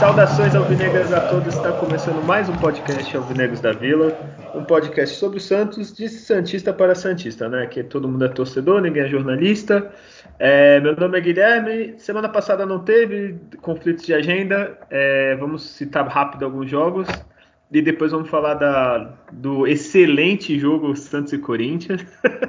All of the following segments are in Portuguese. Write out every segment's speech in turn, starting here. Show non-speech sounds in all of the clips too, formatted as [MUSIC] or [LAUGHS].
Saudações alvinegras a todos, está começando mais um podcast Alvinegros da Vila, um podcast sobre o Santos, de Santista para Santista, né? Que todo mundo é torcedor, ninguém é jornalista. É, meu nome é Guilherme, semana passada não teve conflitos de agenda, é, vamos citar rápido alguns jogos e depois vamos falar da, do excelente jogo Santos e Corinthians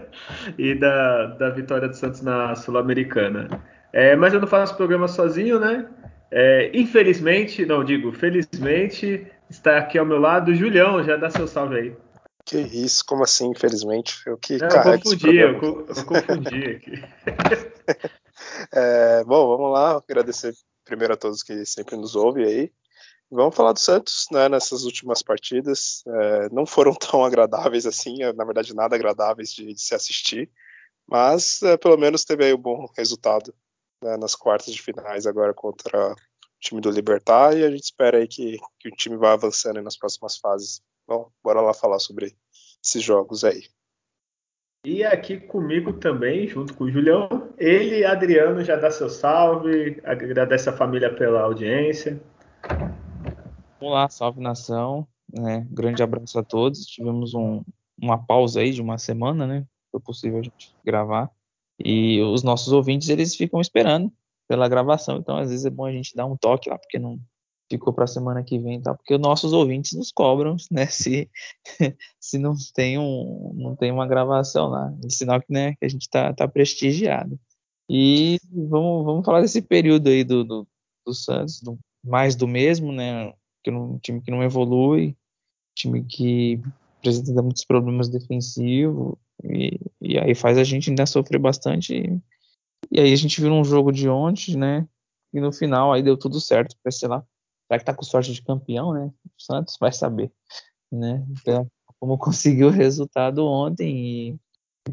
[LAUGHS] e da, da vitória do Santos na Sul-Americana. É, mas eu não faço programa sozinho, né? É, infelizmente, não digo, felizmente, está aqui ao meu lado o Julião, já dá seu salve aí. Que isso, como assim, infelizmente? Eu que não, eu confundi, eu, eu, confundi aqui. [LAUGHS] é, bom, vamos lá, agradecer primeiro a todos que sempre nos ouvem aí. Vamos falar do Santos, né, nessas últimas partidas. É, não foram [LAUGHS] tão agradáveis assim, na verdade, nada agradáveis de, de se assistir, mas é, pelo menos teve aí um bom resultado né, nas quartas de finais agora contra o time do Libertar e a gente espera aí que, que o time vá avançando nas próximas fases. Bom, bora lá falar sobre esses jogos aí. E aqui comigo também, junto com o Julião, ele, Adriano, já dá seu salve, agradece a família pela audiência. Olá, salve nação, né? grande abraço a todos. Tivemos um, uma pausa aí de uma semana, né? Foi possível a gente gravar. E os nossos ouvintes, eles ficam esperando pela gravação. Então, às vezes é bom a gente dar um toque lá, porque não ficou para a semana que vem, tá? Porque os nossos ouvintes nos cobram, né? [LAUGHS] Se, se não tem um, não tem uma gravação lá, sinal que, né, que a gente está tá prestigiado. E vamos, vamos falar desse período aí do, do, do Santos, do, mais do mesmo, né? Que um time que não evolui, time que apresenta muitos problemas defensivos, e, e aí faz a gente ainda sofrer bastante. E, e, aí a gente viu um jogo de ontem, né? E no final aí deu tudo certo. Pra, sei lá, será que tá com sorte de campeão, né? O Santos vai saber, né? Então, como [LAUGHS] conseguiu o resultado ontem e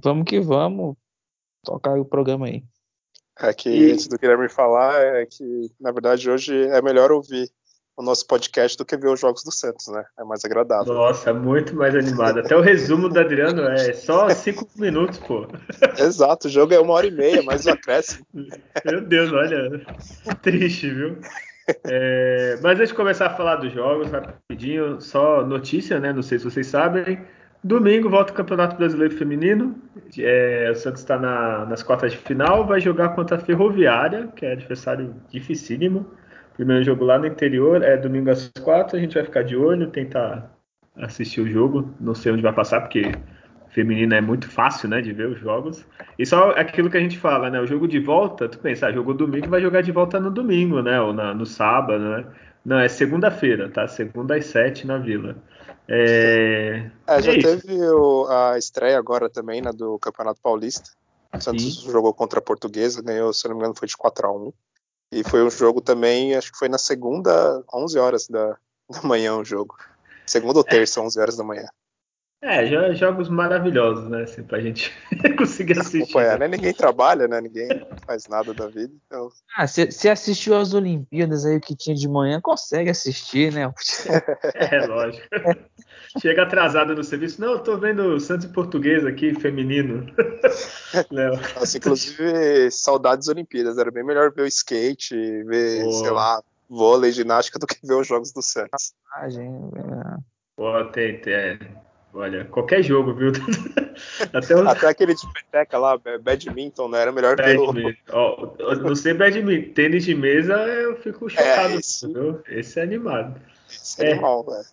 vamos que vamos tocar o programa aí. É que e... antes do Guilherme falar, é que na verdade hoje é melhor ouvir o nosso podcast do que ver os jogos do Santos, né? É mais agradável. Nossa, muito mais animado. Até o resumo do Adriano é só cinco minutos, pô. Exato, o jogo é uma hora e meia, mais um acréscimo. Meu Deus, olha, triste, viu? É, mas antes de começar a falar dos jogos, rapidinho, só notícia, né? Não sei se vocês sabem. Domingo volta o Campeonato Brasileiro Feminino. É, o Santos está na, nas quartas de final, vai jogar contra a Ferroviária, que é adversário dificílimo. Primeiro jogo lá no interior, é domingo às quatro. A gente vai ficar de olho, tentar assistir o jogo. Não sei onde vai passar, porque feminina é muito fácil, né, de ver os jogos. E só aquilo que a gente fala, né, o jogo de volta, tu pensa, ah, jogou domingo, vai jogar de volta no domingo, né, ou na, no sábado, né. Não, é segunda-feira, tá? Segunda às sete na Vila. É, é já é teve o, a estreia agora também, né, do Campeonato Paulista. O Santos Sim. jogou contra a Portuguesa, ganhou, se não me engano, foi de 4 a 1 e foi um jogo também, acho que foi na segunda, 11 horas da, da manhã o jogo. Segunda ou terça, 11 horas da manhã. É, jogos maravilhosos, né? Assim, pra gente [LAUGHS] conseguir assistir. Acompanhar, né? Ninguém trabalha, né? Ninguém faz nada da vida. Então... Ah, se, assistiu às Olimpíadas aí, o que tinha de manhã, consegue assistir, né? [LAUGHS] é, lógico. Chega atrasado no serviço. Não, eu tô vendo Santos Português aqui, feminino. [LAUGHS] Nossa, inclusive, saudades Olimpíadas. Era bem melhor ver o skate, ver, sei lá, vôlei, ginástica, do que ver os jogos do Santos. Ah, gente, é. Pô, tem, tem, Olha, qualquer jogo, viu? [LAUGHS] Até, os... Até aquele de peteca lá, badminton, né? Era melhor ver o... oh, Não sei badminton, tênis de mesa eu fico é, chocado, é, esse... viu? Esse é animado. Esse é, é animal, velho.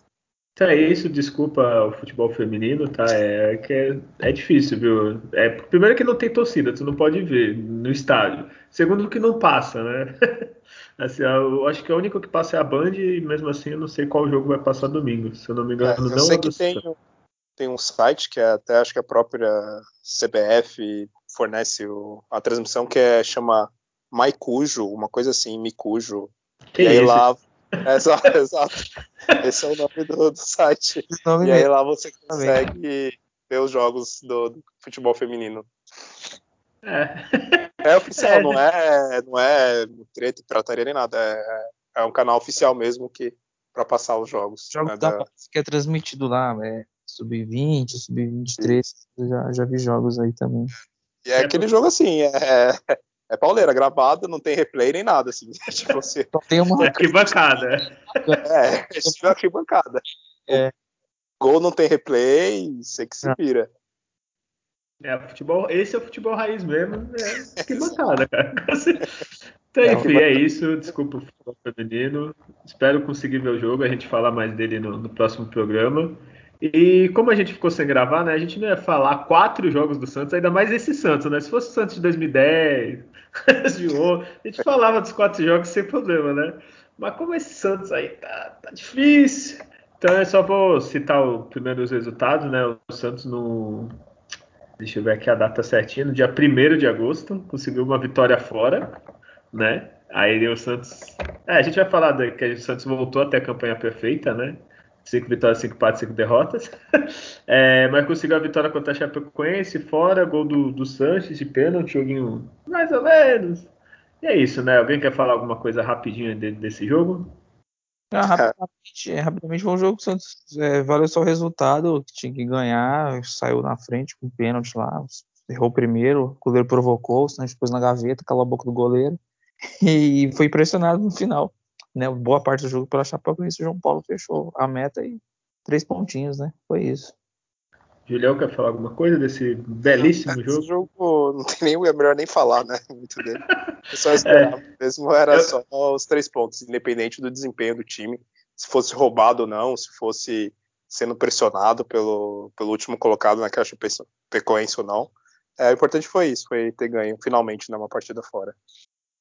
Então é isso, desculpa o futebol feminino, tá? É, é que é, é, difícil, viu? É, primeiro que não tem torcida, tu não pode ver no estádio. Segundo que não passa, né? [LAUGHS] Assim, eu acho que a única que passa é a Band e mesmo assim eu não sei qual jogo vai passar domingo. Se eu não me engano, é, eu não. Sei que tem, tem um site que é até acho que a própria CBF fornece o, a transmissão que é chama Maicujo, uma coisa assim, Micujo. Que e aí isso? lá [LAUGHS] exato, exato. Esse é o nome do, do site. Nome e aí lá você consegue ver os jogos do, do futebol feminino. É. É oficial, [LAUGHS] é, não é, não é treta, pirataria nem nada. É, é um canal oficial mesmo que para passar os jogos. Jogo né, da... que é transmitido lá, é sub-20, sub-23, já, já vi jogos aí também. E é, é aquele jogo assim, é, é pauleira, gravado, não tem replay nem nada, assim. [LAUGHS] tipo, você... Só tem uma arquibancada. É, é arquibancada. É. Gol não tem replay, você que se é. vira. É, futebol, esse é o futebol raiz mesmo, é que bancada, cara. Então, [LAUGHS] enfim, é isso. Desculpa o futebol feminino. Espero conseguir ver o jogo, a gente falar mais dele no, no, próximo programa. E como a gente ficou sem gravar, né? A gente não ia falar quatro jogos do Santos, ainda mais esse Santos, né? Se fosse o Santos de 2010, [LAUGHS] a gente falava dos quatro jogos sem problema, né? Mas como esse Santos aí tá, tá difícil. Então eu só vou citar os primeiros resultados, né? O Santos no, Deixa eu ver aqui a data certinha. No dia 1 de agosto, conseguiu uma vitória fora, né? Aí o Santos. É, a gente vai falar de, que o Santos voltou até a campanha perfeita, né? Cinco vitórias, cinco empates, cinco derrotas. [LAUGHS] É, mas conseguiu a vitória contra a Chapecoense, fora, gol do, do Sanches de pênalti, joguinho mais ou menos. E é isso, né? Alguém quer falar alguma coisa rapidinho de, desse jogo? Ah, rapidamente, é, rapidamente foi um jogo que o Santos é, valeu só o resultado, que tinha que ganhar, saiu na frente com o pênalti lá, errou o primeiro, o goleiro provocou, o Santos pôs na gaveta, calou a boca do goleiro [LAUGHS] e foi impressionado no final. Né, boa parte do jogo pela Chapecoense, o João Paulo fechou a meta e três pontinhos, né? Foi isso. Julião quer falar alguma coisa desse belíssimo jogo? Esse jogo não tem nem, é melhor nem falar, né? Muito dele. Eu só [LAUGHS] esperava. É. Mesmo era só os três pontos, independente do desempenho do time. Se fosse roubado ou não, se fosse sendo pressionado pelo, pelo último colocado na caixa pecoense ou não. É, o importante foi isso, foi ter ganho finalmente numa partida fora.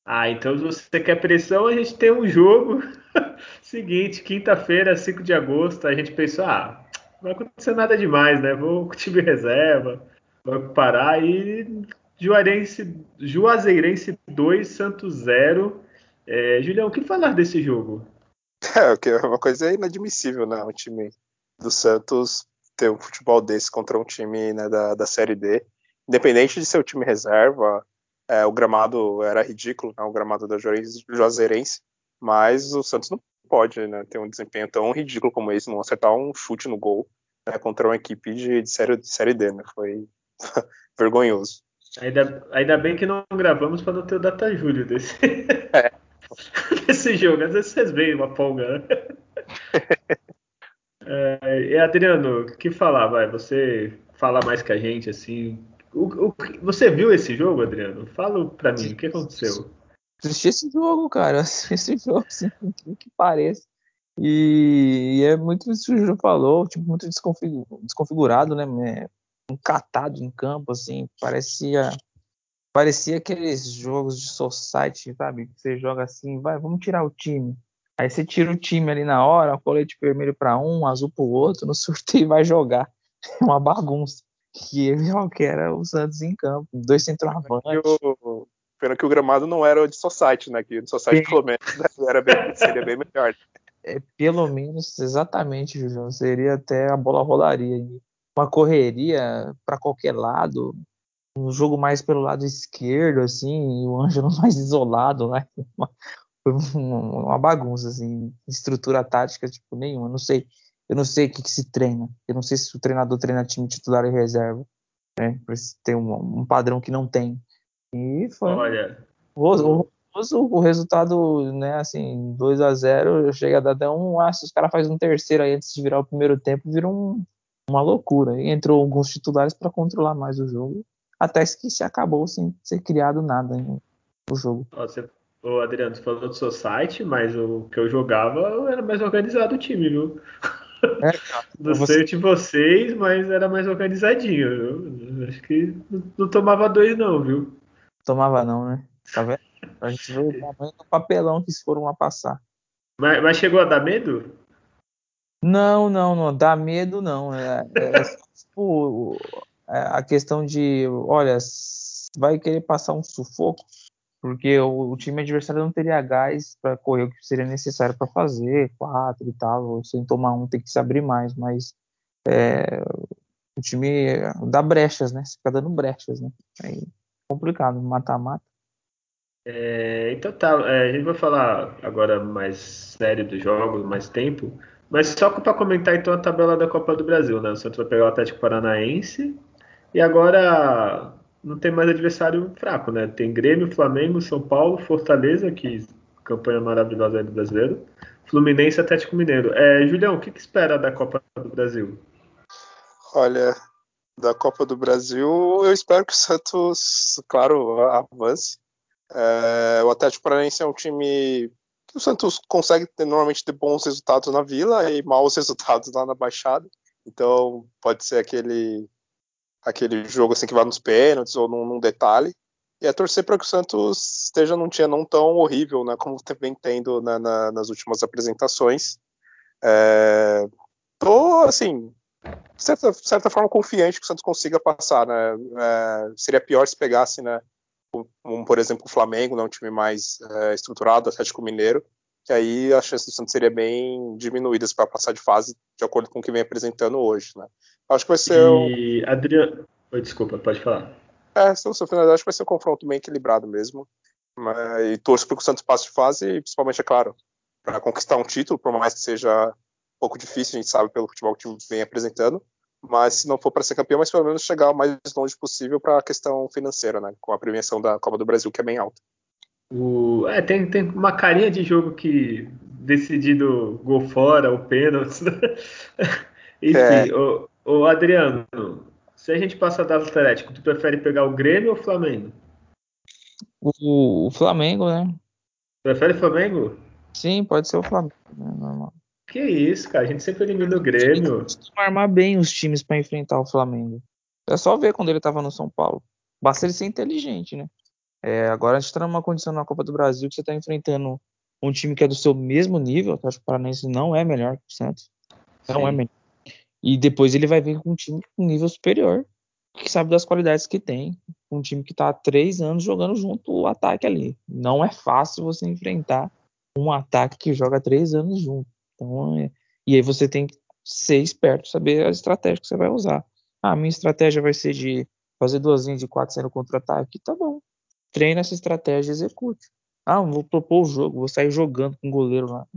Ah, então se você quer pressão, a gente tem um jogo [LAUGHS] seguinte, quinta-feira, 5 de agosto. A gente pensou, ah, não vai acontecer nada demais, né? Vou com o time reserva, vou parar e Juarense, Juazeirense 2, Santos 0. É, Julião, o que falar desse jogo? [LAUGHS] É, uma coisa inadmissível, né? Um time do Santos ter um futebol desse contra um time né, da, da Série D. Independente de ser o time reserva, é, o gramado era ridículo, né, o gramado da Juazeirense, mas o Santos não pode né, ter um desempenho tão ridículo como esse, não acertar um chute no gol né, contra uma equipe de, de, série, de série D, né? Foi [LAUGHS] vergonhoso. Ainda, ainda bem que não gravamos para não ter o data Júlio desse, é. [LAUGHS] desse jogo. Às vezes vocês veem uma folga, né? [LAUGHS] é, e Adriano, o que falar? Vai, você fala mais que a gente, assim. O, o, você viu esse jogo, Adriano? Fala para mim, o que aconteceu? assisti esse jogo, cara. [LAUGHS] Assisti esse jogo, assim, o que pareça. E, e, é muito isso que o Júlio falou, tipo, muito desconfigurado, né? É, um catado em campo, assim, parecia. Parecia aqueles jogos de society, sabe? Que você joga assim, vai, vamos tirar o time. Aí você tira o time ali na hora, colete vermelho para um, azul para o outro, no [LAUGHS] sorteio vai jogar. [LAUGHS] É uma bagunça. Que ele [LAUGHS] era o Santos em campo, dois centroavantes. Pena que o gramado não era de Society, né? Que o Society, pelo menos, [LAUGHS] era bem, seria bem melhor. É, pelo menos, exatamente, Julião. Seria até a bola rolaria. Uma correria para qualquer lado. Um jogo mais pelo lado esquerdo, assim, e o Ângelo [LAUGHS] mais isolado, né? Uma, foi uma bagunça, assim, estrutura tática, tipo, nenhuma. Não sei. Eu não sei o que, que se treina. Eu não sei se o treinador treina time titular e reserva. Né? Tem um, um padrão que não tem. E foi. Olha. O, o, o resultado, né, assim, 2 a 0 chega a dar até um. Ah, se os caras fazem um terceiro aí antes de virar o primeiro tempo, vira um, uma loucura. E entrou alguns titulares para controlar mais o jogo. Até que se acabou sem ser criado nada no jogo. Você, ô Adriano, você falou do seu site, mas o que eu jogava era mais organizado o time, viu? [LAUGHS] É, [LAUGHS] não você... sei de vocês, mas era mais organizadinho. Viu? Acho que não tomava dois, não, viu? Tomava não, né? Tá vendo? A gente vê o tamanho do papelão que eles foram lá passar. Mas, mas, chegou a dar medo? Não, não, não. Dá medo não. É, é, é [LAUGHS] tipo é a questão de, olha, vai querer passar um sufoco, porque o, o time adversário não teria gás para correr o que seria necessário para fazer, quatro e tal. Sem tomar um, tem que se abrir mais, mas é, o time dá brechas, né? Fica dando brechas, né? Aí complicado, mata-mata. É, então tá, é, a gente vai falar agora mais sério dos jogos, mais tempo. Mas só para comentar então a tabela da Copa do Brasil, né? O Santos vai pegar o Atlético Paranaense e agora não tem mais adversário fraco, né? Tem Grêmio, Flamengo, São Paulo, Fortaleza, que campanha maravilhosa aí do brasileiro, Fluminense e Atlético Mineiro. É, Julião, o que, que espera da Copa do Brasil? Olha, da Copa do Brasil, eu espero que o Santos, claro, avance. É, o Atlético Paranaense é um time que o Santos consegue ter, normalmente ter bons resultados na Vila e maus resultados lá na Baixada. Então pode ser aquele aquele jogo assim que vai nos pênaltis ou num, num detalhe. E é torcer para que o Santos esteja num dia não tão horrível, né, como vem tendo na, na, nas últimas apresentações. É, tô assim, de certa, certa forma confiante que o Santos consiga passar, né? É, seria pior se pegasse, né? Um, por exemplo, o Flamengo, né, um time mais é, estruturado, Atlético Mineiro, que aí a chance do Santos seria bem diminuídas para passar de fase de acordo com o que vem apresentando hoje, né? Acho que vai ser. E um... Adriano. Oi, desculpa, pode falar. É, se eu finalizar, acho que vai ser um confronto bem equilibrado mesmo. Mas, e torço para que o Santos passe de fase, e principalmente, é claro, para conquistar um título, por mais que seja um pouco difícil, a gente sabe pelo futebol que o time vem apresentando. Mas se não for para ser campeão, mas pelo menos chegar o mais longe possível para a questão financeira, né? Com a premiação da Copa do Brasil, que é bem alta. O, é, tem, tem uma carinha de jogo que decidido gol fora, o pênalti. [LAUGHS] Enfim, é. o, o Adriano, se a gente passar do Atlético, tu prefere pegar o Grêmio ou o Flamengo? O, o Flamengo, né? Prefere o Flamengo? Sim, pode ser o Flamengo, né? Normal. Que isso, cara. A gente sempre elimina o Grêmio. Costuma armar bem os times para enfrentar o Flamengo. É só ver quando ele estava no São Paulo. Basta ele ser inteligente, né? É, agora a gente está numa condição na Copa do Brasil que você está enfrentando um time que é do seu mesmo nível. O Atlético Paranaense não é melhor que o Santos. Não Sim. é melhor. E depois ele vai vir com um time com nível superior, que sabe das qualidades que tem. Um time que está há três anos jogando junto o ataque ali. Não é fácil você enfrentar um ataque que joga três anos junto. Então, é... e aí você tem que ser esperto, saber a estratégia que você vai usar. Ah, a minha estratégia vai ser de fazer duas linhas de quatro sendo contra-ataque. Tá bom. Treina essa estratégia e execute. Ah, vou propor o jogo, vou sair jogando com o goleiro lá.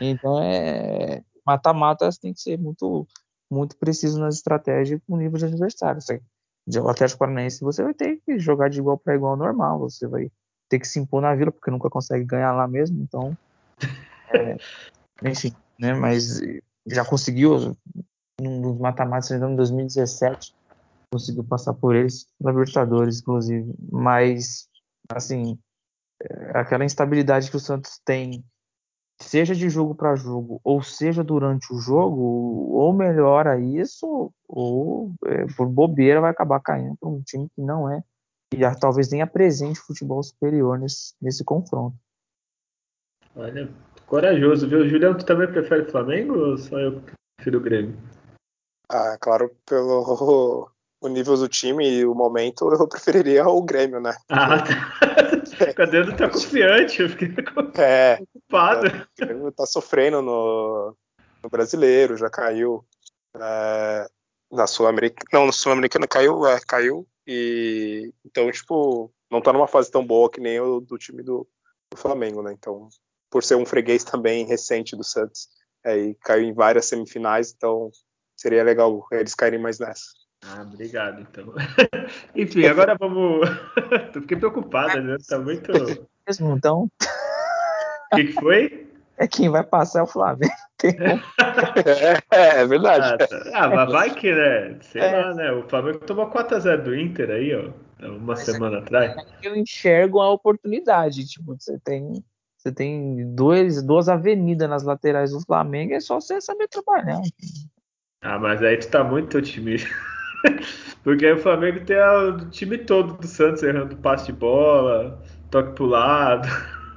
Então é mata-mata tem que ser muito muito preciso nas estratégias com o nível de adversário. Você, o Atlético Paranaense você vai ter que jogar de igual para igual normal, você vai ter que se impor na vila porque nunca consegue ganhar lá mesmo, então [LAUGHS] é, enfim, né? Mas já conseguiu nos mata-matas em 2017 conseguiu passar por eles na Libertadores, inclusive, mas assim é, aquela instabilidade que o Santos tem seja de jogo para jogo, ou seja durante o jogo, ou melhora isso, ou é, por bobeira vai acabar caindo para um time que não é, e já, talvez nem apresente futebol superior nesse, nesse confronto. Olha, corajoso, viu? Julião, tu também prefere o Flamengo ou só eu prefiro o Grêmio? Ah, claro, pelo o nível do time e o momento, [LAUGHS] eu preferiria o Grêmio, né? Ah, tá. Cadê [LAUGHS] tá confiante? Eu fiquei é, ocupado. É, o Grêmio tá sofrendo no, no brasileiro, já caiu. É, na Sul-Americana. Não, na Sul-Americana caiu, é, caiu. E então, tipo, não tá numa fase tão boa que nem o do time do, do Flamengo, né? Então, por ser um freguês também recente do Santos, é, e caiu em várias semifinais, então seria legal eles caírem mais nessa. Ah, obrigado, então. [LAUGHS] Enfim, agora vamos. [LAUGHS] Tô fiquei preocupada, né? Tá muito. Mesmo, então. O que, que, foi? É quem vai passar é o Flamengo. [LAUGHS] é, é, verdade. Ah, tá. ah, mas vai que, né? Sei é. lá, né? O Flamengo tomou 4x0 do Inter aí, ó. Uma mas semana é, atrás. Eu enxergo a oportunidade. Tipo, você tem. Você tem dois, duas avenidas nas laterais do Flamengo, é só você saber trabalhar. Ah, mas aí tu tá muito otimista. [LAUGHS] Porque aí o Flamengo tem o time todo do Santos errando passe de bola, toque pro lado.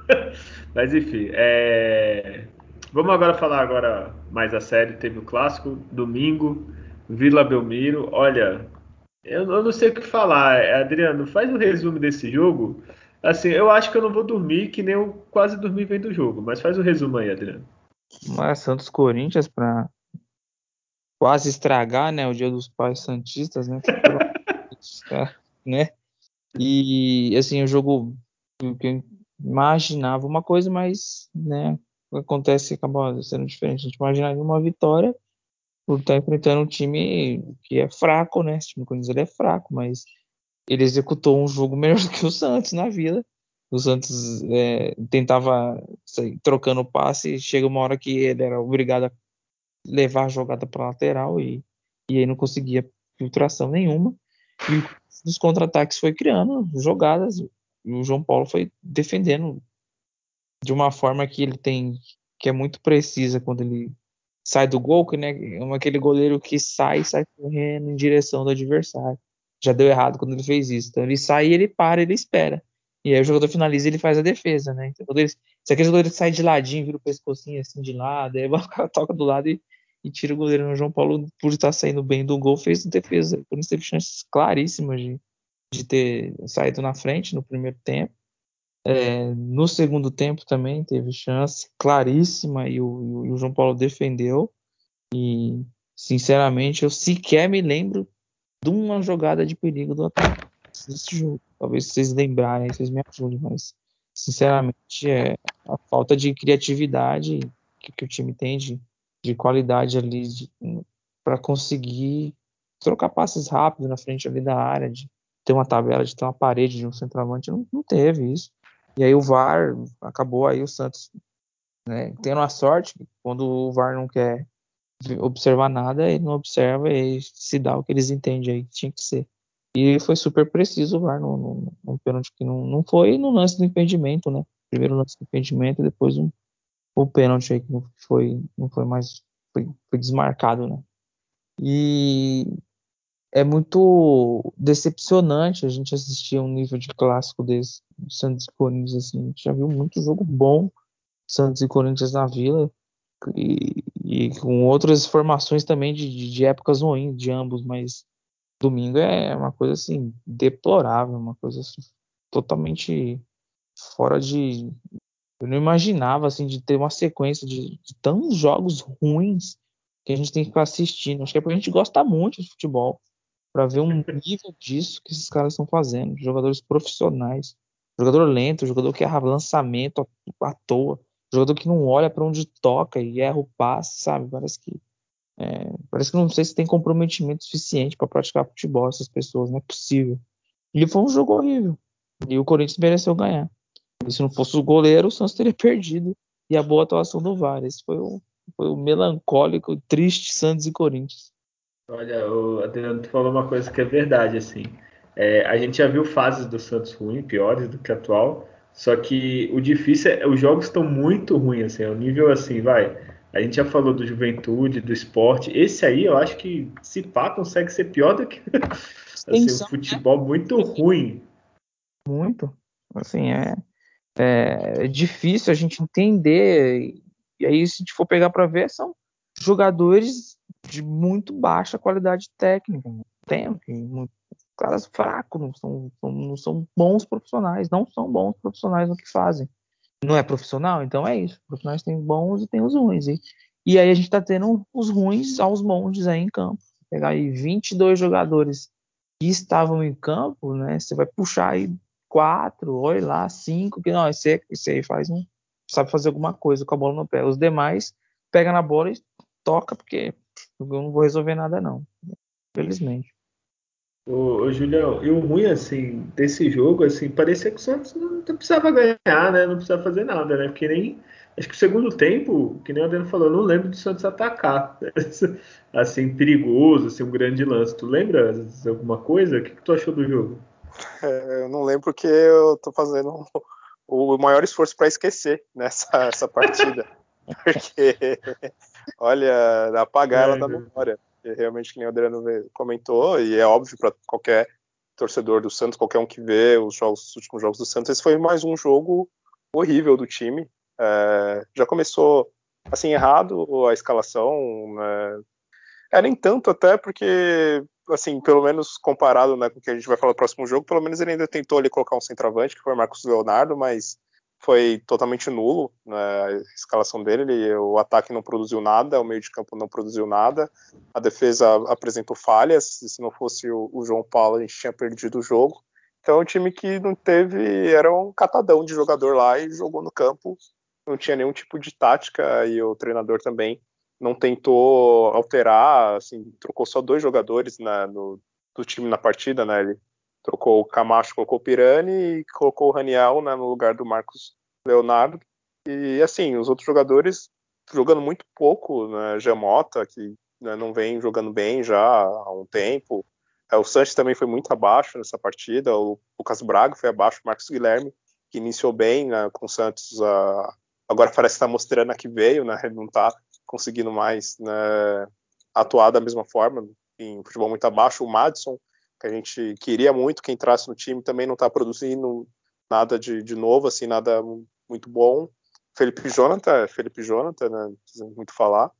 [LAUGHS] Mas enfim, é... vamos agora falar agora mais a sério. Teve o clássico, domingo, Vila Belmiro. Olha, eu, eu não sei o que falar. Adriano, faz um resumo desse jogo. Assim, eu acho que eu não vou dormir, que nem eu quase dormi vendo o jogo. Mas faz o um resumo aí, Adriano. Mas Santos Corinthians para quase estragar, né, o Dia dos Pais Santistas, né? né? E assim, o jogo que eu imaginava uma coisa, mas né, acontece acaba sendo diferente. A gente imaginaria uma vitória por estar enfrentando um time que é fraco, né? Esse time Corinthians ele é fraco, mas ele executou um jogo melhor [LAUGHS] que o Santos na Vila. O Santos é, tentava sair, trocando passe, chega uma hora que ele era obrigado a levar a jogada para lateral e, e aí não conseguia filtração nenhuma. E os contra-ataques foi criando jogadas e o João Paulo foi defendendo de uma forma que ele tem que é muito precisa quando ele sai do gol, que né, é aquele goleiro que sai e sai correndo em direção do adversário. Já deu errado quando ele fez isso. Então ele sai, ele para, ele espera. E aí o jogador finaliza e ele faz a defesa, né? Então, ele, se aquele goleiro sai de ladinho, vira o pescocinho assim de lado, aí [LAUGHS] toca do lado e, e tira o goleiro no João Paulo por estar saindo bem do gol, fez defesa. Por isso teve chances claríssimas de, de ter saído na frente no primeiro tempo. É, no segundo tempo também teve chance claríssima e o, e o, João Paulo defendeu. E, sinceramente, eu sequer me lembro de uma jogada de perigo do ataque nesse jogo. Talvez vocês lembrarem, vocês me ajudem, mas, sinceramente, é a falta de criatividade que, que o time tem de, de qualidade ali para conseguir trocar passes rápidos na frente ali da área, de ter uma tabela, de ter uma parede de um centroavante, não, não teve isso. E aí o VAR acabou aí o Santos né, tendo a sorte, quando o VAR não quer observar nada, ele não observa e se dá o que eles entendem aí que tinha que ser. E foi super preciso o VAR no pênalti que não, não foi no lance do impedimento, né? Primeiro lance do impedimento e depois um, o pênalti aí que foi, não foi mais foi, foi desmarcado, né? E é muito decepcionante a gente assistir um nível de clássico desse, Santos e Corinthians, assim, a gente já viu muito jogo bom, Santos e Corinthians na Vila, e, e com outras formações também de, de, épocas ruins de ambos, mas domingo é uma coisa assim, deplorável, uma coisa assim, totalmente fora de. Eu não imaginava assim de ter uma sequência de, de tantos jogos ruins que a gente tem que ficar assistindo. Acho que é porque a gente gosta muito de futebol para ver um [LAUGHS] nível disso que esses caras estão fazendo. Jogadores profissionais, jogador lento, jogador que erra lançamento à, toa, jogador que não olha para onde toca e erra o passe, sabe? Parece que é, parece que não sei se tem comprometimento suficiente para praticar futebol essas pessoas, não é possível. E foi um jogo horrível. E o Corinthians mereceu ganhar. E se não fosse o goleiro, o Santos teria [LAUGHS] perdido. E a boa atuação do VAR. Esse foi o, foi o melancólico, triste Santos e Corinthians. Olha, o Adriano, tu falou uma coisa que é verdade, assim. É, a gente já viu fases do Santos ruins, piores do que a atual. Só que o difícil é, os jogos estão muito ruins, assim, é um nível assim, vai. A gente já falou do Juventude, do esporte. Esse aí eu acho que se pá consegue ser pior do que [LAUGHS] assim, futebol né? muito ruim. Muito. Assim, é, é, é difícil a gente entender. E aí, se a gente for pegar para ver, são jogadores de muito baixa qualidade técnica. Tem, caras fracos, não são, não são bons profissionais, não são bons profissionais no que fazem. Não é profissional? Então é isso. Profissionais têm bons e tem os ruins. E, e aí a gente tá tendo os ruins aos montes aí em campo. Pegar aí 22 jogadores que estavam em campo, né? Você vai puxar aí quatro, olha lá, cinco, que não, esse, esse aí faz um, sabe fazer alguma coisa com a bola no pé. Os demais pega na bola e toca, porque eu não vou resolver nada, não. Felizmente. Ô, ô, Julião, e o ruim, assim, desse jogo, assim, parecia que o Santos não, precisava ganhar, né? Não precisava fazer nada, né? Porque nem. Acho que o segundo tempo, que nem o Adriano falou, não lembro do Santos atacar. [LAUGHS] assim, perigoso, assim, um grande lance. Tu lembra alguma coisa? O que, que tu achou do jogo? [LAUGHS] É, eu não lembro porque eu tô fazendo o maior esforço para esquecer nessa [LAUGHS] essa partida. porque olha, apagar ela da memória. E realmente, que nem o Adriano comentou, e é óbvio para qualquer torcedor do Santos, qualquer um que vê os, jogos, os últimos jogos do Santos, esse foi mais um jogo horrível do time. É, já começou assim errado a escalação, né? É nem tanto até porque assim, pelo menos comparado né, com o que a gente vai falar no próximo jogo, pelo menos ele ainda tentou ali colocar um centroavante, que foi o Marcos Leonardo, mas foi totalmente nulo né, a escalação dele. Ele, o ataque não produziu nada, o meio de campo não produziu nada, a defesa apresentou falhas. Se não fosse o, o João Paulo, a gente tinha perdido o jogo. Então, um time que não teve. Era um catadão de jogador lá e jogou no campo. Não tinha nenhum tipo de tática e o treinador também não tentou alterar. Assim, trocou só dois jogadores na, no, do time na partida, né? Ele trocou o Camacho, colocou o Pirani e colocou o Raniel né, no lugar do Marcos Leonardo. E assim, os outros jogadores jogando muito pouco, né? Jamota, que né, não vem jogando bem já há um tempo. É, o Sanches também foi muito abaixo nessa partida. O Lucas Braga foi abaixo. O Marcos Guilherme, que iniciou bem né, com o Santos, uh, agora parece estar tá mostrando a que veio, né? Não está conseguindo mais né, atuar da mesma forma. Em futebol muito abaixo. O Madison, que a gente queria muito que entrasse no time, também não está produzindo nada de, de novo, assim, nada muito bom. Felipe Jonathan, Felipe Jonathan, né, não precisa muito falar.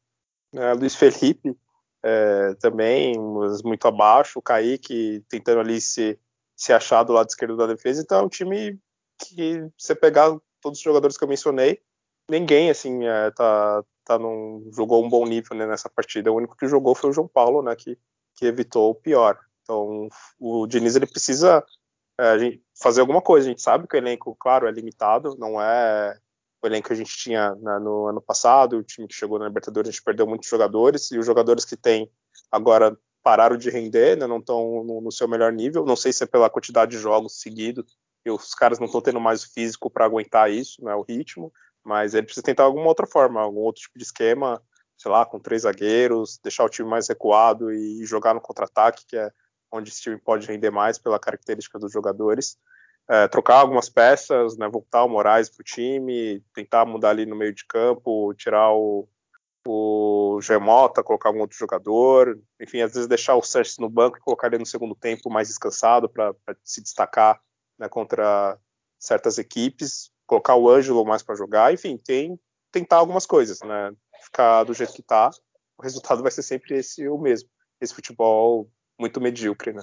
É, Luiz Felipe é, também, mas muito abaixo. O Kaique tentando ali se, se achar do lado esquerdo da defesa. Então é um time que, você pegar todos os jogadores que eu mencionei, ninguém assim é, tá, tá num, jogou um bom nível né, nessa partida. O único que jogou foi o João Paulo, né, que, que evitou o pior. Então o Diniz ele precisa é, fazer alguma coisa. A gente sabe que o elenco, claro, é limitado, não é o elenco que a gente tinha né, no ano passado, o time que chegou na Libertadores, a gente perdeu muitos jogadores, e os jogadores que tem agora pararam de render, né, não estão no, no, seu melhor nível. Não sei se é pela quantidade de jogos seguidos, e os caras não estão tendo mais o físico para aguentar isso, né, o ritmo, mas ele precisa tentar alguma outra forma, algum outro tipo de esquema, sei lá, com três zagueiros, deixar o time mais recuado e jogar no contra-ataque, que é onde esse time pode render mais pela característica dos jogadores. É, trocar algumas peças, né, voltar o Moraes para o time, tentar mudar ali no meio de campo, tirar o, o Gemota, colocar algum outro jogador, enfim, às vezes deixar o Sanches no banco e colocar ele no segundo tempo mais descansado para se destacar né, contra certas equipes, colocar o Ângelo mais para jogar, enfim, tem tentar algumas coisas, né? Ficar do jeito que está, o resultado vai ser sempre esse o mesmo, esse futebol muito medíocre, né?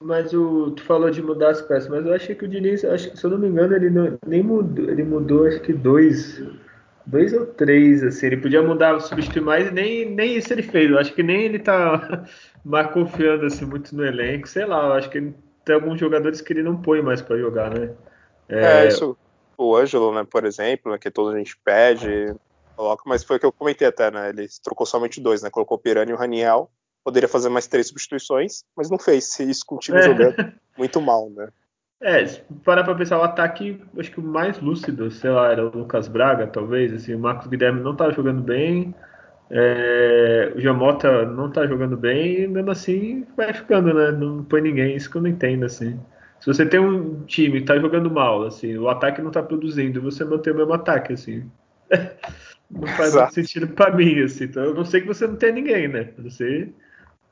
Mas o, tu falou de mudar as peças, mas eu achei que o Diniz, acho, se eu não me engano, ele não, nem mudou, ele mudou acho que dois, dois ou três, assim, ele podia mudar, substituir mais, e nem, nem isso ele fez. Eu acho que nem ele tá [LAUGHS] mais confiando assim muito no elenco, sei lá, eu acho que tem alguns jogadores que ele não põe mais para jogar, né? É... é, isso. O Ângelo, né, por exemplo, né, que toda a gente pede, coloca, mas foi o que eu comentei até, né? Ele trocou somente dois, né? Colocou o Pirani e o Raniel poderia fazer mais três substituições, mas não fez isso com o time é. jogando muito mal, né? É, se parar pra pensar, o ataque, acho que o mais lúcido, sei lá, era o Lucas Braga, talvez, assim, o Marcos Guilherme não tá jogando bem, é, o Jamota não tá jogando bem, e mesmo assim vai ficando, né? Não põe ninguém, isso que eu não entendo, assim. Se você tem um time que tá jogando mal, assim, o ataque não tá produzindo, você mantém o mesmo ataque, assim. [LAUGHS] não faz muito sentido para mim, assim. Então eu não sei que você não tem ninguém, né? Você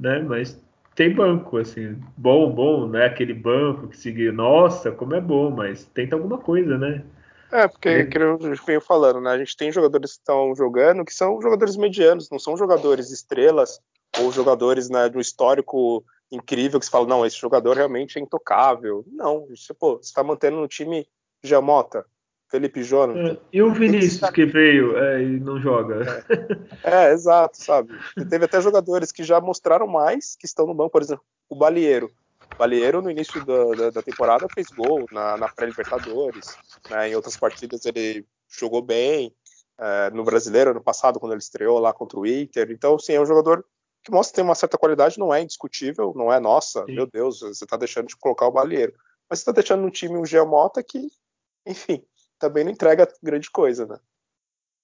né? Mas tem banco, assim, bom, bom, né? Aquele banco que seguiu, nossa, como é bom, mas tenta alguma coisa, né? É, porque, é. que eu venho falando, né? A gente tem jogadores que estão jogando que são jogadores medianos, não são jogadores estrelas ou jogadores né, do histórico incrível que se fala, não, esse jogador realmente é intocável. Não, você, pô, você tá mantendo no time Jamota, Felipe Jonathan. É, e o Vinícius que veio é, e não joga. É. é, exato, sabe? E teve até jogadores que já mostraram mais que estão no banco, por exemplo, o Balieiro. O Balieiro, no início da, da, da temporada, fez gol na, na pré-Libertadores. Né? Em outras partidas ele jogou bem. É, no brasileiro, ano passado, quando ele estreou lá contra o Inter. Então, sim, é um jogador que mostra que tem uma certa qualidade, não é indiscutível, não é nossa, sim. meu Deus, você está deixando de colocar o Balieiro. Mas você está deixando no time um Geomota que, enfim, também não entrega grande coisa, né?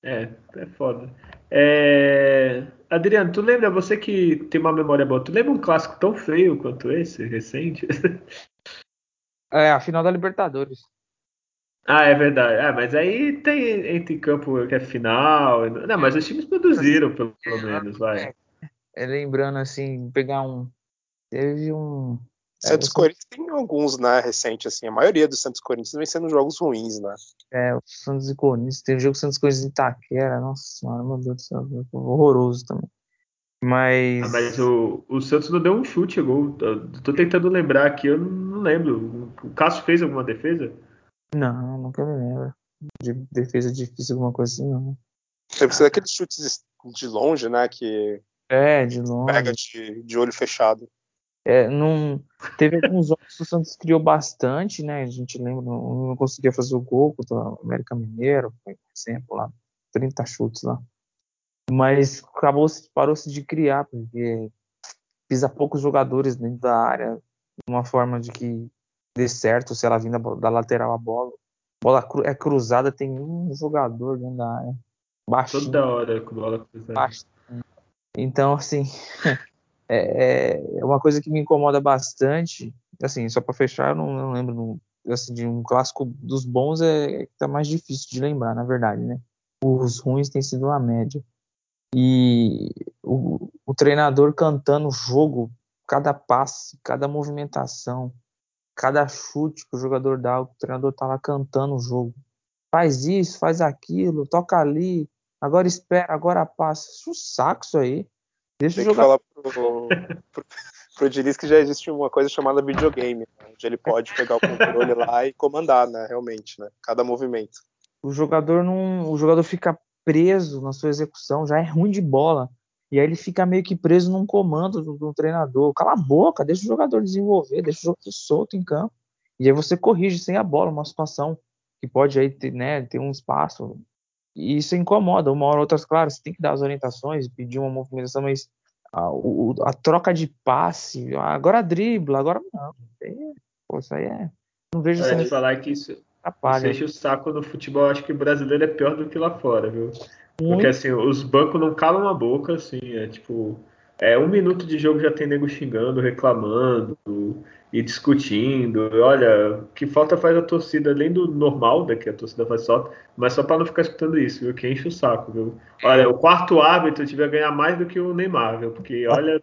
É, é foda. É... Adriano, tu lembra, você que tem uma memória boa, tu lembra um clássico tão feio quanto esse, recente? [LAUGHS] É, a final da Libertadores. Ah, é verdade. Ah, mas aí tem entre campo que é final. Não, mas os times produziram, pelo, pelo menos, vai. É, lembrando assim, pegar um. Teve um. Santos é, Corinthians tem alguns, né, recente, assim. A maioria dos Santos Corinthians vem sendo jogos ruins, né? É, o Santos e Corinthians. Tem o jogo Santos Corinthians de Itaquera. Nossa senhora, meu Deus do céu. Horroroso também. Mas. Ah, mas o, o Santos não deu um chute, gol. Tô tentando lembrar aqui, eu não lembro. O Cássio fez alguma defesa? Não, nunca me lembro. De defesa difícil, alguma coisa assim, não. Deve ser aqueles chutes de longe, né? Que. É, de longe. Pega de, de olho fechado. É, não, teve alguns jogos que o Santos criou bastante, né? A gente lembra, não, não conseguia fazer o gol contra o América Mineiro, por exemplo, lá, 30 chutes lá. Mas acabou, parou-se de criar, porque pisa poucos jogadores dentro da área, de uma forma de que dê certo, se ela vindo da lateral a bola. Bola é cruzada, tem um jogador dentro da área. Baixinho. Toda hora com bola cruzada. Baixinho. Então, assim, [LAUGHS] é, é, uma coisa que me incomoda bastante. Assim, só para fechar, eu não, não lembro assim, de um clássico dos bons é que tá mais difícil de lembrar, na verdade, né? Os ruins têm sido a média. E o, o treinador cantando o jogo, cada passe, cada movimentação, cada chute que o jogador dá, o treinador tá lá cantando o jogo. Faz isso, faz aquilo, toca ali, agora espera, agora passa. Isso é um saco isso aí. Deixa Tem jogar. que falar pro, pro, pro Diniz que já existe uma coisa chamada videogame, né? onde ele pode pegar o controle lá e comandar, né? Realmente, né? Cada movimento. O jogador não. O jogador fica preso na sua execução, já é ruim de bola. E aí ele fica meio que preso num comando do, do treinador. Cala a boca, deixa o jogador desenvolver, deixa o jogador solto em campo. E aí você corrige sem a bola uma situação que pode aí ter, né, ter um espaço e isso incomoda. Uma hora ou outra, claro, você tem que dar as orientações, pedir uma movimentação, mas a, o, a troca de passe, agora dribla, agora não. Pô, isso aí é. Não vejo é, de falar que isso, atrapalha. isso o saco no futebol. Acho que o brasileiro é pior do que lá fora, viu? Muito. Porque assim, os bancos não calam a boca, assim, é tipo. É um minuto de jogo já tem nego xingando, reclamando e discutindo. Olha, que falta faz a torcida, além do normal, da que a torcida faz só, mas só para não ficar escutando isso, viu? Que enche o saco, viu? Olha, o quarto árbitro tiver ganhar mais do que o Neymar, viu? Porque, olha,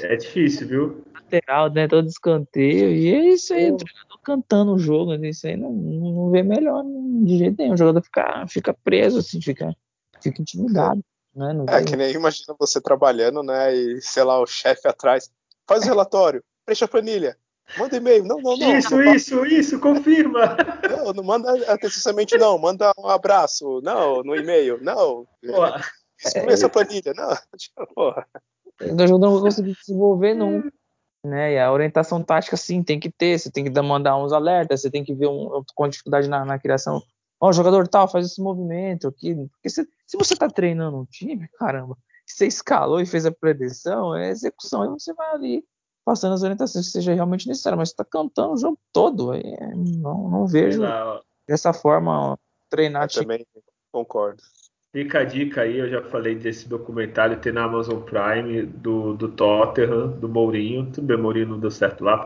é difícil, viu? Lateral, né? Todo escanteio. E é isso aí, o treinador cantando o jogo, né? isso aí não, não vê melhor de jeito nenhum. O jogador fica, fica preso, assim, fica, fica intimidado. Né? é, que nem imagina você trabalhando, né? E, sei lá, o chefe atrás. Faz o relatório preencha a planilha. Manda e-mail. Não, não, não. Isso, não isso, isso, confirma. [LAUGHS] Não, não manda atenciousamente, não. Manda um abraço. Não, no e-mail. Não. Exprime essa planilha. Não, [LAUGHS] porra. Nós não vamos conseguir desenvolver, não. Né? E a orientação tática, sim, tem que ter. Você tem que mandar uns alertas, você tem que ver um, com dificuldade na, na criação. Ó, oh, jogador tal, faz esse movimento aqui. Porque se, se você tá treinando um time, caramba, você escalou e fez a predição, é execução. Aí você vai ali passando as orientações que seja realmente necessário, mas está cantando o jogo todo. Aí, não, não vejo dessa forma treinar. Eu também concordo. Fica a dica aí, eu já falei desse documentário, tem na Amazon Prime, do, do Tottenham, do Mourinho. Tudo bem, Mourinho não deu certo lá,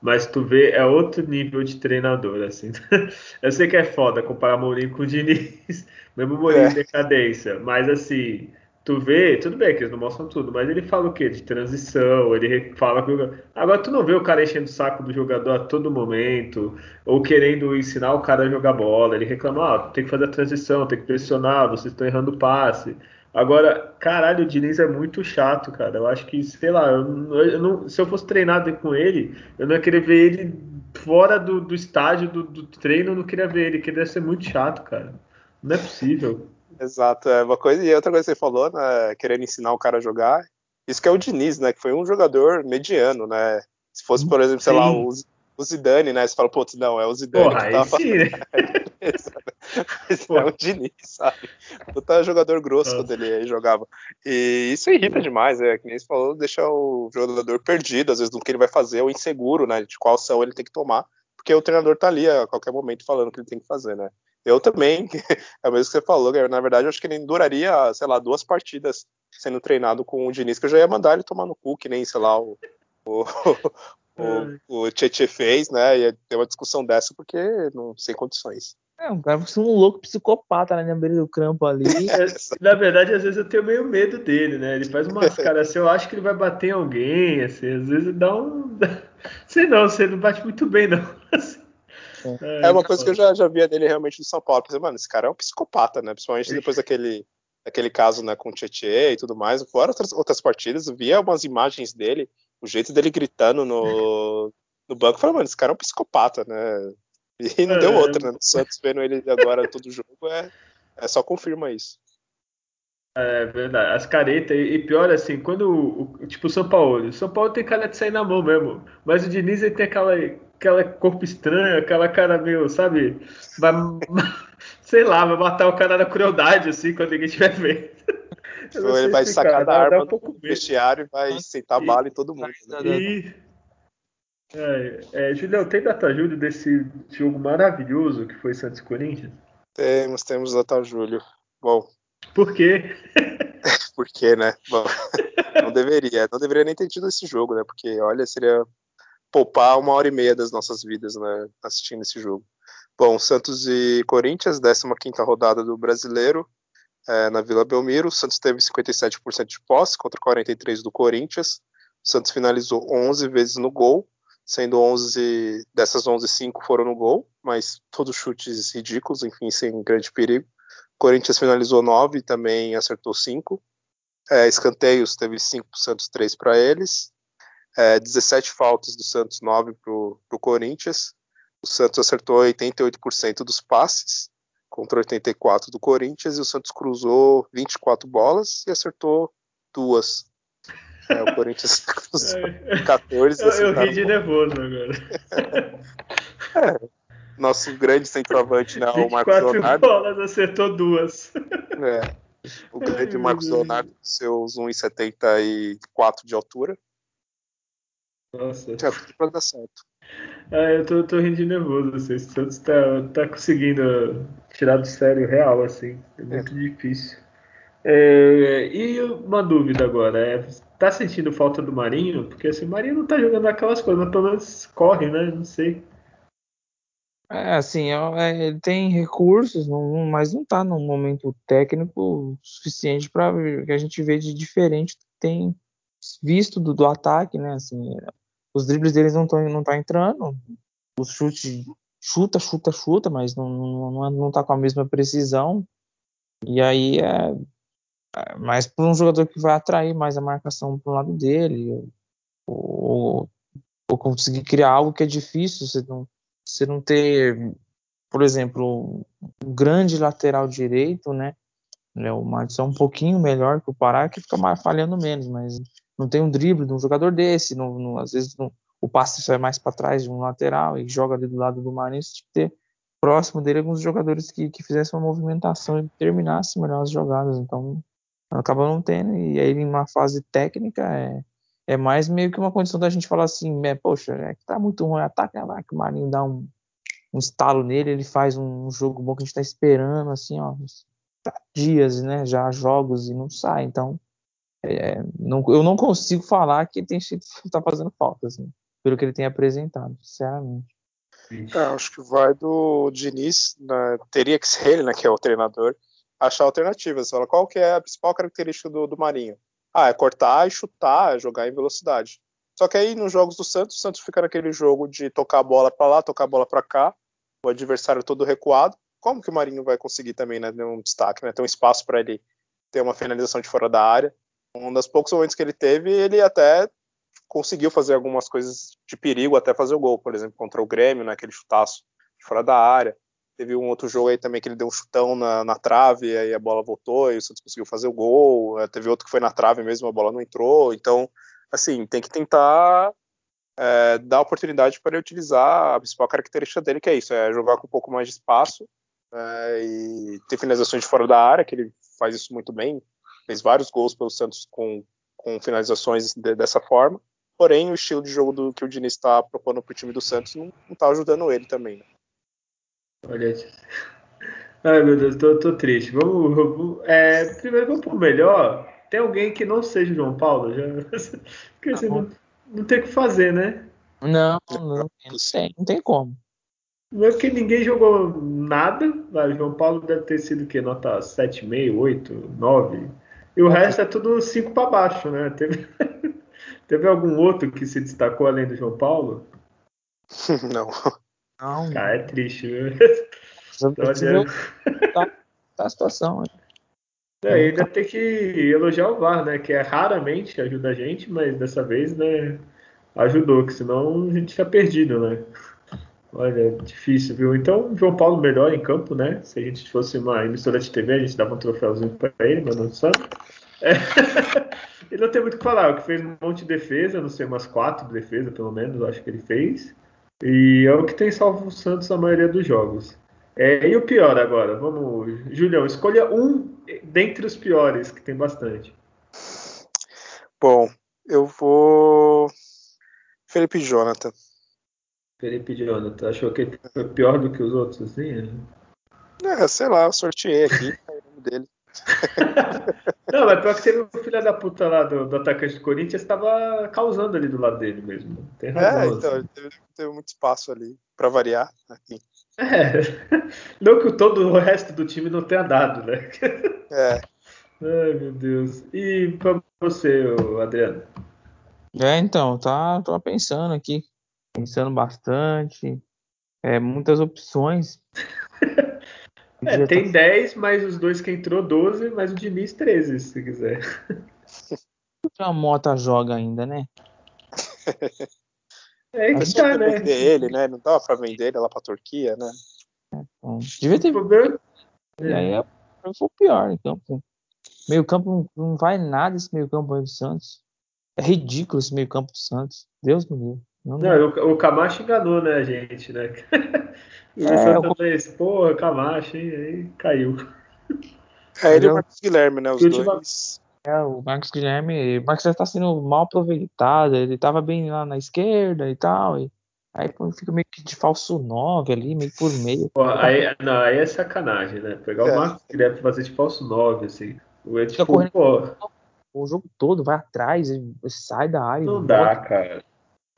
mas tu vê, é outro nível de treinador, assim. [LAUGHS] eu sei que é foda comparar Mourinho com o Diniz, [LAUGHS] mesmo Mourinho é. decadência, mas assim, tu vê, tudo bem que eles não mostram tudo, mas ele fala o quê? De transição, ele fala que Agora tu não vê o cara enchendo o saco do jogador a todo momento, ou querendo ensinar o cara a jogar bola. Ele reclama, ah, tem que fazer a transição, tem que pressionar, vocês estão errando o passe. Agora, caralho, o Diniz é muito chato, cara. Eu acho que, sei lá, eu, eu não, se eu fosse treinado com ele, eu não ia querer ver ele fora do, do estádio do, do treino, eu não queria ver ele, que deve ser muito chato, cara. Não é possível. Exato, é uma coisa e outra coisa que você falou, né, querendo ensinar o cara a jogar, isso que é o Diniz, né, que foi um jogador mediano, né, se fosse, por exemplo, sei lá, o, o Zidane, né, você fala, putz, não, é o Zidane Porra, que tava sim, [LAUGHS] né? Mas é o Diniz, sabe, puta jogador grosso Nossa. quando ele jogava, e isso irrita demais, é, que nem você falou, deixa o jogador perdido, às vezes, no que ele vai fazer, ou inseguro, né, de qual ação ele tem que tomar, porque o treinador tá ali a qualquer momento falando o que ele tem que fazer, né. Eu também, [LAUGHS] é o mesmo que você falou, na verdade, eu acho que ele duraria, sei lá, duas partidas sendo treinado com o Diniz, que eu já ia mandar ele tomar no cu, que nem, sei lá, o, o, o, o Tietchan fez, né? Ia ter uma discussão dessa, porque não sem condições. É, um cara um louco psicopata né, na beira do campo ali. [LAUGHS] É, na verdade, às vezes eu tenho meio medo dele, né? Ele faz umas [LAUGHS] caras assim, eu acho que ele vai bater em alguém, assim, às vezes dá um. [LAUGHS] Sei não, você não bate muito bem, não. Assim, é, é uma coisa que eu já, já via dele realmente no São Paulo. Pensei, mano, esse cara é um psicopata, né? Principalmente depois daquele, daquele caso né, com o Tietchan e tudo mais. Fora outras, outras partidas, eu via umas imagens dele, o jeito dele gritando no, no banco. Eu falei, mano, esse cara é um psicopata, né? E não é, deu outra, né? O Santos vendo ele agora todo jogo é, é só confirma isso. É verdade, as caretas, e pior assim, quando o, tipo o São Paulo, o São Paulo tem cara de sair na mão mesmo, mas o Diniz ele tem aquela, aquela corpo estranho, aquela cara meio, sabe, vai, [LAUGHS] sei lá, vai matar o cara na crueldade, assim, quando ninguém estiver vendo. Ou ele vai sacar da arma um vestiário e vai sentar bala em todo mundo. Né? E, é, é, Julião, tem data Júlio desse jogo maravilhoso que foi Santos Corinthians? Temos, temos data Júlio. Bom, por quê? [LAUGHS] Por quê, né? Bom, [LAUGHS] não deveria. Não deveria nem ter tido esse jogo, né? Porque, olha, seria poupar uma hora e meia das nossas vidas, né? Assistindo esse jogo. Bom, Santos e Corinthians, 15 rodada do Brasileiro, é, na Vila Belmiro. O Santos teve 57% de posse contra 43% do Corinthians. O Santos finalizou 11 vezes no gol, sendo 11 dessas 11, 5 foram no gol, mas todos chutes ridículos, enfim, sem grande perigo. Corinthians finalizou 9 e também acertou 5. É, escanteios teve 5 para o Santos, 3 para eles. É, 17 faltas do Santos, 9 para o Corinthians. O Santos acertou 88% dos passes contra 84% do Corinthians e o Santos cruzou 24 bolas e acertou duas. É, o Corinthians [LAUGHS] cruzou 14. Eu, eu ri de nervoso agora. [LAUGHS] é, nosso grande centroavante, né, o Marcos Leonardo. bolas, acertou duas. É, o grande Ai, Marcos Leonardo, seus 1,74 de altura. Nossa. Já tudo pra dar certo. Ah, eu tô, tô rindo de nervoso, assim. O Santos tá, tá conseguindo tirar do sério real, assim. É muito é. difícil. É, e uma dúvida agora, é, tá sentindo falta do Marinho? Porque assim, o Marinho não tá jogando aquelas coisas, mas pelo menos corre, né? Não sei. É, assim, é, ele tem recursos, não, mas não está num momento técnico suficiente para que a gente vê de diferente tem visto do, do ataque, né? Assim, os dribles deles não estão não tá entrando, o chute chuta, chuta, chuta, mas não, não, não tá com a mesma precisão. E aí é, é mais para um jogador que vai atrair mais a marcação para o lado dele, ou, ou conseguir criar algo que é difícil, você não você não ter, por exemplo, um grande lateral direito, né? né o Madison é um pouquinho melhor que o Pará, que fica falhando menos, mas não tem um drible de um jogador desse, não, não, às vezes não, o passe sai mais para trás de um lateral e joga ali do lado do Marinho, tinha que ter próximo dele alguns jogadores que, que fizessem uma movimentação e terminassem melhor as jogadas, então acaba não tendo, e aí em uma fase técnica é, é mais meio que uma condição da gente falar assim, é, poxa, é que tá muito ruim, ataca lá que o Marinho dá um, um estalo nele, ele faz um, jogo bom que a gente tá esperando, assim, ó, dias, né, já jogos e não sai, então é, não, eu não consigo falar que ele tem [LAUGHS] tá fazendo falta, assim, pelo que ele tem apresentado, sinceramente. É, acho que vai do Diniz, né, teria que ser ele, né, que é o treinador, achar alternativas. Fala, qual que é a principal característica do, do Marinho? Ah, é cortar e chutar, é jogar em velocidade. Só que aí nos jogos do Santos, o Santos fica naquele jogo de tocar a bola para lá, tocar a bola para cá, o adversário todo recuado. Como que o Marinho vai conseguir também né, ter um destaque, né, ter um espaço para ele ter uma finalização de fora da área? Um dos poucos momentos que ele teve, ele até conseguiu fazer algumas coisas de perigo até fazer o gol, por exemplo, contra o Grêmio, naquele né, chutaço de fora da área. Teve um outro jogo aí também que ele deu um chutão na, na trave, aí a bola voltou e o Santos conseguiu fazer o gol. É, teve outro que foi na trave mesmo, a bola não entrou. Então, assim, tem que tentar é, dar oportunidade para ele utilizar a principal característica dele, que é isso, é jogar com um pouco mais de espaço é, e ter finalizações de fora da área, que ele faz isso muito bem. Fez vários gols pelo Santos com, com finalizações de, dessa forma. Porém, o estilo de jogo do, que o Diniz está propondo para o time do Santos não está ajudando ele também. Né? Olha. Ai meu Deus, tô, tô triste. Vamos. vamos é, primeiro vamos pro melhor. Tem alguém que não seja João Paulo? Já... [LAUGHS] Porque tá não, não tem o que fazer, né? Não, não, não, tem, não tem como. Não é que ninguém jogou nada. Mas João Paulo deve ter sido o quê? Nota 7,5, 8, 9. E o resto é tudo 5 para baixo, né? Teve... [LAUGHS] Teve algum outro que se destacou além do João Paulo? [LAUGHS] Não. Não. Cara, é triste, viu? [LAUGHS] Tá, tá a situação. É, ainda tem que elogiar o VAR, né? Que é raramente ajuda a gente, mas dessa vez, né? Ajudou, que senão a gente tinha perdido, né? Olha, difícil, viu? Então, João Paulo melhor em campo, né? Se a gente fosse uma emissora de TV, a gente dava um troféuzinho para ele, mas não sabe. É. [LAUGHS] ele não tem muito o que falar, que fez um monte de defesa, não sei, umas quatro defesas pelo menos, acho que ele fez. E é o que tem salvo o Santos na maioria dos jogos. É, e o pior agora? Vamos, Julião, escolha um dentre os piores, que tem bastante. Bom, eu vou. Felipe Jonathan. Felipe Jonathan, achou que ele foi pior do que os outros, assim? É, sei lá, eu sorteei aqui [LAUGHS] o nome dele. [LAUGHS] Não, mas pior que teve o filho da puta lá do, do atacante do Corinthians estava causando ali do lado dele mesmo. Tem razão. É, então, assim. teve, teve, muito espaço ali, para variar. Aqui. É, [LAUGHS] não que todo o resto do time não tenha dado, né? É. Ai, meu Deus. E pra você, Adriano? É, então, tá, tô pensando aqui. Pensando bastante. É, muitas opções. [LAUGHS] É, tem 10, mais os dois que entrou 12, mais o Diniz 13, se quiser. [LAUGHS] A Mota joga ainda, né? É que tá, né? vender ele, né? Não dava pra vender ele lá pra Turquia, né? É, bom, devia ter. E aí é, foi o pior campo. Meio campo não vai nada esse meio campo aí do Santos. É ridículo esse meio campo do Santos. Deus me livre. Não, não o, o Camacho enganou, né, a gente, né? o [LAUGHS] é, Santos fez, porra, Camacho, hein? Aí caiu. É ele e o Marcos Guilherme, né? Os dois. É, o Marcos Guilherme, o Marcos está sendo mal aproveitado, ele estava bem lá na esquerda e tal, e aí fica meio que de falso 9 ali, meio por meio. Pô, aí, não, aí é sacanagem, né? Pegar é. o Marcos Guilherme e fazer de falso 9, assim. O tipo, correndo pô... o jogo todo, vai atrás, sai da área. Não dá, volta. cara.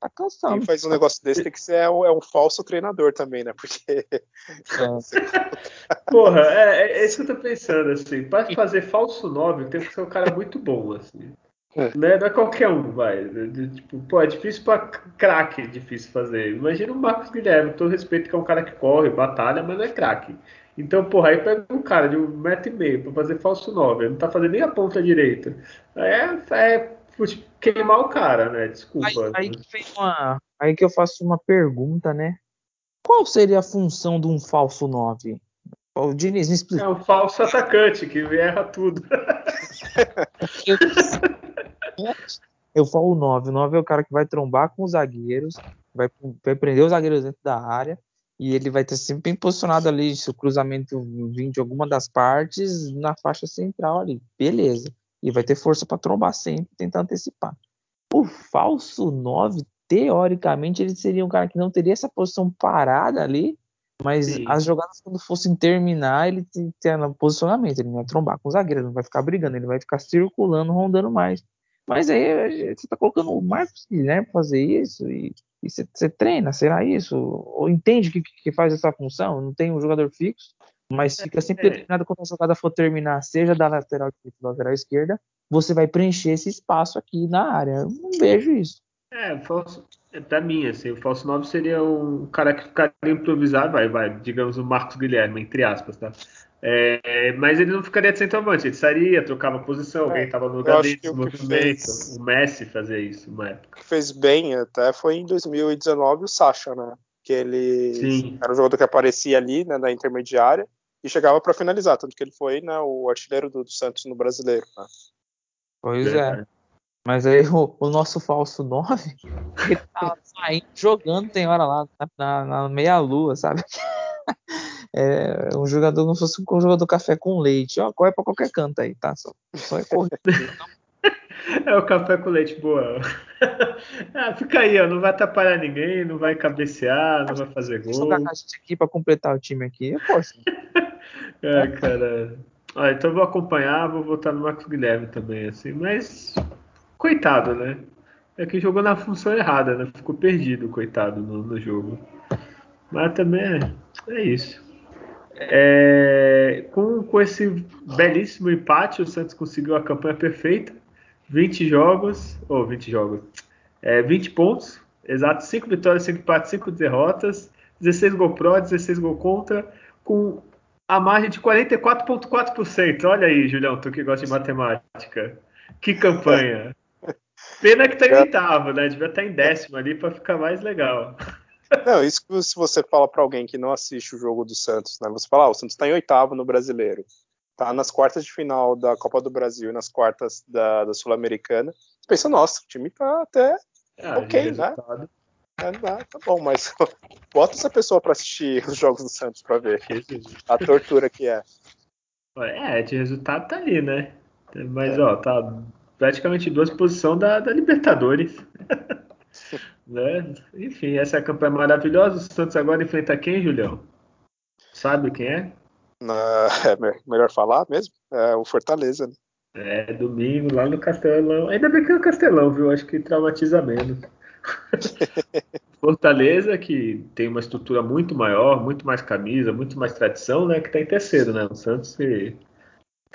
Tá cansado. Quem faz um negócio desse tem que ser é um, é um falso treinador também, né? Porque. É. [LAUGHS] Porra, é, é, isso que eu tô pensando, assim. Pra fazer falso 9, tem que ser um cara muito bom, assim. É. Né? Não é qualquer um, vai. Tipo, pô, é difícil pra craque, é difícil fazer. Imagina o Marcos Guilherme, todo respeito que é um cara que corre, batalha, mas não é craque. Então, porra, aí pega um cara de um metro e meio pra fazer falso 9, ele não tá fazendo nem a ponta direita. É, é queimar o cara, né? Desculpa. Aí, aí, que uma, aí que eu faço uma pergunta, né? Qual seria a função de um falso 9? O Diniz me explica. É um falso atacante que erra tudo. eu falo o 9. O 9 é o cara que vai trombar com os zagueiros, vai, vai prender os zagueiros dentro da área e ele vai estar sempre bem posicionado ali, se o cruzamento vir de alguma das partes, na faixa central ali. Beleza e vai ter força para trombar sempre, tentar antecipar. O falso 9, teoricamente, ele seria um cara que não teria essa posição parada ali, mas Sim. as jogadas, quando fossem terminar, ele tem no posicionamento, ele não vai trombar com o zagueiro, não vai ficar brigando, ele vai ficar circulando, rondando mais. Mas aí você está colocando o Marcos Guilherme para fazer isso e, você, você, treina, será isso? Ou entende que, que faz essa função? Não tem um jogador fixo? Mas é, fica sempre é. determinado quando a jogada for terminar, seja da lateral direita ou da lateral esquerda, você vai preencher esse espaço aqui na área. Eu não vejo isso. É, falso, é pra mim, assim, o falso 9 seria um cara que ficaria improvisado, vai, vai, digamos o Marcos Guilherme, entre aspas, tá? É, mas ele não ficaria de centroavante, ele sairia, trocava posição, alguém estava no lugar dele, movimento. Fez... O Messi fazia isso uma época. O que fez bem até foi em 2019 o Sacha, né? Que ele Sim. era um jogador que aparecia ali, né, na intermediária, e chegava para finalizar, tanto que ele foi né, o artilheiro do, do Santos no brasileiro. Né? Pois é. Mas aí o, o, nosso falso 9, [LAUGHS] ele tá saindo, jogando, tem hora lá, na, na meia-lua, sabe? [LAUGHS] É um jogador como se fosse um jogador café com leite. Ó, corre pra qualquer canto aí, tá? Só, só é correr. [LAUGHS] É o café com leite boa. ah, fica aí, ó, não vai atrapalhar ninguém, não vai cabecear, não vai fazer gol. Vou jogar a gente aqui para completar o time aqui, eu posso. É, cara. Ah, então vou acompanhar, vou votar no Marcos Guilherme também, assim, mas coitado, né? É que jogou na função errada, né? Ficou perdido, coitado, no, no jogo. Mas também é, é isso. É, com, com esse belíssimo empate, o Santos conseguiu a campanha perfeita. 20 jogos, ou 20 jogos, é, 20 pontos, exato, 5 vitórias, 5 empates, 5 derrotas, 16 gol pró, 16 gol contra, com a margem de 44,4%. Olha aí, Julião, tu que gosta de matemática. Que campanha. [LAUGHS] Pena que tá em oitavo, né? Devia estar tá em décimo ali para ficar mais legal. Não, isso que se você fala para alguém que não assiste o jogo do Santos, né? Você fala, ah, o Santos está em oitavo no brasileiro. Tá nas quartas de final da Copa do Brasil e nas quartas da, da Sul-Americana. Pensa, nossa, o time tá até ah, ok, né? É, tá bom, mas [LAUGHS] bota essa pessoa para assistir os jogos do Santos para ver a tortura que é. É, de resultado tá ali, né? Mas, é. ó, tá praticamente duas posições da, da Libertadores. [LAUGHS] né? Enfim, essa é campanha maravilhosa. O Santos agora enfrenta quem, Julião? Sabe quem é? Na, é melhor falar mesmo? É o Fortaleza, né? É, domingo lá no Castelão. Ainda bem que é o Castelão, viu? Acho que traumatiza menos. [LAUGHS] Fortaleza, que tem uma estrutura muito maior, muito mais camisa, muito mais tradição, né? Que tá em terceiro, né? O Santos que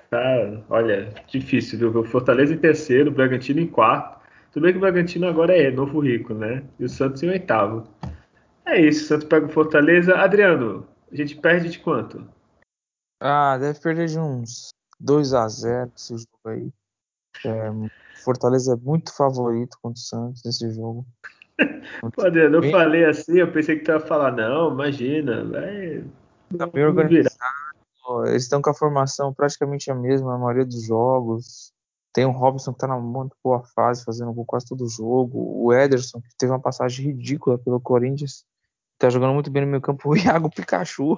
tá, olha, difícil, viu? O Fortaleza em terceiro, o Bragantino em quarto. Tudo bem que o Bragantino agora é novo rico, né? E o Santos em oitavo. É isso, o Santos pega o Fortaleza. Adriano, a gente perde de quanto? Ah, deve perder de uns 2 a 0 esse jogo aí. É, Fortaleza é muito favorito contra o Santos nesse jogo. [LAUGHS] Adriano, eu falei assim, eu pensei que tu ia falar, não, imagina, vai. Tá bem organizado. Eles estão com a formação praticamente a mesma na maioria dos jogos. Tem o Robson que tá na muito boa fase, fazendo gol quase todo jogo. O Ederson, que teve uma passagem ridícula pelo Corinthians, tá jogando muito bem no meio campo. [LAUGHS] O Iago Pikachu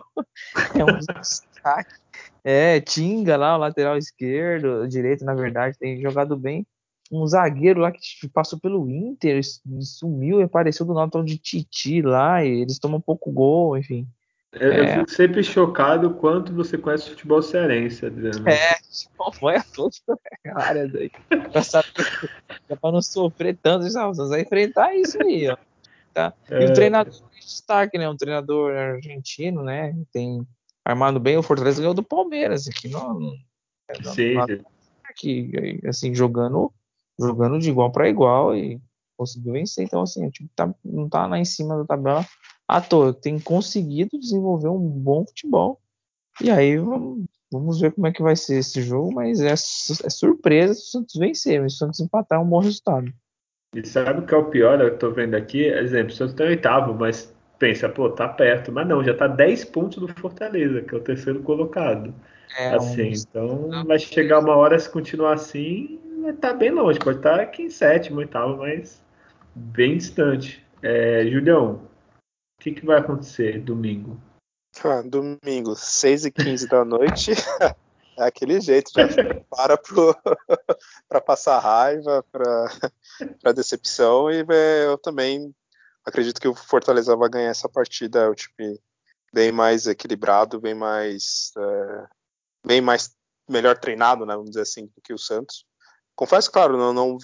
é um dos [LAUGHS] É, Tinga lá, o lateral esquerdo, direito, na verdade, tem jogado bem um zagueiro lá que passou pelo Inter, sumiu e apareceu do nada de Titi lá, e eles tomam pouco gol, enfim. Eu, é... eu fico sempre chocado quanto você conhece futebol cearense, Adriano. É, acompanha todas [LAUGHS] as áreas aí. Pra, saber, pra não sofrer tanto, vamos enfrentar isso aí, ó. Tá? É... E o é. treinador de destaque, né? Um treinador argentino, né? Tem armado bem o Fortaleza ganhou do Palmeiras aqui, não, não, Sim. Não, aqui, assim, jogando jogando de igual para igual e conseguiu vencer. Então, assim, o time tá, não tá lá em cima da tabela à toa, tem conseguido desenvolver um bom futebol. E aí vamos, vamos ver como é que vai ser esse jogo, mas é, é surpresa se o Santos vencer, mas se o Santos empatar é um bom resultado. E sabe o que é o pior? Eu tô vendo aqui, exemplo, o Santos tá em oitavo, mas pensa, pô, tá perto, mas não, já tá 10 pontos do Fortaleza, que é o terceiro colocado. É, assim, um... então vai chegar uma hora se continuar assim, tá bem longe, pode estar aqui em sétimo, oitavo, mas bem distante. É, Julião, o que, que vai acontecer domingo? Ah, domingo, 6 e 15 da noite. [LAUGHS] é aquele jeito, já para para [LAUGHS] passar raiva, para decepção. E é, eu também acredito que o Fortaleza vai ganhar essa partida. É o time bem mais equilibrado, bem mais. É, bem mais melhor treinado, né, vamos dizer assim, do que o Santos. Confesso, claro, não, não,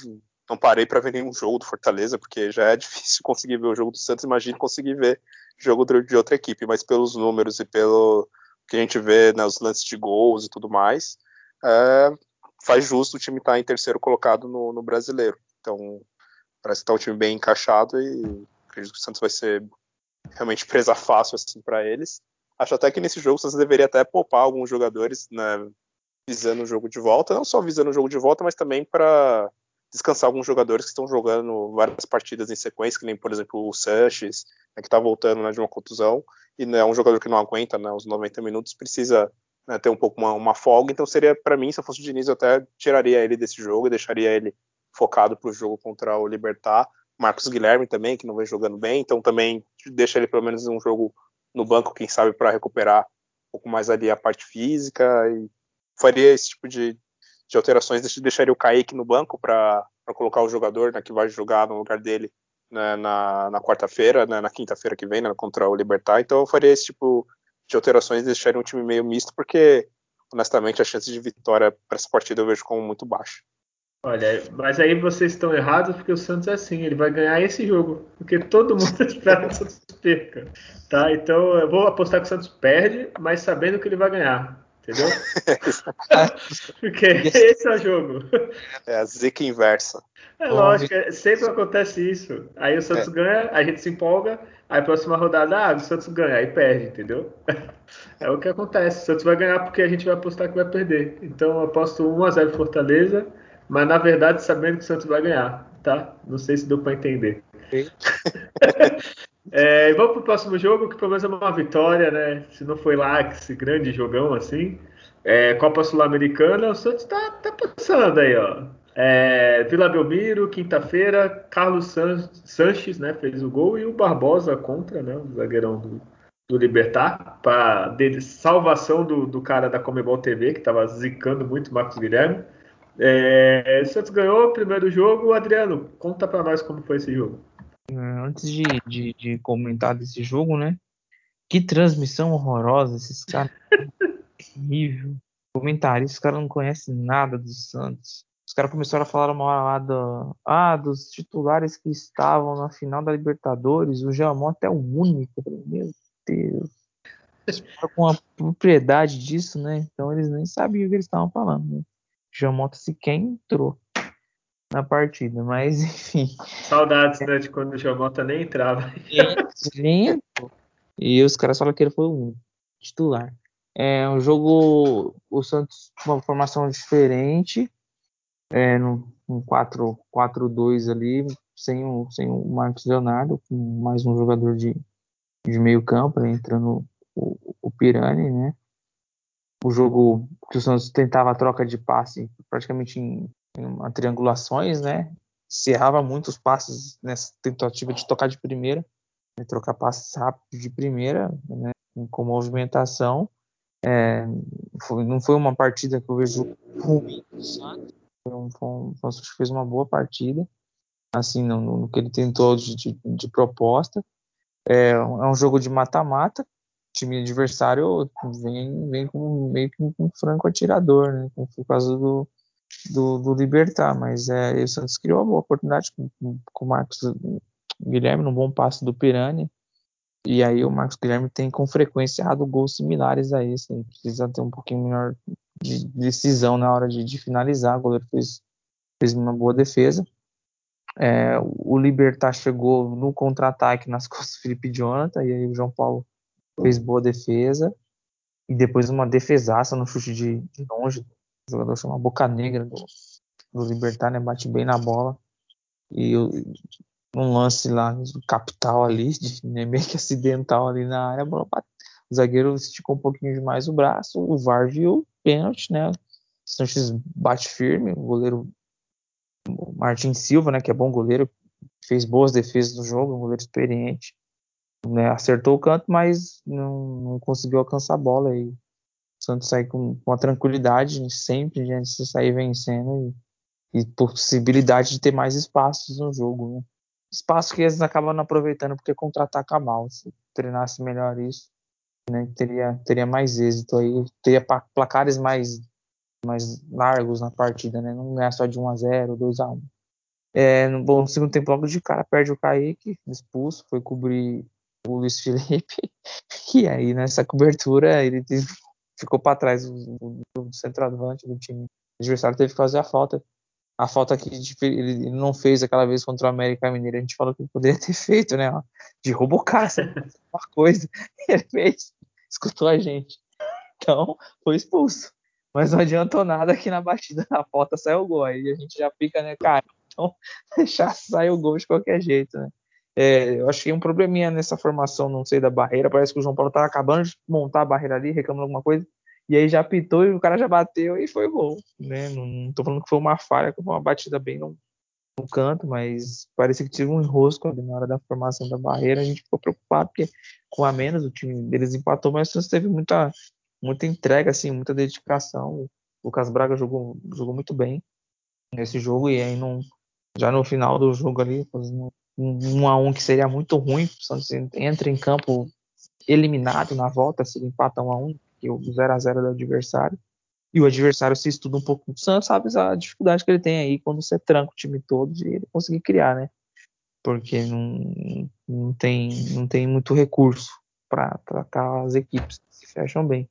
não parei para ver nenhum jogo do Fortaleza, porque já é difícil [LAUGHS] conseguir ver o jogo do Santos, imagine conseguir ver jogo de outra equipe, mas pelos números e pelo que a gente vê nos né, lances de gols e tudo mais, é, faz justo o time estar tá em terceiro colocado no, no brasileiro. Então, parece que está um time bem encaixado e acredito que o Santos vai ser realmente presa fácil assim para eles. Acho até que nesse jogo o Santos deveria até poupar alguns jogadores, né, visando o jogo de volta, não só visando o jogo de volta, mas também para descansar alguns jogadores que estão jogando várias partidas em sequência, que nem, por exemplo, o Sanches, né, que está voltando né, de uma contusão, e é um jogador que não aguenta né, os 90 minutos, precisa né, ter um pouco uma, uma, folga, então seria, para mim, se eu fosse o Diniz, eu até tiraria ele desse jogo e deixaria ele focado para o jogo contra o Libertar. Marcos Guilherme também, que não vem jogando bem, então também deixa ele pelo menos um jogo no banco, quem sabe, para recuperar um pouco mais ali a parte física e faria esse tipo de, de alterações, deixaria o Kaique no banco para colocar o jogador né, que vai jogar no lugar dele né, na, na quarta-feira, né, na quinta-feira que vem, né, contra o Libertar. Então eu faria esse tipo de alterações, deixaria um time meio misto, porque honestamente a chance de vitória para essa partida eu vejo como muito baixa. Olha, mas aí vocês estão errados porque o Santos é assim, ele vai ganhar esse jogo, porque todo mundo [LAUGHS] espera que o Santos perca, tá? Então eu vou apostar que o Santos perde, mas sabendo que ele vai ganhar. Entendeu? [LAUGHS] [LAUGHS] Porque [LAUGHS] esse é o jogo. É a zica inversa. É lógico, sempre acontece isso. Aí o Santos é. ganha, a gente se empolga, aí a próxima rodada, ah, o Santos ganha, aí perde, entendeu? É o que acontece. O Santos vai ganhar porque a gente vai apostar que vai perder. Então eu aposto 1x0 Fortaleza, mas na verdade sabendo que o Santos vai ganhar, tá? Não sei se deu para entender. É, vamos pro próximo jogo, que pelo menos é uma vitória, né? Se não foi lá esse grande jogão assim. É, Copa Sul-Americana, o Santos tá, tá passando aí, ó. É, Vila Belmiro, quinta-feira, Carlos San Sanches, né, fez o gol e o Barbosa contra, né, o zagueirão do, do Libertar, para salvação do, do, cara da Comebol TV, que estava zicando muito Marcos Guilherme. É, o Santos ganhou o primeiro jogo. Adriano, conta para nós como foi esse jogo. É, antes de, de, de, comentar desse jogo, né? Que transmissão horrorosa, esses caras. horrível. Comentarista, os caras não conhecem nada do Santos. Os caras começaram a falar uma hora lá do, ah, dos titulares que estavam na final da Libertadores. O Giamota é o único. Meu Deus. Com a propriedade disso, né? Então eles nem sabiam o que eles estavam falando. Né? O Giamota sequer entrou na partida, mas [LAUGHS] enfim. Saudades, né, de quando o Jamota nem entrava. Nem E os caras falam que ele foi o titular. É um jogo, o Santos, uma formação diferente, é, no, um 4-2 ali, sem o, sem o Marcos Leonardo, com mais um jogador de, de meio campo, né, entrando o, o Pirani, né? O jogo que o Santos tentava a troca de passe praticamente em uma triangulações, né? Se errava muitos passes nessa tentativa de tocar de primeira, né? trocar passes rápidos de primeira, né? Com movimentação. É, foi, não foi uma partida que eu vejo ruim do Santos. Foi um, o fez uma boa partida, assim, no, no que ele tentou de, de, de proposta. É, é, um jogo de mata-mata. Time adversário vem, vem com meio que um franco atirador, né? Por causa do, do, do Libertar, mas é, o Santos criou uma boa oportunidade com, com o Marcos Guilherme, num bom passe do Pirani, e aí o Marcos Guilherme tem com frequência errado gols similares a esse, ele precisa ter um pouquinho melhor de decisão na hora de, de finalizar, o goleiro fez, fez uma boa defesa. É, o Libertar chegou no contra-ataque nas [LAUGHS] costas do Felipe Jonathan, e aí o João Paulo fez boa defesa, e depois uma defesaça no chute de, de longe jogador chama Boca Negra do, do Libertar, né? Bate bem na bola. E um lance lá capital ali, de, né, meio que acidental ali na área, a bola bate. O zagueiro esticou um pouquinho demais o braço, o VAR viu pênalti, né? Sanches bate firme, o goleiro Martin Silva, né, que é bom goleiro, fez boas defesas no jogo, um goleiro experiente, né, acertou o canto, mas não, não conseguiu alcançar a bola e Santos sai com, com a tranquilidade sempre de se sair vencendo e, e, possibilidade de ter mais espaços no jogo. Né? Espaço que eles acabam não aproveitando porque contra-ataca mal. Se treinasse melhor isso, né, teria, teria mais êxito aí, teria placares mais, mais largos na partida, né? não é só de 1 a 0 2 a 1 é, no bom segundo tempo, logo de cara, perde o Kaique, expulso, foi cobrir o Luiz Felipe, [LAUGHS] e aí nessa cobertura ele ficou para trás o, centroavante do time adversário teve que fazer a falta. A falta que ele não fez aquela vez contra o América Mineiro, a gente falou que poderia ter [LAUGHS] feito, né? De robocaça, [LAUGHS] uma coisa. [LAUGHS] Ele fez, escutou a gente. Então, foi expulso. Mas não adiantou nada que na batida da falta saiu o gol. Aí a gente já fica, né, cara? Então, deixar sair o gol de qualquer jeito, né? É, eu achei um probleminha nessa formação, não sei, da barreira. Parece que o João Paulo estava acabando de montar a barreira ali, reclamando alguma coisa, e aí já apitou e o cara já bateu e foi gol. Né? Não, não tô falando que foi uma falha, que foi uma batida bem no, no canto, mas parecia que tive um enrosco ali na hora da formação da barreira. A gente ficou preocupado, porque com a menos o time deles empatou, mas o teve muita, muita entrega, assim, muita dedicação. O Lucas Braga jogou, jogou muito bem nesse jogo, e aí não, já no final do jogo ali, fazendo um, a um que seria muito ruim, o Santos entra em campo eliminado na volta, se ele empata um a um, que o 0 a 0 do adversário. E o adversário se estuda um pouco do Santos, sabe a dificuldade que ele tem aí quando você tranca o time todo de ele conseguir criar, né? Porque não, não, tem, não tem muito recurso para tratar as equipes se fecham bem.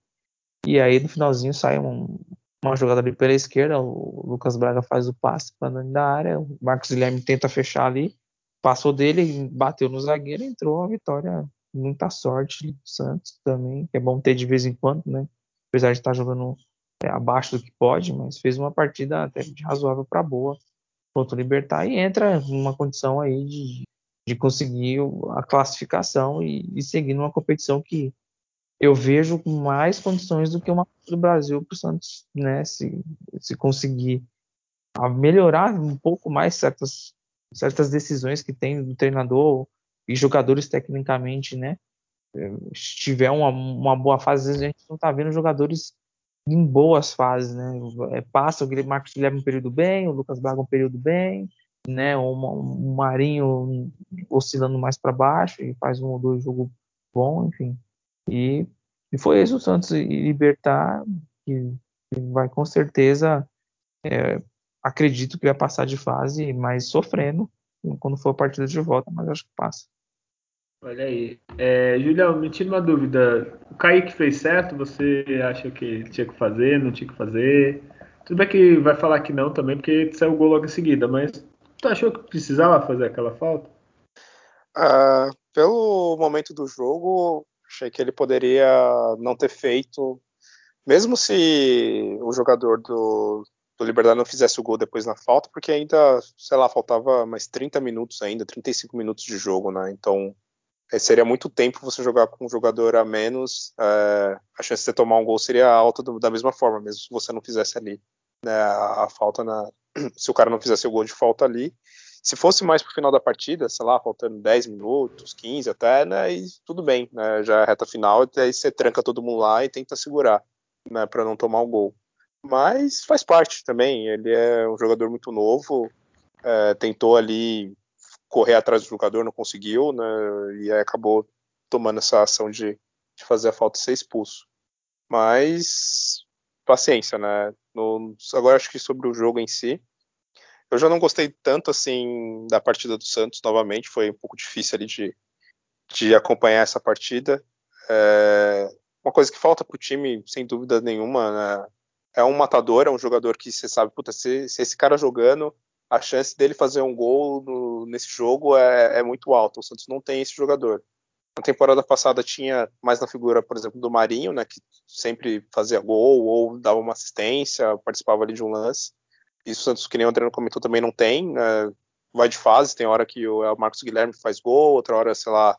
E aí no finalzinho sai um, uma jogada ali pela esquerda, o Lucas Braga faz o passe para dentro da área, o Marcos Guilherme tenta fechar ali, passou dele, bateu no zagueiro, entrou a vitória. Muita sorte do Santos também, que é bom ter de vez em quando, né? Apesar de estar jogando é, abaixo do que pode, mas fez uma partida até de razoável para boa contra o Libertar e entra numa condição aí de, de conseguir a classificação e, e seguir numa competição que eu vejo com mais condições do que uma do Brasil para o Santos, né, se, se conseguir melhorar um pouco mais certas, certas decisões que tem do treinador e jogadores tecnicamente, né, se tiver uma, uma boa fase, às vezes a gente não está vendo jogadores em boas fases, né, é, passa o Marcos Guilherme um período bem, o Lucas Braga um período bem, né, um Marinho oscilando mais para baixo e faz um ou dois jogos bom, enfim. E, e foi isso, o Santos libertar, que, que vai com certeza, é, acredito que vai passar de fase, mas sofrendo quando for a partida de volta, mas acho que passa. Olha aí. É, Julião, me tira uma dúvida. O Kaique fez certo? Você acha que tinha que fazer, não tinha que fazer? Tudo bem que vai falar que não também, porque saiu o gol logo em seguida, mas tu achou que precisava fazer aquela falta? Ah, pelo momento do jogo, achei que ele poderia não ter feito, mesmo se o jogador do, do Liberdade não fizesse o gol depois na falta, porque ainda, sei lá, faltava mais 30 minutos ainda, 35 minutos de jogo, né? Então é, seria muito tempo você jogar com um jogador a menos, é, a chance de você tomar um gol seria alta do, da mesma forma, mesmo se você não fizesse ali né, a, a, falta na, [CLEARS THROAT] se o cara não fizesse o gol de falta ali. Se fosse mais pro final da partida, sei lá, faltando 10 minutos, 15 até, né, e tudo bem, né, já é reta final, aí você tranca todo mundo lá e tenta segurar, né, para não tomar o gol. Mas faz parte também, ele é um jogador muito novo, é, tentou ali correr atrás do jogador, não conseguiu, né, e acabou tomando essa ação de, de fazer a falta e ser expulso. Mas paciência, né? No, agora acho que sobre o jogo em si, eu já não gostei tanto assim da partida do Santos novamente, foi um pouco difícil ali de, de acompanhar essa partida. É, uma coisa que falta para o time, sem dúvida nenhuma, né, é um matador, é um jogador que você sabe, puta, se, se esse cara jogando, a chance dele fazer um gol no, nesse jogo é, é, muito alta. O Santos não tem esse jogador. Na temporada passada tinha mais na figura, por exemplo, do Marinho, né, que sempre fazia gol ou dava uma assistência, participava ali de um lance. Isso o Santos, que nem o Adriano comentou, também não tem. Né? Vai de fase, tem hora que o, é o Marcos Guilherme faz gol, outra hora, sei lá,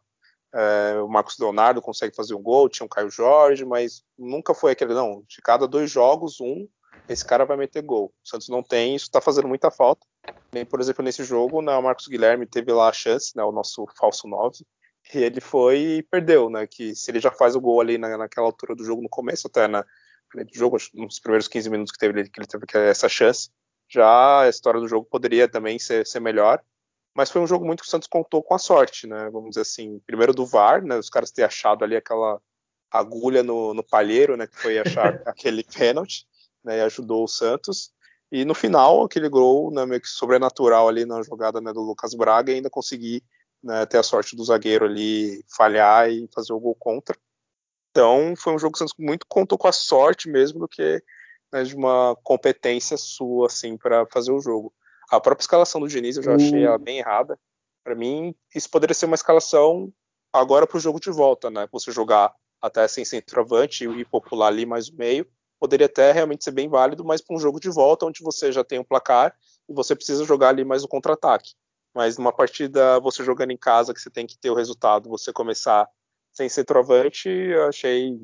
é, o Marcos Leonardo consegue fazer um gol, tinha um Caio Jorge, mas nunca foi aquele, não, de cada dois jogos, um, esse cara vai meter gol. O Santos não tem, isso está fazendo muita falta. Nem, por exemplo, nesse jogo, né, o Marcos Guilherme teve lá a chance, né, o nosso falso 9, e ele foi e perdeu, né, que se ele já faz o gol ali na, naquela altura do jogo, no começo até, na, do jogo, nos primeiros 15 minutos que, teve, que ele teve essa chance, já a história do jogo poderia também ser, ser melhor. Mas foi um jogo muito que o Santos contou com a sorte, né? Vamos dizer assim, primeiro do VAR, né? Os caras terem achado ali aquela agulha no, no palheiro, né? Que foi achar [LAUGHS] aquele pênalti, né? E ajudou o Santos. E no final, aquele gol né, meio que sobrenatural ali na jogada né, do Lucas Braga e ainda conseguir né, ter a sorte do zagueiro ali falhar e fazer o gol contra. Então foi um jogo que o Santos muito contou com a sorte mesmo do que né, de uma competência sua, assim, para fazer o jogo. A própria escalação do Diniz eu já achei ela bem errada. Para mim, isso poderia ser uma escalação agora para o jogo de volta, né? Você jogar até sem centroavante e popular ali mais o meio, poderia até realmente ser bem válido, mas para um jogo de volta onde você já tem um placar e você precisa jogar ali mais o contra-ataque. Mas numa partida, você jogando em casa, que você tem que ter o resultado, você começar sem centroavante, eu achei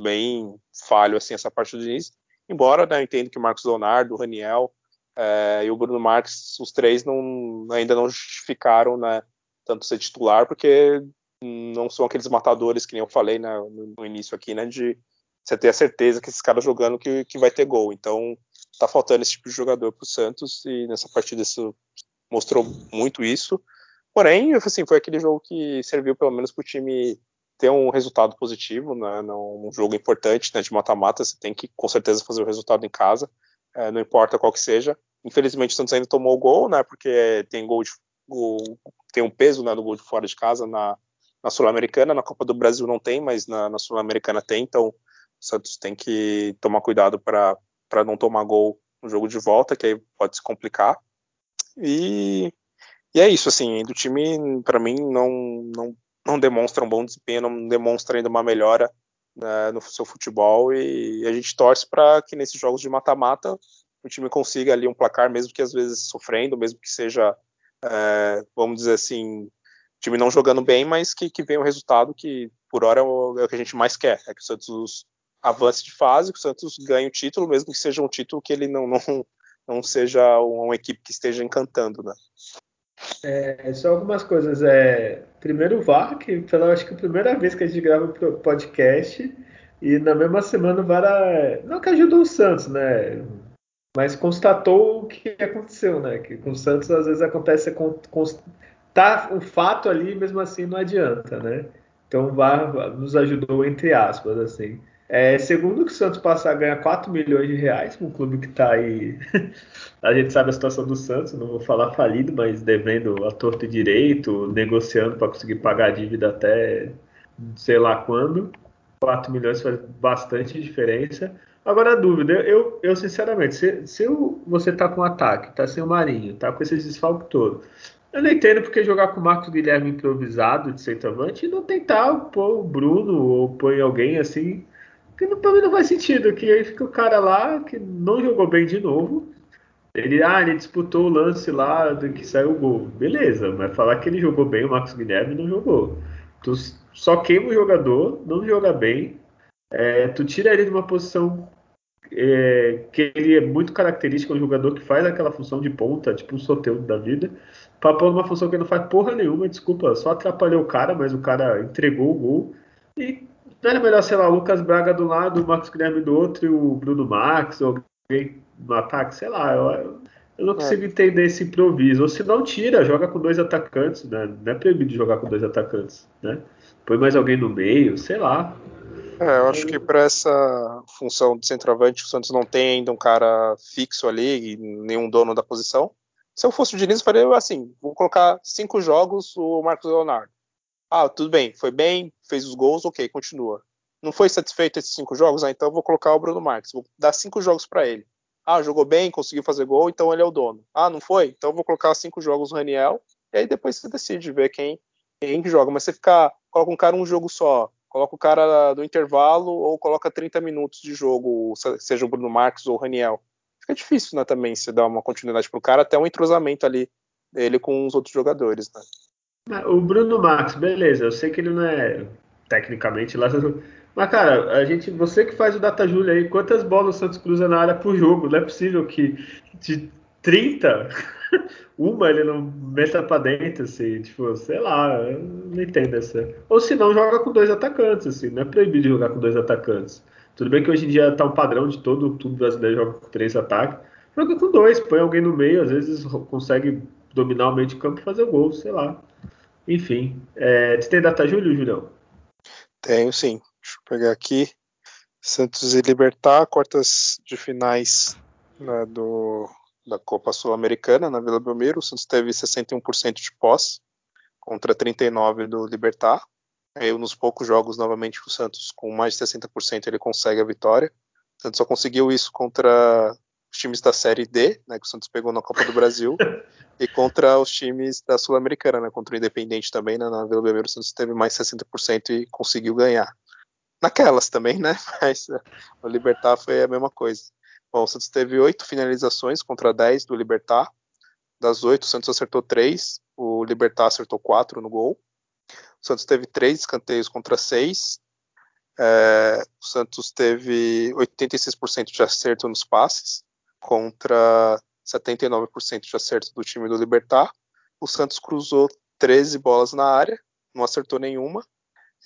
bem falho assim essa parte do Diniz. Embora né, eu entendo que Marcos Leonardo, o Raniel é, e o Bruno Marques, os três não, ainda não justificaram né, tanto ser titular, porque não são aqueles matadores que nem eu falei né, no, início aqui, né, de você ter a certeza que esses caras jogando que, que vai ter gol. Então tá faltando esse tipo de jogador pro Santos e nessa partida isso mostrou muito isso. Porém, assim, foi aquele jogo que serviu pelo menos para o time ter um resultado positivo, né, num jogo importante né, de mata-mata, você tem que com certeza fazer o resultado em casa, é, não importa qual que seja. Infelizmente o Santos ainda tomou o gol, né, porque tem gol, de, tem um peso né, do gol de fora de casa na, na Sul-Americana, na Copa do Brasil não tem, mas na, na Sul-Americana tem, então o Santos tem que tomar cuidado para não tomar gol no jogo de volta, que aí pode se complicar. E, e é isso, assim, do time, para mim, não, não não demonstra um bom desempenho, não demonstra ainda uma melhora né, no seu futebol e a gente torce para que nesses jogos de mata-mata o time consiga ali um placar, mesmo que às vezes sofrendo, mesmo que seja, é, vamos dizer assim, time não jogando bem, mas que, que vem o resultado que, por hora, é o, é o que a gente mais quer. É que o Santos avance de fase, que o Santos ganhe o título, mesmo que seja um título que ele não, não, não seja uma equipe que esteja encantando, né? É, só algumas coisas. É, primeiro o VAR, que pela acho que é a primeira vez que a gente grava o podcast, e na mesma semana o VAR não que ajudou o Santos, né? Mas constatou o que aconteceu, né? Que com o Santos às vezes acontece tá um fato ali, mesmo assim não adianta, né? Então o VAR nos ajudou entre aspas, assim. É, segundo que o Santos passar a ganhar 4 milhões de reais, um clube que está aí. [LAUGHS] a gente sabe a situação do Santos, não vou falar falido, mas devendo a torto e direito, negociando para conseguir pagar a dívida até sei lá quando. 4 milhões faz bastante diferença. Agora a dúvida, eu, eu sinceramente, se, se você tá com ataque, tá sem o Marinho, tá com esses desfalques todos, eu não entendo porque jogar com o Marcos Guilherme improvisado de centroavante e não tentar pôr o Bruno ou pôr alguém assim que pra mim não faz sentido, que aí fica o cara lá que não jogou bem de novo. Ele, ah, ele disputou o lance lá do que saiu o gol. Beleza, mas falar que ele jogou bem, o Marcos Guilherme não jogou. Tu só queima o jogador, não joga bem. É, tu tira ele de uma posição é, que ele é muito característico, é um jogador que faz aquela função de ponta, tipo um sorteio da vida, pra pôr uma função que ele não faz porra nenhuma, desculpa, só atrapalhou o cara, mas o cara entregou o gol. E não era melhor, sei lá, o Lucas Braga do lado, o Marcos Guilherme do outro e o Bruno Max, ou alguém no ataque, sei lá. Eu, eu não consigo é. entender esse improviso. Ou se não, tira, joga com dois atacantes, né? Não é proibido jogar com dois atacantes, né? Põe mais alguém no meio, sei lá. É, eu acho que para essa função de centroavante, o Santos não tem ainda um cara fixo ali, nenhum dono da posição. Se eu fosse o Diniz, eu faria assim: vou colocar cinco jogos o Marcos Leonardo. Ah, tudo bem, foi bem, fez os gols, ok, continua. Não foi satisfeito esses cinco jogos? Ah, então vou colocar o Bruno Marques, vou dar cinco jogos para ele. Ah, jogou bem, conseguiu fazer gol, então ele é o dono. Ah, não foi? Então vou colocar cinco jogos no Raniel, e aí depois você decide ver quem, quem joga. Mas você ficar, coloca um cara um jogo só, coloca o cara do intervalo ou coloca 30 minutos de jogo, seja o Bruno Marques ou o Raniel. Fica difícil, né, também, se dar uma continuidade pro cara, até um entrosamento ali dele com os outros jogadores, né? O Bruno Max, beleza, eu sei que ele não é tecnicamente lá. Mas, cara, a gente, você que faz o Data Júlia aí, quantas bolas o Santos cruza na área por jogo? Não é possível que de 30, [LAUGHS] uma ele não meta pra dentro, assim, tipo, sei lá, não entendo essa. Ou se não, joga com dois atacantes, assim, não é proibido jogar com dois atacantes. Tudo bem que hoje em dia tá um padrão de todo tudo brasileiro joga com três ataques. Joga com dois, põe alguém no meio, às vezes consegue dominar o meio de campo e fazer o gol, sei lá. Enfim, é, tem data Júlio, Julião? Tenho sim. Deixa eu pegar aqui. Santos e Libertar, quartas de finais né, do, da Copa Sul-Americana na Vila Belmiro. O Santos teve 61% de posse contra 39% do Libertar. Aí, nos poucos jogos, novamente, o Santos, com mais de 60%, ele consegue a vitória. O Santos só conseguiu isso contra times da Série D, né, que o Santos pegou na Copa do Brasil, [LAUGHS] e contra os times da Sul-Americana, né, contra o Independente também, né, na Vila Belmiro o Santos teve mais 60% e conseguiu ganhar. Naquelas também, né, [LAUGHS] mas o Libertar foi a mesma coisa. Bom, o Santos teve oito finalizações contra 10 do Libertar, das oito o Santos acertou três, o Libertar acertou quatro no gol, o Santos teve três escanteios contra seis, é, o Santos teve 86% de acerto nos passes, contra 79% de acerto do time do Libertar. O Santos cruzou 13 bolas na área, não acertou nenhuma.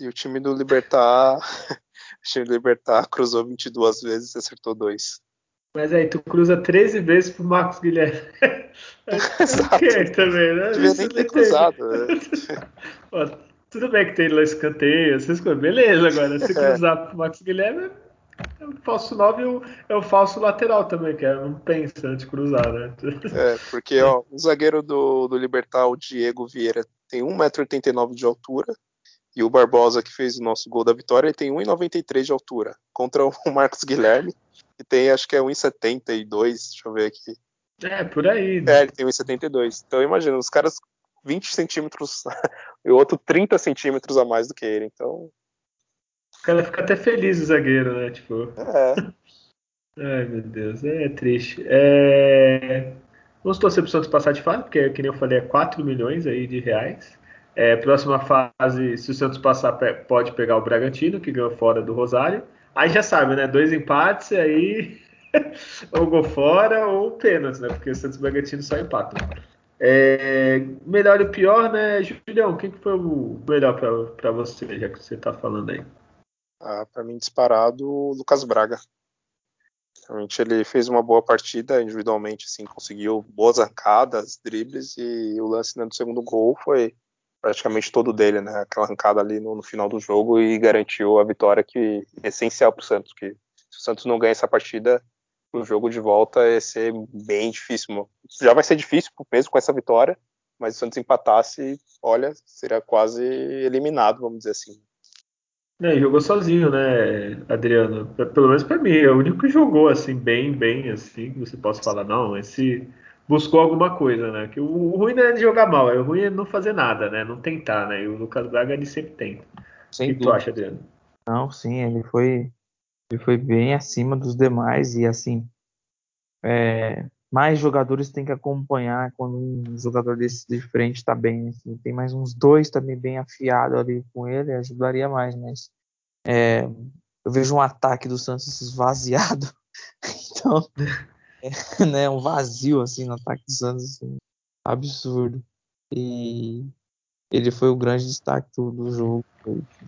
E o time do Libertar, [LAUGHS] o time do Libertar cruzou 22 vezes e acertou 2. Mas aí, tu cruza 13 vezes pro Marcos Guilherme. [LAUGHS] Exato. Okay, também, né? Devia nem ter cruzado. Né? [LAUGHS] tudo bem que tem lá escanteio, essas coisas. Beleza, agora, se é. cruzar pro Marcos Guilherme, o falso 9 é o falso lateral também, que é, não pensa antes de cruzar, né? É, porque ó, o zagueiro do, do Libertar, o Diego Vieira, tem 1,89m de altura. E o Barbosa, que fez o nosso gol da vitória, ele tem 1,93 de altura. Contra o [LAUGHS] Marcos Guilherme, que tem acho que é 1,72. Deixa eu ver aqui. É, por aí. Né? É, ele tem 1,72. Então imagina, os caras 20 centímetros [LAUGHS] e o outro 30 centímetros a mais do que ele. Então cara fica até feliz o zagueiro, né? Tipo. É. Ai, meu Deus, é triste. É... Vamos torcer pro Santos passar de fase, porque, como eu falei, é 4 milhões aí de reais. É, próxima fase, se o Santos passar, pode pegar o Bragantino, que ganhou fora do Rosário. Aí já sabe, né? Dois empates, aí [LAUGHS] ou gol fora ou pênalti, né? Porque o Santos e o Bragantino só empatam. É, melhor e pior, né? Julião, quem que foi o melhor para você, já que você tá falando aí? Ah, para mim, disparado, o Lucas Braga. Realmente ele fez uma boa partida individualmente, assim, conseguiu boas arrancadas, dribles e o lance né, do segundo gol foi praticamente todo dele, né? Aquela arrancada ali no, no final do jogo e garantiu a vitória que é essencial para o Santos, que se o Santos não ganha essa partida, o jogo de volta ia ser bem difícil. Já vai ser difícil mesmo com essa vitória, mas se o Santos empatasse, olha, seria quase eliminado, vamos dizer assim. É, jogou sozinho, né, Adriano? Pelo menos para mim, é o único que jogou assim bem, bem assim, que você possa falar não, esse buscou alguma coisa, né? Que o, ruim não é de jogar mal, é o ruim é não fazer nada, né? Não tentar, né? E o Lucas Braga ele sempre tenta. Sem o que tu acha, Adriano? Não, sim, ele foi ele foi bem acima dos demais e assim é, mais jogadores têm que acompanhar quando um jogador desse de frente está bem. Assim, tem mais uns dois também bem afiados ali com ele, ajudaria mais, mas é, eu vejo um ataque do Santos esvaziado. [LAUGHS] então, é, né, um vazio assim no ataque do Santos, assim, absurdo. E ele foi o grande destaque do, do jogo.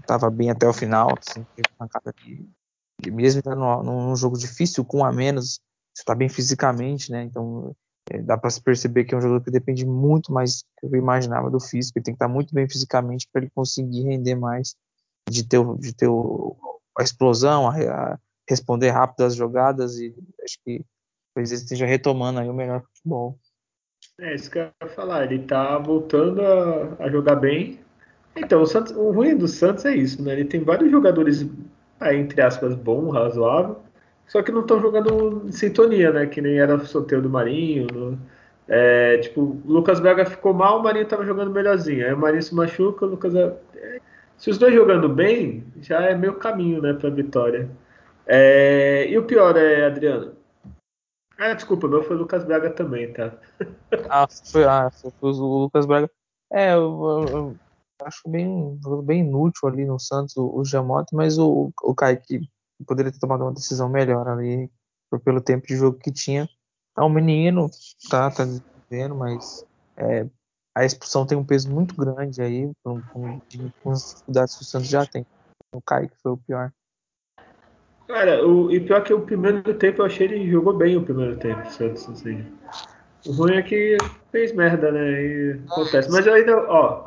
Estava bem até o final, assim, uma cara de, mesmo no, num jogo difícil, com a menos, você está bem fisicamente, né? Então é, dá para se perceber que é um jogador que depende muito mais do que eu imaginava do físico. Ele tem que estar tá muito bem fisicamente para ele conseguir render mais, de ter, de ter o, a explosão, a, a responder rápido às jogadas e acho que talvez ele esteja retomando aí o melhor futebol. É isso que eu ia falar. Ele está voltando a, a, jogar bem. Então, o, Santos, o ruim do Santos é isso, né? Ele tem vários jogadores, entre aspas, bom, razoável, só que não estão jogando em sintonia, né? Que nem era o sorteio do Marinho. No, é, tipo, o Lucas Braga ficou mal, o Marinho estava jogando melhorzinho. Aí o Marinho se machuca, o Lucas. É, se os dois jogando bem, já é meio caminho, né, para vitória. É, e o pior é, Adriano, ah, desculpa, meu foi o Lucas Braga também, tá? [LAUGHS] ah, foi, ah, foi o Lucas Braga. É, eu, eu, eu acho bem, bem inútil ali no Santos o, o mas o, o Kaique poderia ter tomado uma decisão melhor ali, pelo tempo de jogo que tinha. É um menino, tá, tá desenvolvendo, mas é, a expulsão tem um peso muito grande aí, com, com, com as dificuldades que o Santos já tem. O Kaique foi o pior. Cara, o, e pior que o primeiro tempo eu achei ele jogou bem o primeiro tempo, Santos, assim. O ruim é que fez merda, né? E acontece. Mas eu ainda, ó.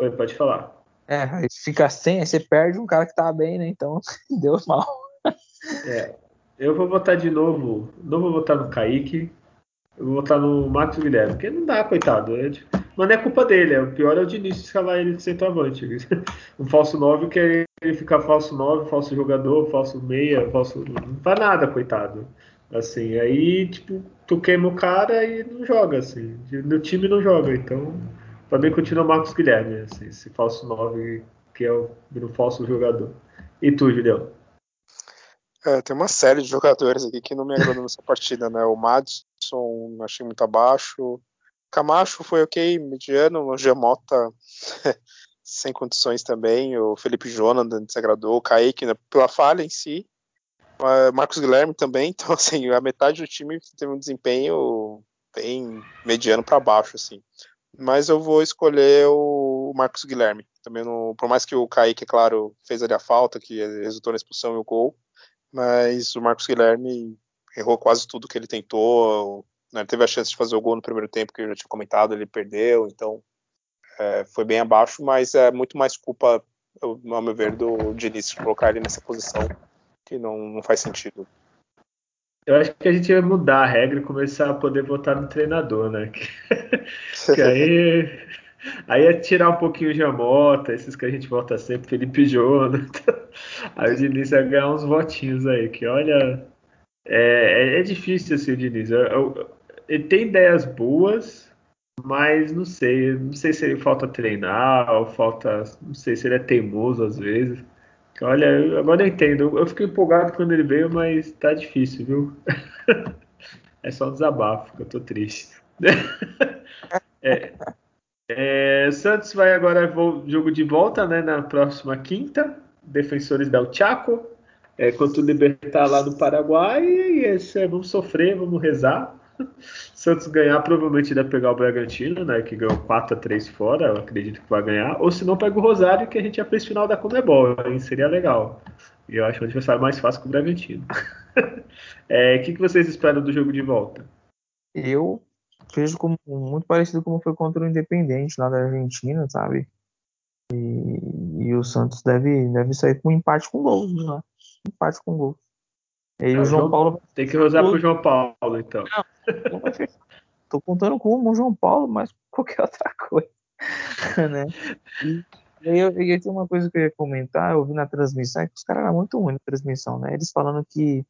Oi, pode falar. É, aí fica sem, aí você perde um cara que tá bem, né? Então [LAUGHS] deu mal. É. Eu vou votar de novo. Não vou votar no Kaique. Eu vou votar no Max Guilherme, porque não dá, coitado. É, mas não é culpa dele, é, o pior é o Diniz escalar ele de centroavante. [LAUGHS] Um falso 9 que é ele ficar falso 9, falso jogador, falso meia, falso. Não faz nada, coitado. Assim, aí, tipo, tu queima o cara e não joga, assim. No time não joga, então. Pra mim continua Marcos Guilherme, assim, esse falso 9 que é o, o falso jogador. E tu, Julião? É, tem uma série de jogadores aqui que não me agradou nessa [LAUGHS] partida, né? O Madison achei muito abaixo. Camacho foi ok, mediano. O Giamota [LAUGHS] sem condições também. O Felipe Jonathan desagradou. O Kaique né, pela falha em si. O Marcos Guilherme também. [LAUGHS] Então, assim, a metade do time teve um desempenho bem mediano para baixo, assim. Mas eu vou escolher o Marcos Guilherme. Também por mais que o Kaique, é claro, fez ali a falta, que resultou na expulsão e o gol mas o Marcos Guilherme errou quase tudo que ele tentou. Né, teve a chance de fazer o gol no primeiro tempo, que eu já tinha comentado, ele perdeu, então é, foi bem abaixo, mas é muito mais culpa, ao meu ver, do Diniz colocar ele nessa posição que não, não faz sentido. Eu acho que a gente vai mudar a regra e começar a poder votar no treinador, né? Que, [LAUGHS] que aí Aí é tirar um pouquinho o Jamota, esses que a gente vota sempre, Felipe Jonathan. [LAUGHS] Aí o Diniz vai ganhar uns votinhos aí, que olha. É, é, é difícil assim o Diniz. Eu, eu, ele tem ideias boas, mas não sei. Não sei se ele falta treinar, ou falta. Não sei se ele é teimoso às vezes. Olha, agora eu entendo. Eu fiquei empolgado quando ele veio, mas tá difícil, viu? [LAUGHS] é só um desabafo, que eu tô triste. [LAUGHS] é, É, Santos vai agora jogo de volta, né, na próxima quinta. Defensores del Chaco, é, contra o Libertar lá no Paraguai. E esse, é, vamos sofrer, vamos rezar. [LAUGHS] Santos ganhar, provavelmente vai pegar o Bragantino, né? Que ganhou 4 a 3 fora, eu acredito que vai ganhar. Ou se não, pega o Rosário, que a gente já fez final da Comebol, aí seria legal. E eu acho o adversário mais fácil que o Bragantino. [LAUGHS] É, o que, que vocês esperam do jogo de volta? Eu vejo como muito parecido como foi contra o Independente lá da Argentina, sabe? E, e o Santos deve, deve sair com um empate com gols, né? Empate com gols. E o João, João, Paulo. Tem que usar pro João Paulo, então. Não, não Tô contando com o João Paulo, mas [LAUGHS] qualquer outra coisa. né? E aí eu, e tem uma coisa que eu ia comentar, eu vi na transmissão, é que os caras eram muito ruins na transmissão, né? Eles falando que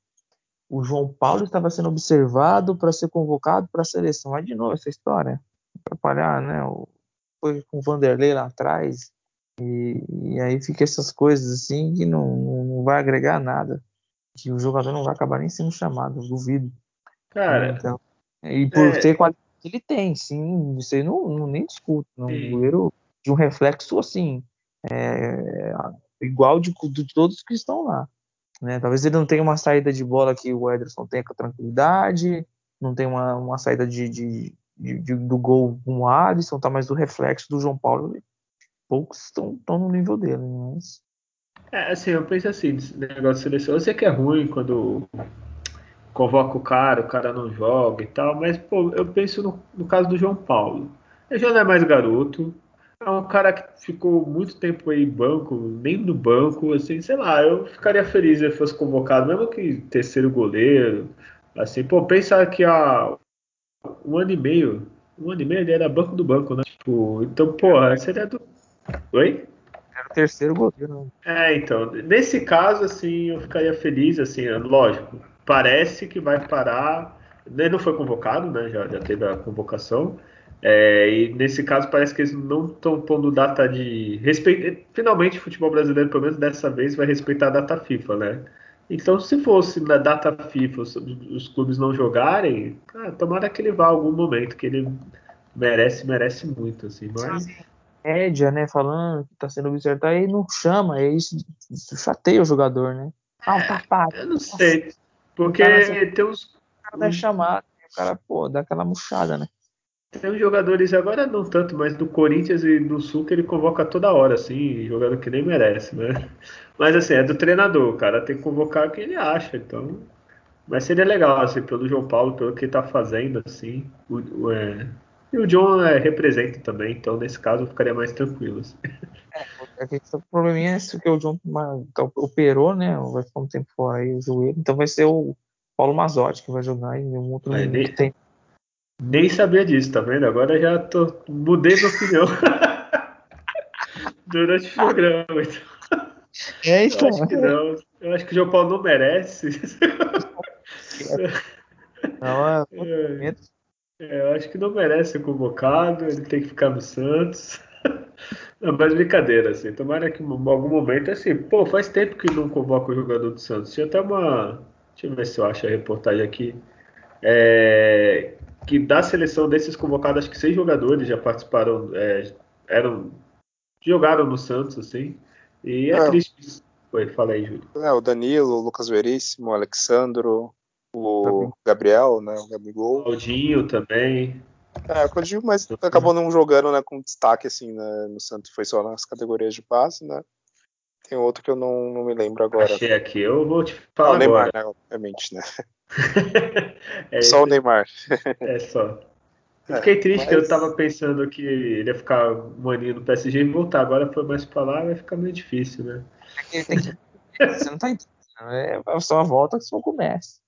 o João Paulo estava sendo observado para ser convocado para a seleção. Mas de novo essa história, atrapalhar, né? Foi com o Vanderlei lá atrás, e, e, aí fica essas coisas assim que não, não vai agregar nada. Que o jogador não vai acabar nem sendo chamado, duvido. Cara. Então, e por é... ter qualidade que ele tem, sim, isso aí não, não nem discuto. Não. O goleiro de um reflexo assim, é, igual de, de todos que estão lá. Né? Talvez ele não tenha uma saída de bola que o Ederson tenha com tranquilidade, não tem uma, uma saída de, de, de, do gol com o Alisson, tá mais do reflexo do João Paulo. Poucos estão, estão no nível dele, mas... É, assim, eu penso assim, negócio de seleção, eu sei que é ruim quando convoca o cara, o cara não joga e tal, mas, pô, eu penso no, no caso do João Paulo. Ele já não é mais garoto, é um cara que ficou muito tempo aí banco, nem no banco, assim, sei lá, eu ficaria feliz se ele fosse convocado, mesmo que terceiro goleiro, assim, pô, pensa que há um ano e meio, um ano e meio ele era banco do banco, né? Tipo, então, porra, seria do. Oi? Terceiro goleiro. Né? É, então, nesse caso, assim, eu ficaria feliz, assim, lógico, parece que vai parar. Ele não foi convocado, né? Já, já teve a convocação. É, e nesse caso parece que eles não estão pondo data de respeito. Finalmente o futebol brasileiro, pelo menos dessa vez, vai respeitar a data FIFA, né? Então, se fosse na data FIFA os, os clubes não jogarem, ah, tomara que ele vá algum momento, que ele merece, merece muito, assim, mas. Média, né? Falando que tá sendo observado, aí não chama, aí isso, isso chateia o jogador, né? Ah, um tapado. Eu não sei. Porque tem uns. O cara é chamado, o cara, pô, dá aquela murchada, né? Tem uns jogadores, agora não tanto, mas do Corinthians e do Sul que ele convoca toda hora, assim, jogador que nem merece, né? Mas assim, é do treinador, o cara tem que convocar quem ele acha, então. Mas seria legal, assim, pelo João Paulo, pelo que ele tá fazendo, assim. O, o é... E o John é, representa também, então nesse caso eu ficaria mais tranquilo. Assim. É, o probleminha é que o John então, operou, né? Vai ficar um tempo fora aí o joelho, então vai ser o Paulo Mazotti que vai jogar e um outro aí, nem... tem nem sabia disso, tá vendo? Agora já tô, mudei de opinião [LAUGHS] durante o programa. Então. É isso. Eu acho que não. Eu acho que o João Paulo não merece. [LAUGHS] Não, é, [LAUGHS] é, é, eu acho que não merece ser convocado, ele tem que ficar no Santos. [LAUGHS] Não, mas brincadeira, assim. Tomara que em algum momento, assim, pô, faz tempo que não convoca o jogador do Santos. Tinha até uma. Deixa eu ver se eu acho a reportagem aqui. É, que da seleção desses convocados, acho que seis jogadores já participaram, é, eram jogaram no Santos, assim. E é, é. triste. Oi, fala aí, Júlio. É, o Danilo, o Lucas Veríssimo, o Alexandro, o Gabriel, né? O Gabigol. O Claudinho também. É, o Claudinho, mas acabou não jogando né, com destaque assim né, no Santos, foi só nas categorias de passe, né? Tem outro que eu não, não me lembro agora. Achei aqui, eu vou te falar. Ah, o Neymar, agora. né? Obviamente, né? [LAUGHS] é só o Neymar. é só. Eu fiquei triste mas... que eu tava pensando que ele ia ficar um aninho no PSG e voltar. Agora foi mais pra lá, vai ficar meio difícil, né? Você não tá entendendo. É só uma volta que só começa.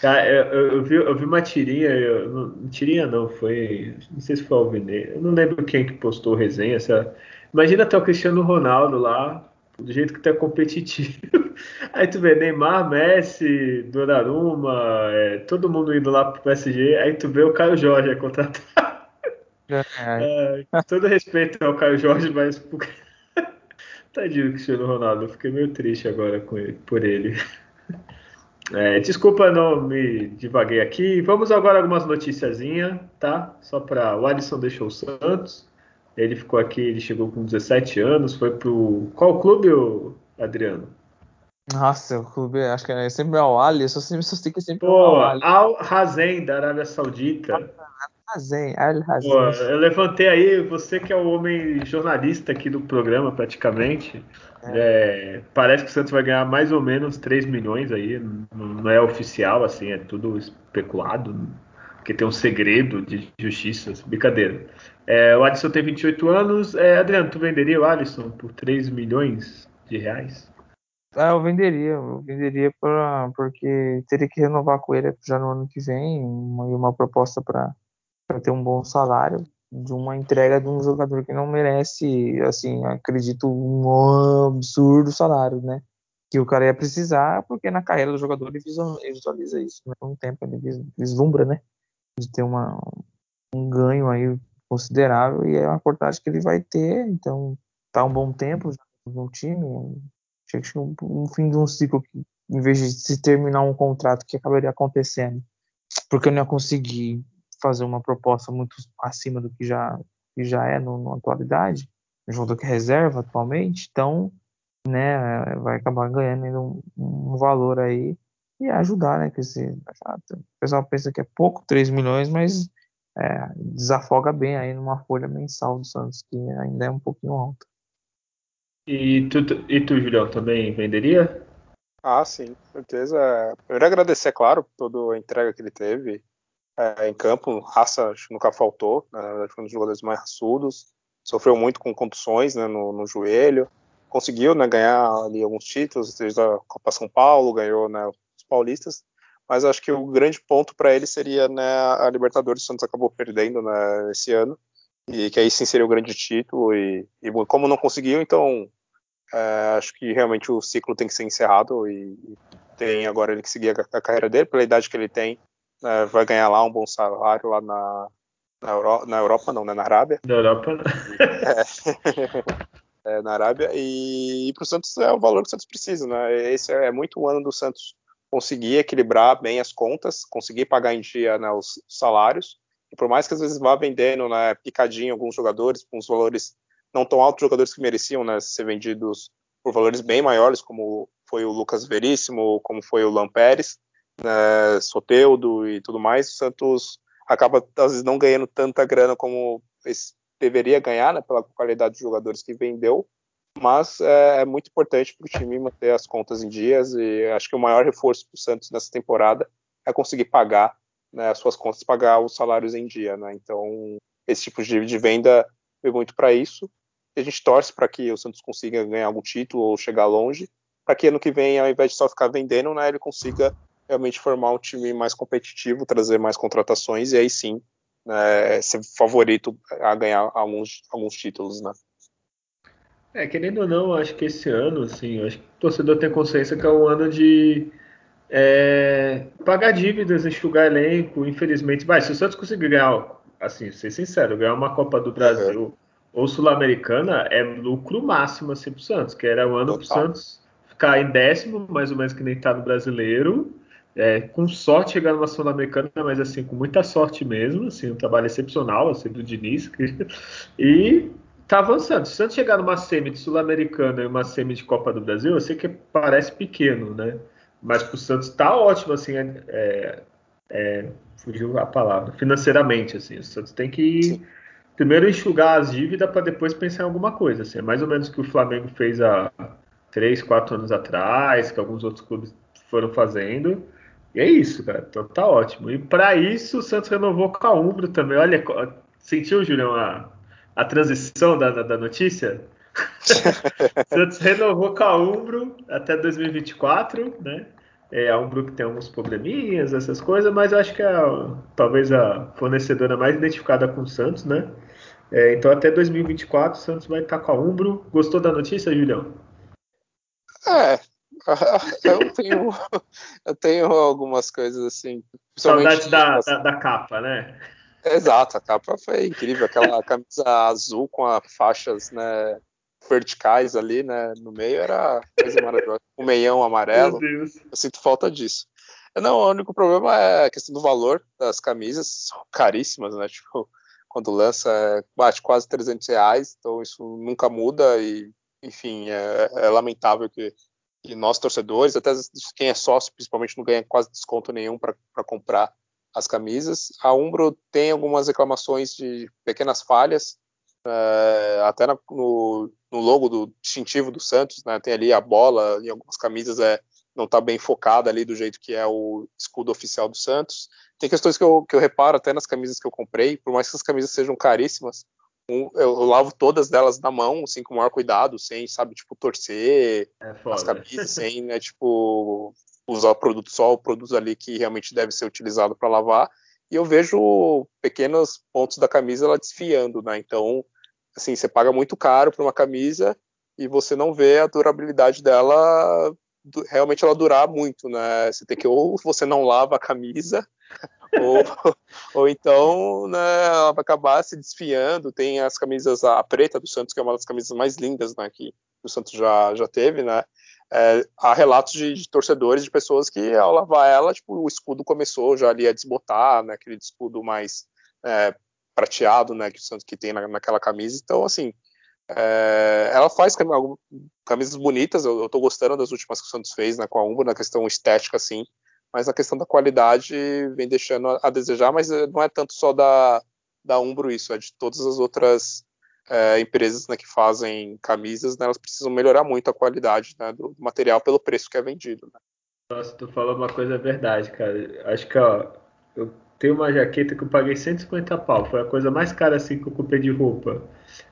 Cara, eu, eu, vi, eu vi uma tirinha, eu, não, tirinha não, foi. Não sei se foi o Alvinei, eu não lembro quem que postou resenha. Essa, imagina até o Cristiano Ronaldo lá, do jeito que tá competitivo. [LAUGHS] Aí tu vê Neymar, Messi, Donnarumma, é, todo mundo indo lá pro PSG. Aí tu vê o Caio Jorge é contratado. É, [LAUGHS] todo respeito ao Caio Jorge, mas [LAUGHS] tadinho do Cristiano Ronaldo. Eu fiquei meio triste agora com ele, por ele. É, desculpa, não me divaguei aqui. Vamos agora algumas noticiazinhas, tá? Só para o Alisson deixou o Santos. Ele ficou aqui, ele chegou com 17 anos, foi pro qual clube, Adriano? Nossa, o clube, acho que é sempre Al Ali, eu só sempre só que sempre Pô, Al Hazen da Arábia Saudita. Hazen, Al Hazen. Pô, eu levantei aí, você que é o homem jornalista aqui do programa, praticamente. É. Parece que o Santos vai ganhar mais ou menos 3 milhões aí. Não é oficial, assim, é tudo especulado. Porque tem um segredo de justiça. Brincadeira. É, o Alisson tem 28 anos. É, Adriano, tu venderia o Alisson por 3 milhões de reais? Ah, eu venderia, eu venderia pra, porque teria que renovar com ele já no ano que vem, uma, uma proposta para ter um bom salário de uma entrega de um jogador que não merece, assim, acredito, um absurdo salário, né? Que o cara ia precisar, porque na carreira do jogador ele visualiza isso, né? Um tempo ele vislumbra, né? De ter uma, um ganho aí considerável e é uma portagem que ele vai ter, então tá um bom tempo no time, chega no, no fim de um ciclo que, em vez de se terminar um contrato que acabaria acontecendo, porque eu não ia conseguir fazer uma proposta muito acima do que já, que já é no, na atualidade, um jogador que reserva atualmente, então né, vai acabar ganhando um, um valor aí e ajudar, né? Que esse, o pessoal pensa que é pouco, 3 milhões, mas é, desafoga bem aí numa folha mensal do Santos, que ainda é um pouquinho alta. E tu, e tu, Julião, também venderia? Ah, sim, certeza. Primeiro agradecer, claro, toda a entrega que ele teve é, em campo. Raça nunca faltou, né? foi um dos jogadores mais raçudos. Sofreu muito com contusões né, no, no, joelho. Conseguiu né, ganhar ali alguns títulos, desde a Copa São Paulo, ganhou né, os paulistas. Mas acho que o grande ponto para ele seria né, a Libertadores. O Santos acabou perdendo né, esse ano. E que aí sim seria o grande título. E, e como não conseguiu, então é, acho que realmente o ciclo tem que ser encerrado e, tem agora ele que seguir a, a carreira dele, pela idade que ele tem, é, vai ganhar lá um bom salário lá na, na, Euro, na Europa, não, né, na Arábia. Na Europa, né? [LAUGHS] é, é, na Arábia, e, e para o Santos é o valor que o Santos precisa, né? Esse é, é muito o ano do Santos conseguir equilibrar bem as contas, conseguir pagar em dia né, os salários, e por mais que às vezes vá vendendo né, picadinho alguns jogadores com os valores não tão altos jogadores que mereciam né, ser vendidos por valores bem maiores, como foi o Lucas Veríssimo, como foi o Lampérez, né, Soteudo e tudo mais. O Santos acaba, às vezes, não ganhando tanta grana como deveria ganhar, né, pela qualidade de jogadores que vendeu, mas é, é muito importante para o time manter as contas em dias e acho que o maior reforço para o Santos nessa temporada é conseguir pagar né, as suas contas, pagar os salários em dia. Né? Então, esse tipo de, de venda veio muito para isso a gente torce para que o Santos consiga ganhar algum título ou chegar longe, para que ano que vem, ao invés de só ficar vendendo, né, ele consiga realmente formar um time mais competitivo, trazer mais contratações e aí sim né, ser favorito a ganhar alguns, alguns títulos, né? É, querendo ou não, acho que esse ano, assim, acho que o torcedor tem consciência que é um ano de é, pagar dívidas, enxugar elenco, infelizmente. Vai, se o Santos conseguir ganhar, assim, ser sincero, ganhar uma Copa do Brasil. Ou Sul-Americana é lucro máximo assim pro Santos, que era o ano Total. pro Santos ficar em décimo, mais ou menos que nem tá no brasileiro, é, com sorte chegar numa Sul-Americana, mas assim, com muita sorte mesmo, assim, um trabalho excepcional, assim, do Diniz, [LAUGHS] e tá avançando. Se o Santos chegar numa semi de Sul-Americana e uma semi de Copa do Brasil, eu sei que parece pequeno, né? Mas pro Santos tá ótimo, assim, é, é, é fugiu a palavra, financeiramente, assim, o Santos tem que primeiro enxugar as dívidas para depois pensar em alguma coisa. Assim, é mais ou menos o que o Flamengo fez há três, quatro anos atrás, que alguns outros clubes foram fazendo. E é isso, cara. Então tá ótimo. E para isso o Santos renovou com a Umbro também. Olha, sentiu, Julião, a, a transição da, da, da notícia? [LAUGHS] Santos renovou com a Umbro até 2024, né? É, a Umbro que tem alguns probleminhas, essas coisas, mas acho que é talvez a fornecedora mais identificada com o Santos, né? É, então até 2024 o Santos vai estar com a Umbro. Gostou da notícia, Julião? É, [LAUGHS] eu tenho, eu tenho algumas coisas assim. Saudade da, da, da, capa, né? Exato, a capa foi incrível, aquela camisa azul com as faixas né, verticais ali, né, no meio, era coisa maravilhosa. O meião amarelo, eu sinto falta disso. Não, o único problema é a questão do valor das camisas, são caríssimas, né? Tipo, quando lança, bate quase 300 reais, então isso nunca muda e, enfim, é, é lamentável que, que, nós torcedores, até quem é sócio, principalmente, não ganha quase desconto nenhum para comprar as camisas. A Umbro tem algumas reclamações de pequenas falhas, é, até no, no, logo do distintivo do Santos, né? Tem ali a bola, em algumas camisas é não está bem focada ali do jeito que é o escudo oficial do Santos. Tem questões que eu, que eu reparo até nas camisas que eu comprei, por mais que as camisas sejam caríssimas, eu, eu lavo todas delas na mão, assim, com o maior cuidado, sem, sabe, tipo, torcer é as camisas, sem, né, tipo, usar produto só, o produto ali que realmente deve ser utilizado para lavar. E eu vejo pequenos pontos da camisa ela desfiando, né? Então, assim, você paga muito caro por uma camisa e você não vê a durabilidade dela realmente ela durar muito, né? Você tem que ou você não lava a camisa [LAUGHS] ou, ou então né, ela vai acabar se desfiando. Tem as camisas a preta do Santos que é uma das camisas mais lindas, né? Que o Santos já já teve, né? É, há relatos de, de, torcedores, de pessoas que ao lavar ela, tipo, o escudo começou já ali a desbotar, né? Aquele escudo mais é, prateado, né? Que o Santos que tem na, naquela camisa. Então, assim, é, ela faz camisas bonitas, eu, eu tô gostando das últimas que o Santos fez né, com a Umbro, na questão estética, assim, mas na questão da qualidade vem deixando a, a desejar, mas eh, não é tanto só da, da Umbro isso, é de todas as outras é, empresas né, que fazem camisas, né, elas precisam melhorar muito a qualidade né, do material pelo preço que é vendido. Né. Nossa, tu falou uma coisa verdade, cara. Acho que ó, eu tenho uma jaqueta que eu paguei 150 pau, foi a coisa mais cara assim que eu comprei de roupa.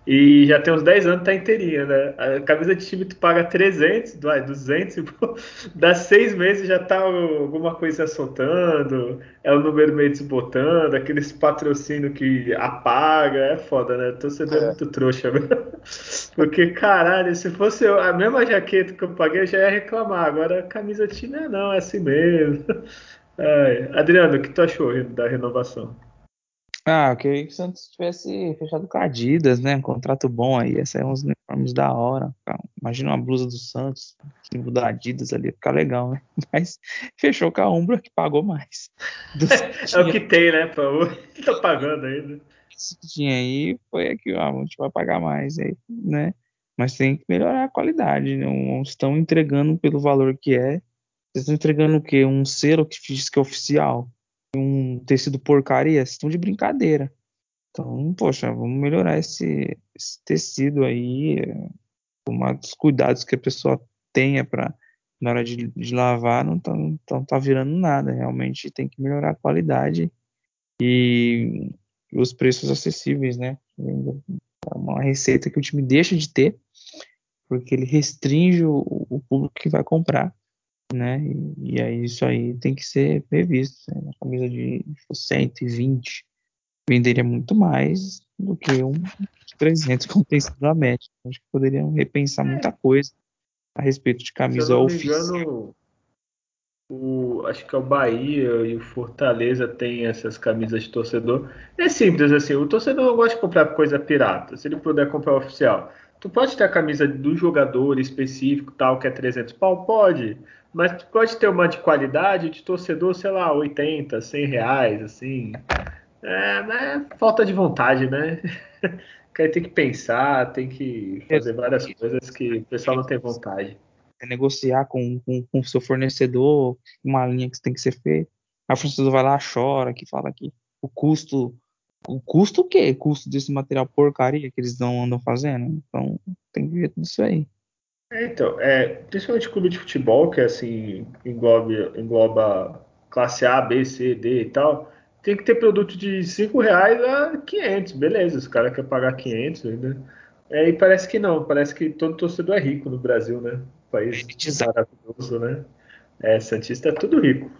E já tem uns 10 anos, tá inteirinha, né? A camisa de time tu paga 300, 200, e, pô, [LAUGHS] dá 6 meses já tá alguma coisa soltando, é o número meio desbotando, aqueles patrocínio que apaga, é foda, né? Torcedor é, é muito trouxa, velho. [LAUGHS] Porque, caralho, se fosse a mesma jaqueta que eu paguei, eu já ia reclamar. Agora, a camisa de time é não, é assim mesmo. Adriano, o que tu achou da renovação? Ah, eu queria que o Santos tivesse fechado com a Adidas, né? Um contrato bom aí, ia sair uns uniformes da hora. Imagina uma blusa do Santos, símbolo da Adidas ali, ia ficar legal, né? [LAUGHS] Mas fechou com a Umbra, que pagou mais. [LAUGHS] é o que tem, né? Pô? Tá pagando ainda. Isso que tinha aí foi aqui, ó, a gente vai pagar mais aí, né? Mas tem que melhorar a qualidade, né? Não estão entregando pelo valor que é. Vocês estão entregando o quê? Um selo que diz que é oficial um tecido porcaria, vocês estão de brincadeira. Então, poxa, vamos melhorar esse, esse tecido aí, tomar os cuidados que a pessoa tenha para na hora de, de lavar, não tá, não tá virando nada. Realmente tem que melhorar a qualidade e os preços acessíveis, né? É uma receita que o time deixa de ter, porque ele restringe o, o público que vai comprar né? E, e aí isso aí tem que ser revisto. Né? Uma camisa de 120 venderia muito mais do que um 300 como tem sido a média. Acho que poderiam repensar é. muita coisa a respeito de camisa Se eu não oficial. Engano, o, acho que é o Bahia e o Fortaleza tem essas camisas de torcedor. É simples assim, o torcedor não gosta de comprar coisa pirata. Se ele puder comprar oficial, tu pode ter a camisa do jogador específico, tal, que é 300 pau? Pode. Mas pode ter uma de qualidade de torcedor, sei lá, 80, 100 reais, assim. É, é falta de vontade, né? [LAUGHS] que tem que pensar, tem que fazer várias coisas que o pessoal não tem vontade. É negociar com o seu fornecedor uma linha que tem que ser feita. A fornecedor vai lá, chora, que fala que o custo. O custo o quê? O custo desse material porcaria que eles não andam fazendo? Então tem que ver tudo isso aí. É, então, é, principalmente clube de futebol, que é assim, engloba, engloba classe A, B, C, D e tal, tem que ter produto de 5 reais a 500, beleza, os caras querem pagar 500 ainda. É, e parece que não, parece que todo torcedor é rico no Brasil, né? país [LAUGHS] maravilhoso, né? É, Santista é tudo rico.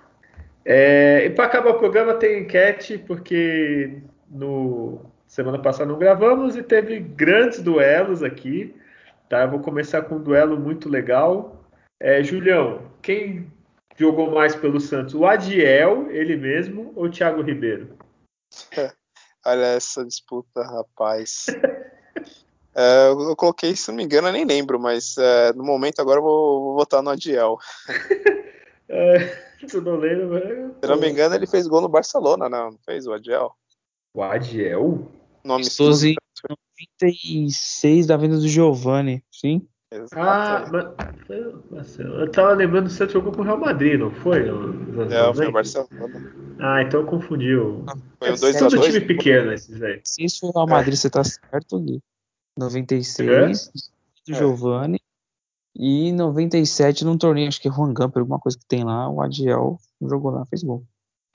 É, e para acabar o programa tem enquete, porque no semana passada não gravamos e teve grandes duelos aqui. Tá? Eu vou começar com um duelo muito legal. É, Julião, quem jogou mais pelo Santos? O Adiel, ele mesmo, ou o Thiago Ribeiro? [LAUGHS] Olha essa disputa, rapaz. [LAUGHS] é, eu, eu, coloquei, se não me engano, eu nem lembro, mas é, no momento agora eu vou, vou votar no Adiel. [LAUGHS] É, Eu não lembro, mas... Se não me engano, ele fez gol no Barcelona, não, não fez o Adiel? O Adiel? Nome em 96 da venda do Giovanni, sim? Exato. Ah, mas eu tava lembrando que você jogou com o Real Madrid, não foi? É, foi o Barcelona. Ah, então. Foi um 2x2. É um time pequeno esses aí. Se isso foi o Real Madrid, é. você tá certo, Gui. 96 é? do Giovanni. E 97 num torneio, acho que é Juan Gamper, alguma coisa que tem lá, o Adiel jogou lá, fez gol.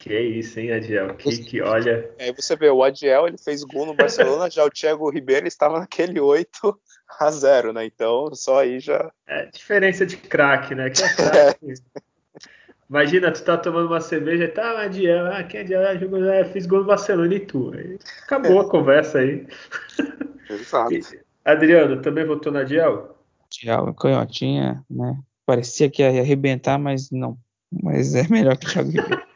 Que isso, hein, Adiel? Que, que olha. [LAUGHS] Aí você vê, o Adiel ele fez gol no Barcelona, já o Thiago Ribeiro estava naquele 8 a 0 né? Então só aí já. É diferença de craque, né? Que é craque. [LAUGHS] Imagina, tu tá tomando uma cerveja e tá, Adiel, ah, quem é Adiel? Ah, jogou, ah, fiz gol no Barcelona e tu. Aí acabou a conversa aí. Exato. [LAUGHS] Adriano, também votou na Adiel? Adiel, canhotinha, né? Parecia que ia arrebentar, mas não. Mas é melhor que o Thiago Ribeiro.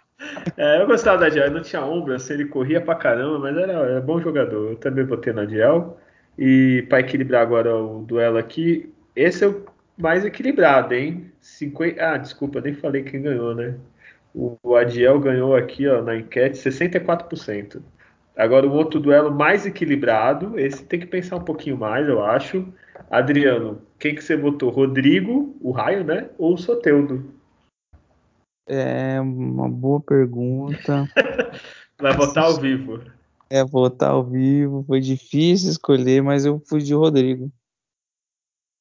É, eu gostava da Diel, não tinha ombro, assim, ele corria pra caramba, mas era, era bom jogador. Eu também botei na Diel. E para equilibrar agora o duelo aqui, esse é o mais equilibrado, hein? 50... Ah, desculpa, nem falei quem ganhou, né? O Adiel ganhou aqui ó, na enquete 64%. Agora o outro duelo mais equilibrado, esse tem que pensar um pouquinho mais, eu acho. Adriano, quem que você botou? Rodrigo, o Raio, né? Ou o Soteudo? É uma boa pergunta. [LAUGHS] Vai votar ao vivo. É, votar ao vivo. Foi difícil escolher, mas eu fui de Rodrigo.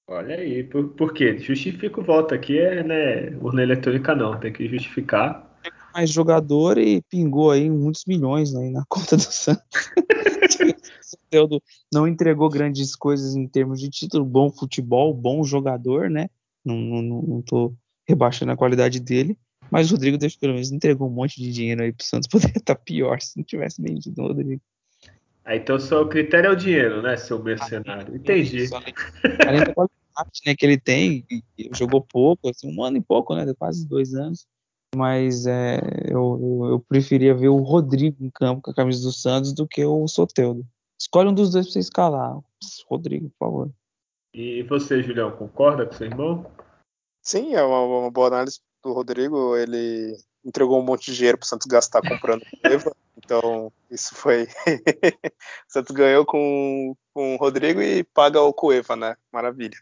Olha aí, por, por quê? Justifica o voto aqui, é, né? Urna eletrônica não, tem que justificar. Mais jogador e pingou aí muitos milhões né, na [LAUGHS] conta do Santos. [LAUGHS] o não entregou grandes coisas em termos de título, bom futebol, bom jogador, né? Não, não, não tô rebaixando a qualidade dele, mas o Rodrigo Deus pelo menos entregou um monte de dinheiro aí pro Santos. [LAUGHS] Poderia estar pior se não tivesse vendido o Rodrigo. Ah, então o critério é o dinheiro, né, seu mercenário? Entendi. Além da qualidade né, que ele tem, jogou pouco, assim, um ano e pouco, né? Quase dois anos. Mas é, eu, eu preferia ver o Rodrigo em campo com a camisa do Santos do que o Soteudo. Escolhe um dos dois para você escalar. Rodrigo, por favor. E você, Julião, concorda com seu irmão? Sim, é uma, uma boa análise do Rodrigo, ele entregou um monte de dinheiro para o Santos gastar comprando Cueva. Então, isso foi. o [LAUGHS] Santos ganhou com, com o Rodrigo e paga o Cueva, né? Maravilha.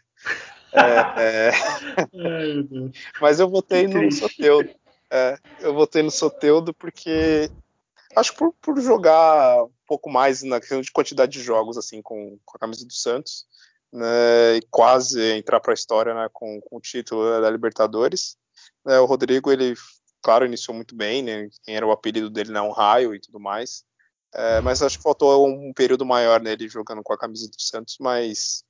É, é... Mas eu votei no Soteudo. É, eu votei no Soteudo porque acho que por, por, jogar um pouco mais na questão de quantidade de jogos assim com, com a camisa do Santos, né, e quase entrar para a história né, com, com, o título da Libertadores. É, o Rodrigo, ele, claro, iniciou muito bem, né? Quem era o apelido dele, né? Um raio e tudo mais. É, mas acho que faltou um período maior nele jogando com a camisa do Santos, mas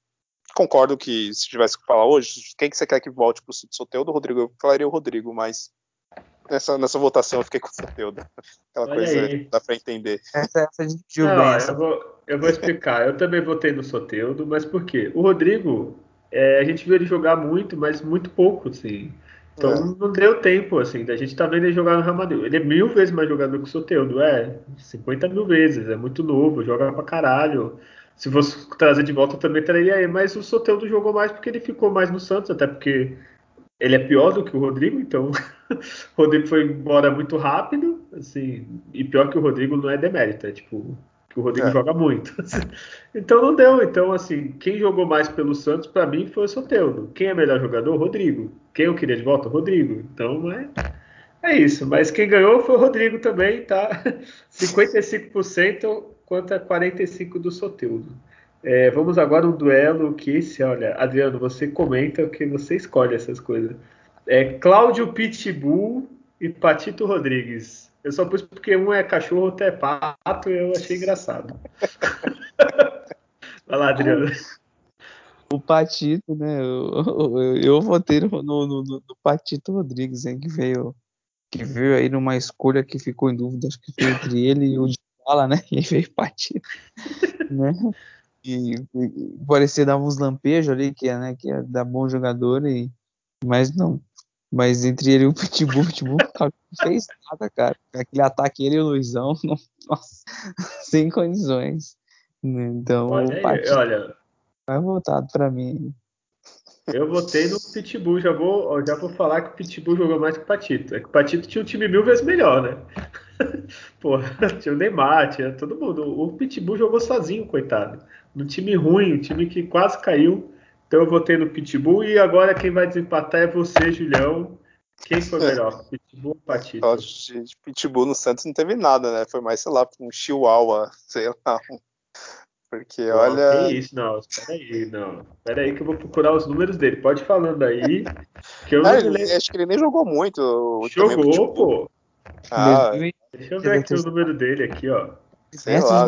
concordo que se tivesse que falar hoje, quem que você quer que volte para o Soteudo, Rodrigo? Eu falaria o Rodrigo, mas nessa, nessa votação eu fiquei com o Soteudo. Aquela Olha coisa aí. dá para entender. Essa, essa gente Não, bem. Eu, vou, eu vou explicar. Eu também votei no Soteudo, mas por quê? O Rodrigo, é, a gente viu ele jogar muito, mas muito pouco, assim. Então é. não deu tempo, assim, da gente tá vendo ele jogar no Real Madrid. Ele é mil vezes mais jogador que o Soteudo, é, 50 mil vezes, é muito novo, joga pra caralho. Se fosse trazer de volta também traria ele, mas o Soteudo jogou mais porque ele ficou mais no Santos, até porque ele é pior do que o Rodrigo, então [LAUGHS] o Rodrigo foi embora muito rápido, assim, e pior que o Rodrigo não é demérito, é tipo, que o Rodrigo é. joga muito. [LAUGHS] então não deu. Então, assim, quem jogou mais pelo Santos, para mim, foi o Soteudo. Quem é melhor jogador? Rodrigo. Quem eu queria de volta? Rodrigo. Então, é, é isso. Mas quem ganhou foi o Rodrigo também, tá? [LAUGHS] 55% contra 45% do Soteudo. É, vamos agora um duelo que esse, olha, Adriano, você comenta que você escolhe essas coisas. É Cláudio Pitbull e Patito Rodrigues. Eu só pus porque um é cachorro, outro é pato, e eu achei engraçado. [LAUGHS] Vai lá, Adriano. O Patito, né? Eu, eu, eu votei no, no, no, no, Patito Rodrigues, hein, que veio, que veio aí numa escolha que ficou em dúvida, acho que foi entre ele e o de fala, né? E veio Patito, [LAUGHS] né? E, e parecia dar uns lampejos ali, que é, né, que é dar bom jogador, e, mas não, mas entre ele e o Pitbull, o Pitbull não fez nada, cara. Aquele ataque ele e o Luizão, [LAUGHS] não, nossa, sem condições. Então, olha, aí, olha. vai voltado para mim. Eu votei no Pitbull, já vou, já vou falar que o Pitbull jogou mais que o Patito. É que o Patito tinha um time mil vezes melhor, né? [LAUGHS] Pô, [LAUGHS] tinha o Neymar, tinha todo mundo. O Pitbull jogou sozinho, coitado. No time ruim, um time que quase caiu. Então eu votei no Pitbull e agora quem vai desempatar é você, Julião. Quem foi melhor, Pitbull ou Patito? De Pitbull no Santos não teve nada, né? Foi mais, sei lá, um Chihuahua, [LAUGHS] sei lá, porque Pô, olha. Que isso, não, espera aí, não. Espera aí que eu vou procurar os números dele. Pode falando aí. Que eu ah, ele, acho que ele nem jogou muito. Jogou, tipo... pô. Ah, deixa eu ver aqui o número dele aqui, ó. Sei lá.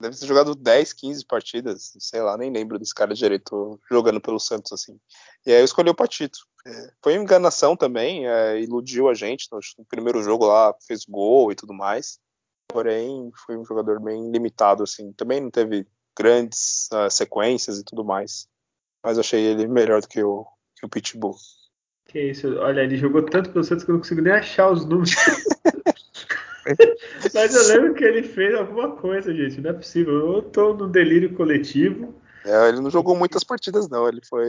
Deve ter jogado 10, 15 partidas. Sei lá, nem lembro desse cara direito jogando pelo Santos assim. E aí eu escolhi o Patito. É, foi enganação também, é, iludiu a gente no, no primeiro jogo lá, fez gol e tudo mais porém foi um jogador bem limitado, assim. Também não teve grandes uh, sequências e tudo mais, mas achei ele melhor do que o, que o Pitbull. Que isso, olha, ele jogou tanto pelo Santos que eu não consigo nem achar os números. [LAUGHS] [LAUGHS] mas eu lembro que ele fez alguma coisa, gente, não é possível. Eu tô num delírio coletivo. É, ele não jogou muitas partidas, não. Ele foi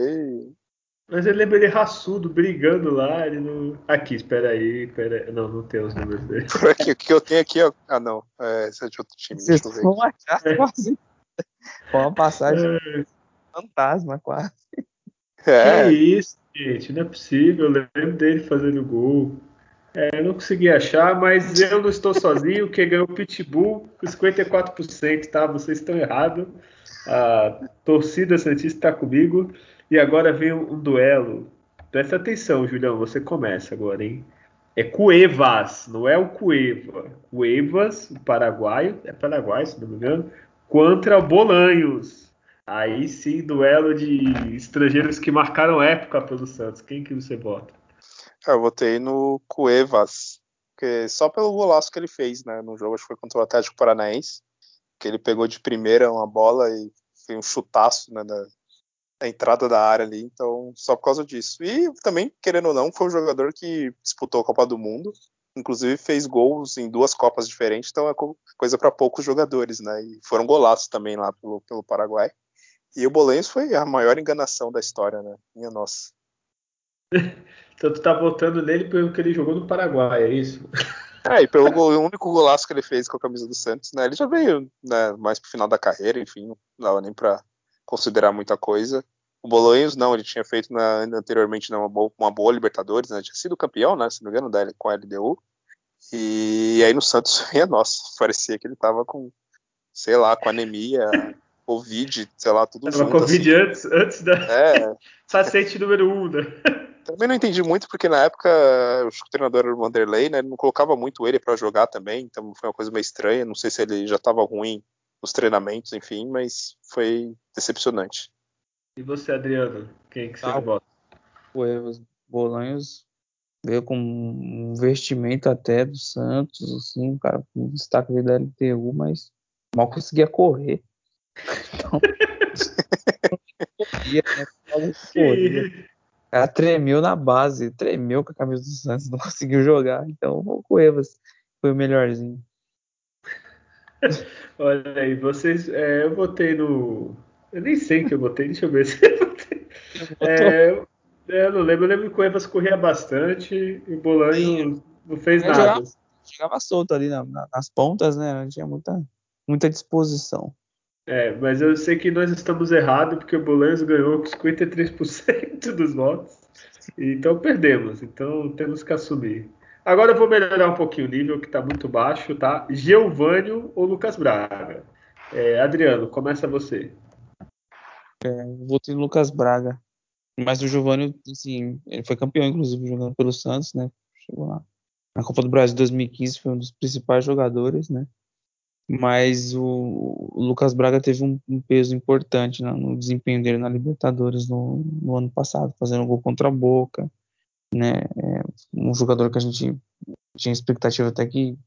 mas eu lembro ele raçudo, brigando lá. Ele não... Aqui, espera aí, espera aí. Não, não tem os números dele. [LAUGHS] Por aqui, o que eu tenho aqui, ó. Ah, não. É, esse é de outro time. Vocês vão achar é. quase. Foi uma passagem é. fantasma, quase. É. Que isso, gente. Não é possível. Eu lembro dele fazendo gol. É, não consegui achar, mas eu não estou sozinho. Quem ganhou o Pitbull com 54%, tá? Vocês estão errados. A torcida Santista está comigo. E agora vem um duelo. Presta atenção, Julião, você começa agora, hein? É Cuevas, não é o Cueva. Cuevas, o paraguaio, é paraguaio, se não me engano, contra Bolanhos. Aí sim, duelo de estrangeiros que marcaram época pelo Santos. Quem que você vota? Eu votei no Cuevas, só pelo golaço que ele fez, né, no jogo, acho que foi contra o Atlético Paranaense, que ele pegou de primeira uma bola e foi um chutaço né, a entrada da área ali, então só por causa disso. E também, querendo ou não, foi um jogador que disputou a Copa do Mundo, inclusive fez gols em duas Copas diferentes, então é coisa para poucos jogadores, né? E foram golaços também lá pelo, pelo Paraguai. E o Bolenhos foi a maior enganação da história, né? Minha nossa. Então tu tá votando nele pelo que ele jogou no Paraguai, é isso? É, e pelo gol, o único golaço que ele fez com a camisa do Santos, né? Ele já veio né, mais pro final da carreira, enfim, não dava nem pra considerar muita coisa. O Bolonhos, não, ele tinha feito na, anteriormente uma boa, uma boa Libertadores, né? Tinha sido campeão, né? Se não me engano, da, com a LDU. E aí no Santos, [LAUGHS] é nossa, parecia que ele tava com, sei lá, com anemia, Covid, sei lá, tudo tava junto. Covid assim. antes, antes da. É. [LAUGHS] Paciente número um, né? Também não entendi muito, porque na época o treinador era o Vanderlei, né? Ele não colocava muito ele para jogar também, então foi uma coisa meio estranha. Não sei se ele já estava ruim nos treinamentos, enfim, mas foi decepcionante. E você, Adriano? Quem que você ah, vota? Os Bolanhos veio com um investimento até do Santos, assim, um cara com destaque da LTU, mas mal conseguia correr. [LAUGHS] Então, [LAUGHS] corria, né? corria. O cara tremeu na base, tremeu com a camisa do Santos, [LAUGHS] não conseguiu jogar. Então, o Evas foi o melhorzinho. [LAUGHS] Olha aí, vocês. É, eu votei no. Eu nem sei que eu votei, deixa eu ver se eu votei. [LAUGHS] É, eu não lembro, eu lembro que o Evas corria bastante e o Bolanho não fez nada. Chegava, chegava solto ali na, na, nas pontas, né? Não tinha muita, muita disposição. É, mas eu sei que nós estamos errados, porque o Bolanhos ganhou com 53% dos votos. Então perdemos. Então temos que assumir. Agora eu vou melhorar um pouquinho o nível, que está muito baixo, tá? Geovânio ou Lucas Braga? É, Adriano, começa você. É, votei no Lucas Braga. Mas o Giovanni, assim, ele foi campeão, inclusive, jogando pelo Santos, né? Chegou lá. Na Copa do Brasil 2015 foi um dos principais jogadores, né? Mas o, o Lucas Braga teve um, um peso importante né, no desempenho dele na Libertadores no, no, ano passado, fazendo gol contra a Boca, né? É um jogador que a gente tinha expectativa até que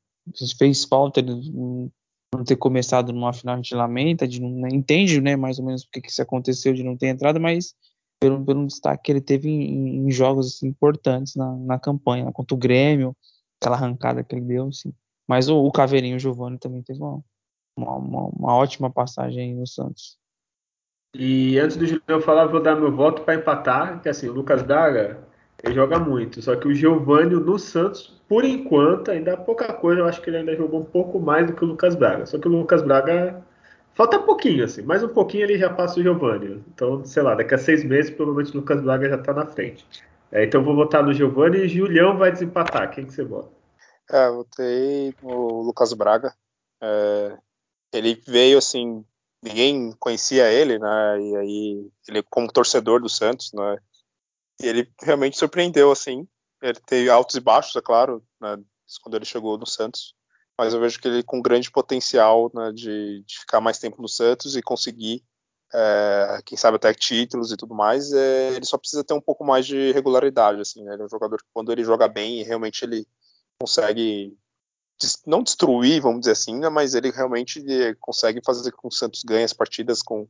fez falta ele não ter começado numa final, a gente lamenta, de não, né, entende, né, mais ou menos porque que isso aconteceu de não ter entrado, mas pelo, pelo destaque que ele teve em, em jogos assim, importantes na, na campanha, né, contra o Grêmio, aquela arrancada que ele deu, assim. Mas o, o Caveirinho o Giovanni também teve uma, uma, uma, uma ótima passagem no Santos. E antes do Julião falar, vou dar meu voto para empatar, que assim, o Lucas Braga ele joga muito, só que o Giovanni no Santos, por enquanto, ainda há pouca coisa, eu acho que ele ainda jogou um pouco mais do que o Lucas Braga. Só que o Lucas Braga falta pouquinho, assim, mais um pouquinho ele já passa o Giovanni. Então, sei lá, daqui a seis meses, provavelmente o Lucas Braga já está na frente. É, então vou votar no Giovanni e Julião vai desempatar. Quem que você vota? É, votei no Lucas Braga. É, ele veio assim, ninguém conhecia ele, né? E aí ele como torcedor do Santos, né? E ele realmente surpreendeu, assim. Ele teve altos e baixos, é claro, né, quando ele chegou no Santos. Mas eu vejo que ele com grande potencial né, de, de, ficar mais tempo no Santos e conseguir, é, quem sabe até títulos e tudo mais. É, ele só precisa ter um pouco mais de regularidade, assim. Né? Ele é um jogador que quando ele joga bem, realmente ele consegue não destruir, vamos dizer assim, né, mas ele realmente consegue fazer com que o Santos ganhe as partidas com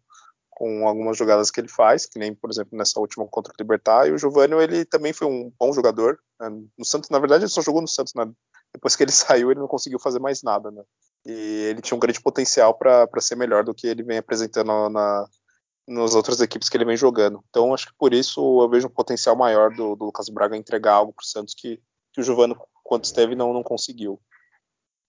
com algumas jogadas que ele faz, que nem, por exemplo, nessa última contra o Libertar, e o Giovanni, ele também foi um bom jogador, né? no Santos, na verdade, ele só jogou no Santos, né? depois que ele [LAUGHS] saiu, ele não conseguiu fazer mais nada, né, e ele tinha um grande potencial para ser melhor do que ele vem apresentando na, nas outras equipes que ele vem jogando, então acho que por isso eu vejo um potencial maior do, do Lucas Braga entregar algo para o Santos que, que o Giovanni, quando esteve, não, não conseguiu.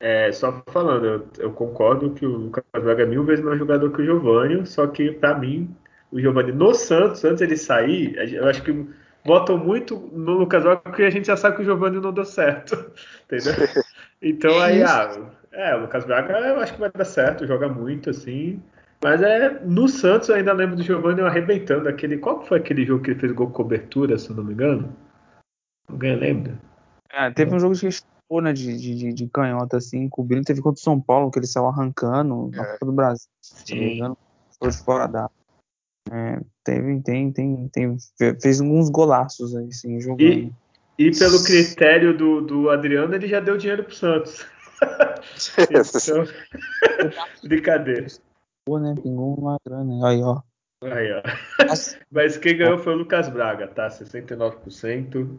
É, só falando, eu, eu, concordo que o Lucas Braga é mil vezes mais jogador que o Giovanni, só que para mim, o Giovanni no Santos, antes ele sair, eu acho que votam muito no Lucas Braga porque a gente já sabe que o Giovanni não deu certo, [LAUGHS] entendeu? [LAUGHS] Então aí, ah, é, o Lucas Braga eu acho que vai dar certo, joga muito assim, mas é no Santos eu ainda lembro do Giovanni arrebentando aquele, qual foi aquele jogo que ele fez gol cobertura, se eu não me engano? Alguém lembra? Ah, teve um jogo que né, de, de, de canhota, assim, cobrindo. Teve contra o São Paulo, que ele saiu arrancando na é. Copa do Brasil, se não me engano, foi fora da. É, teve, tem, tem, tem, fez alguns golaços aí, assim, jogando. E, e pelo critério do, do Adriano, ele já deu dinheiro pro Santos. [LAUGHS] então, [LAUGHS] brincadeira. Pô, né? Pingou uma grana. Aí, ó. Aí, ó. [LAUGHS] Mas quem ganhou foi o Lucas Braga, tá? 69%.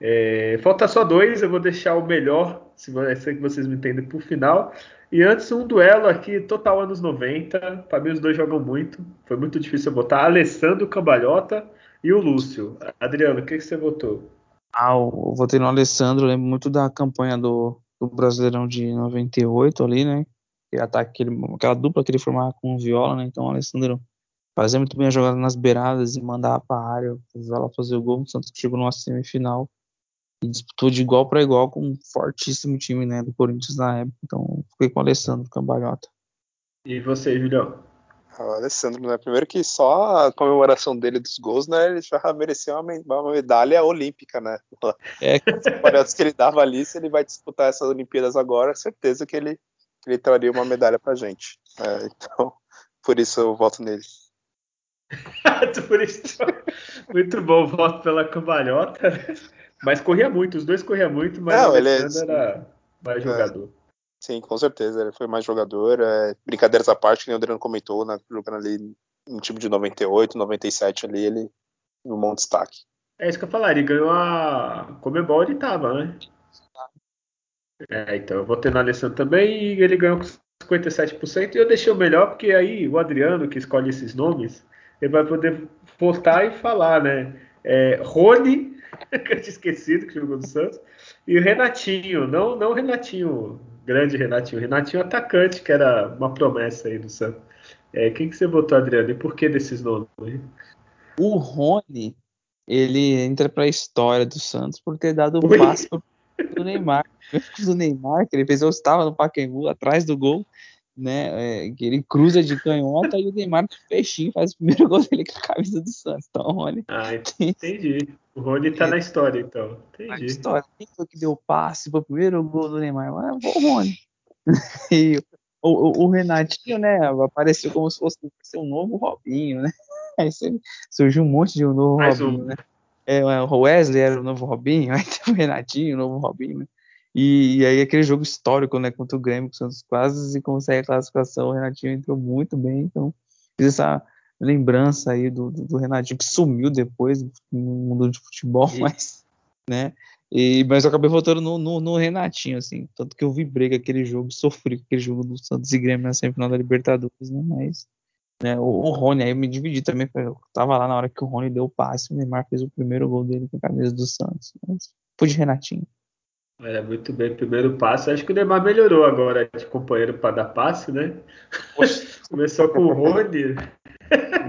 É, falta só dois, eu vou deixar o melhor, se que vocês me entendem, por final. E antes, um duelo aqui, total anos 90. Para mim, os dois jogam muito. Foi muito difícil eu botar. Alessandro Cambalhota e o Lúcio. Adriano, o que, que você votou? Ah, eu votei no Alessandro. Lembro muito da campanha do, do Brasileirão de 98 ali, né? Aquele ataque, aquele, aquela dupla que ele formava com o Viola, né? Então, o Alessandro fazia muito bem a jogada nas beiradas e mandava para a área. O Viola fazia o gol. O Santos chegou numa semifinal e disputou de igual para igual com um fortíssimo time né, do Corinthians na época. Então, fiquei com o Alessandro Cambalhota. E você, Julião? Ah, o Alessandro, né? Primeiro que só a comemoração dele dos gols, né? Ele já merecia uma, uma medalha olímpica, né? [LAUGHS] É. Os que ele dava ali, se ele vai disputar essas Olimpíadas agora, certeza que ele, que ele traria uma medalha pra gente. É, então, por isso eu voto nele. [LAUGHS] por isso, muito bom, voto pela cambalhota. Mas corria muito, os dois corriam muito, mas Não, o Alessandro é, era mais é. jogador. É, sim, com certeza, ele foi mais jogador. É, brincadeiras à parte, que o Adriano comentou, né, jogando ali no time de 98, 97 ali, ele um bom destaque. É isso que eu falaria, ele ganhou a Comebol, ele tava, né? É, então eu vou ter no Alessandro também e ele ganhou com 57% e eu deixei o melhor porque aí o Adriano, que escolhe esses nomes, ele vai poder voltar e falar, né? É, Rony que [LAUGHS] eu tinha esquecido que jogou no Santos. E o Renatinho, não, não o Renatinho, grande Renatinho, o Renatinho atacante, que era uma promessa aí do Santos. É, quem que você votou, Adriano? E por que desses nomes aí? O Rony, ele entra para a história do Santos por ter dado o passe pro Neymar. [LAUGHS] O Neymar, que ele fez, eu estava no Pacaembu, atrás do gol, né? É, que ele cruza de canhota e o Neymar peixinho faz o primeiro [LAUGHS] gol dele com a camisa do Santos. Então, Rony. Ah, entendi. O Rony tá é, na história, então. Entendi. Na história. Quem foi que deu passe pro primeiro gol do Neymar? Ah, o Rony. [LAUGHS] e o, o, o, Renatinho, né? Apareceu como se fosse um novo Robinho, né? [LAUGHS] Aí surgiu um monte de um novo Mais Robinho, um. né? É, o Wesley era o novo Robinho, aí tem o Renatinho, o novo Robinho, né? E, e, aí aquele jogo histórico, né, contra o Grêmio, que o Santos quase consegue a classificação, o Renatinho entrou muito bem, então fiz essa lembrança aí do, do, do Renatinho, que sumiu depois no mundo de futebol, e... mas, né, e, mas eu acabei voltando no, no, no, Renatinho, assim, tanto que eu vibrei com aquele jogo, sofri com aquele jogo do Santos e Grêmio na semifinal da Libertadores, né, mas Né, o, o, Rony, aí eu me dividi também. Eu tava lá na hora que o Rony deu o passe, o Neymar fez o primeiro gol dele com a camisa do Santos. Mas fui de Renatinho. É, muito bem, primeiro passe. Acho que o Neymar melhorou agora de companheiro para dar passe, né? [LAUGHS] Começou com o Rony.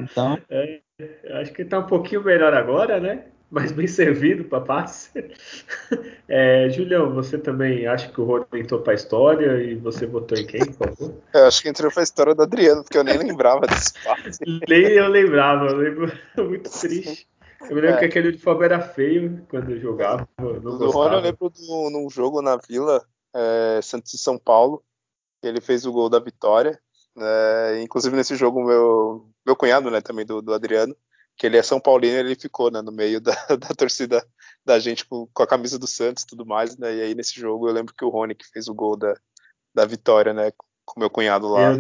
Então. [LAUGHS] É, acho que está um pouquinho melhor agora, né? mas bem servido para passe. [LAUGHS] É, Julião, você também acha que o Rony entrou para a história e você votou em quem, por favor? Eu acho que entrou para a história do Adriano, porque eu nem lembrava desse passe. Nem eu lembrava, eu lembro muito triste. Eu me lembro é. que aquele uniforme era feio quando eu jogava. Não do Rony eu lembro do, num jogo na Vila, é, Santos e São Paulo, ele fez o gol da vitória. É, inclusive nesse jogo, meu, meu cunhado, né, também do, do Adriano, que ele é São Paulino, ele ficou né, no meio da, [LAUGHS] da torcida da gente com, com, a camisa do Santos e tudo mais, né? E aí nesse jogo eu lembro que o Rony que fez o gol da, da vitória, né? Com meu cunhado lá,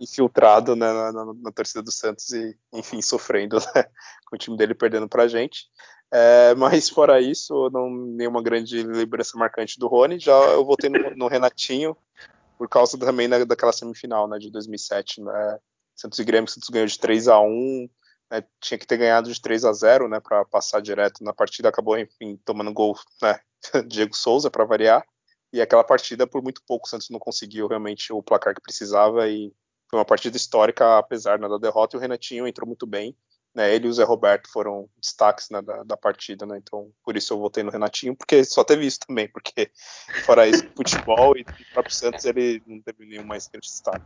infiltrado né, na, na, na, torcida do Santos e, enfim, sofrendo [LAUGHS] né, com o time dele perdendo pra gente. É, mas fora isso, não nenhuma grande lembrança marcante do Rony. Já eu votei no, no Renatinho por causa também né, daquela semifinal né, de 2007, né? Santos e Grêmio, Santos ganhou de 3 a 1 né, tinha que ter ganhado de 3 a 0 né, para passar direto na partida, acabou, enfim, tomando gol, né, [LAUGHS] Diego Souza para variar, e aquela partida, por muito pouco, o Santos não conseguiu realmente o placar que precisava, e foi uma partida histórica, apesar né, da derrota, e o Renatinho entrou muito bem, né, ele e o Zé Roberto foram destaques né, da, da, partida, né, então por isso eu votei no Renatinho, porque só teve isso também, porque [LAUGHS] fora isso, futebol e o próprio Santos, ele não teve nenhum mais grande destaque.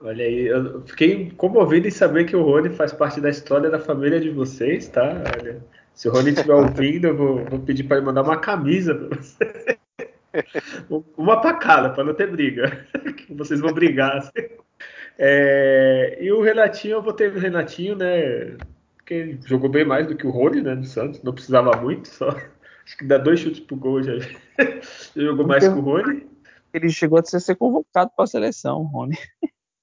Olha aí, eu fiquei comovido em saber que o Rony faz parte da história da família de vocês, tá? Olha, se o Rony estiver [LAUGHS] ouvindo, eu vou, vou pedir para ele mandar uma camisa para você. [LAUGHS] Uma para cada, para não ter briga. [LAUGHS] vocês vão brigar. Assim. É, e o Renatinho, eu votei no Renatinho, né? Porque jogou bem mais do que o Rony, né? No Santos, não precisava muito, só. Acho que dá dois chutes pro gol já. [LAUGHS] jogou mais que o Rony. Ele chegou a ser convocado para a seleção, Rony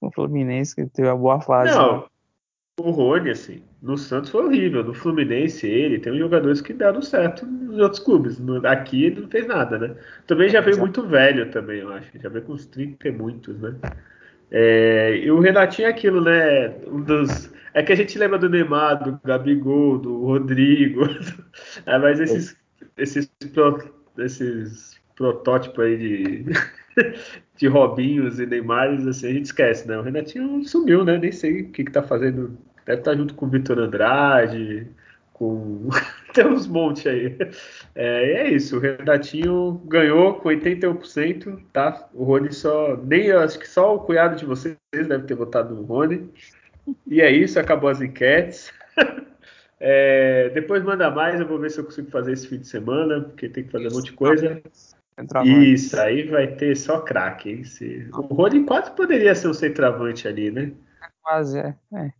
o Fluminense, que teve uma boa fase. Não, né? O Rony, assim, no Santos foi horrível. No Fluminense, ele tem jogadores que deram certo nos outros clubes. No, aqui ele não fez nada, né? Também já veio muito velho também, eu acho. Já veio com uns 30 e muitos, né? É, e o Renatinho é aquilo, né? Um dos, é que a gente lembra do Neymar, do Gabigol, do Rodrigo. [LAUGHS] é, mas esses, esses, esses protótipos aí de [LAUGHS] de Robinhos e Neymares, assim, a gente esquece, né? O Renatinho sumiu, né? Nem sei o que, que tá fazendo. Deve estar tá junto com o Vitor Andrade, com. [LAUGHS] Tem uns montes aí. É, é isso, o Renatinho ganhou com 81%, tá? O Rony só. Nem acho que só o cunhado de vocês deve ter votado no Rony. E é isso, acabou as enquetes. [LAUGHS] É, depois manda mais, eu vou ver se eu consigo fazer esse fim de semana, porque tem que fazer um monte de coisa. Isso, aí vai ter só craque. Esse... O Rony quase poderia ser um centroavante ali, né? Quase, é. é.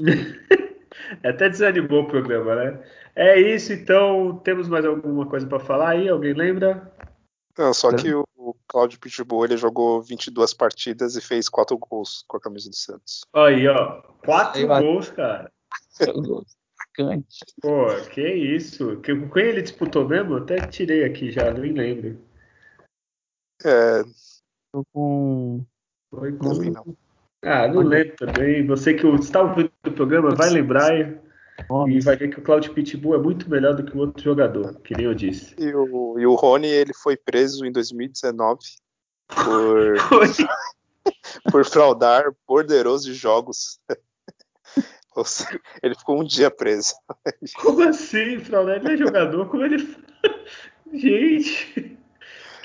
[LAUGHS] Até desanimou o programa, né? É isso, então. Temos mais alguma coisa para falar aí? Alguém lembra? Não, só que o, o Cláudio Pitbull ele jogou 22 partidas e fez 4 gols com a camisa do Santos. Aí, ó. 4 gols, cara. Pô, que isso? Quem ele disputou mesmo? Até tirei aqui já, nem lembro. É. Tô com. Foi com... Não. Ah, não lembro também. Você que está ouvindo o programa vai lembrar e, e vai ver que o Claudio Pitbull é muito melhor do que o outro jogador, que nem eu disse. E o, e o Rony, ele foi preso em 2019 por, [LAUGHS] [LAUGHS] por fraudar poderosos jogos. [LAUGHS] Ele ficou um dia preso. Como assim, fraudar? Ele é jogador? Como ele. Gente!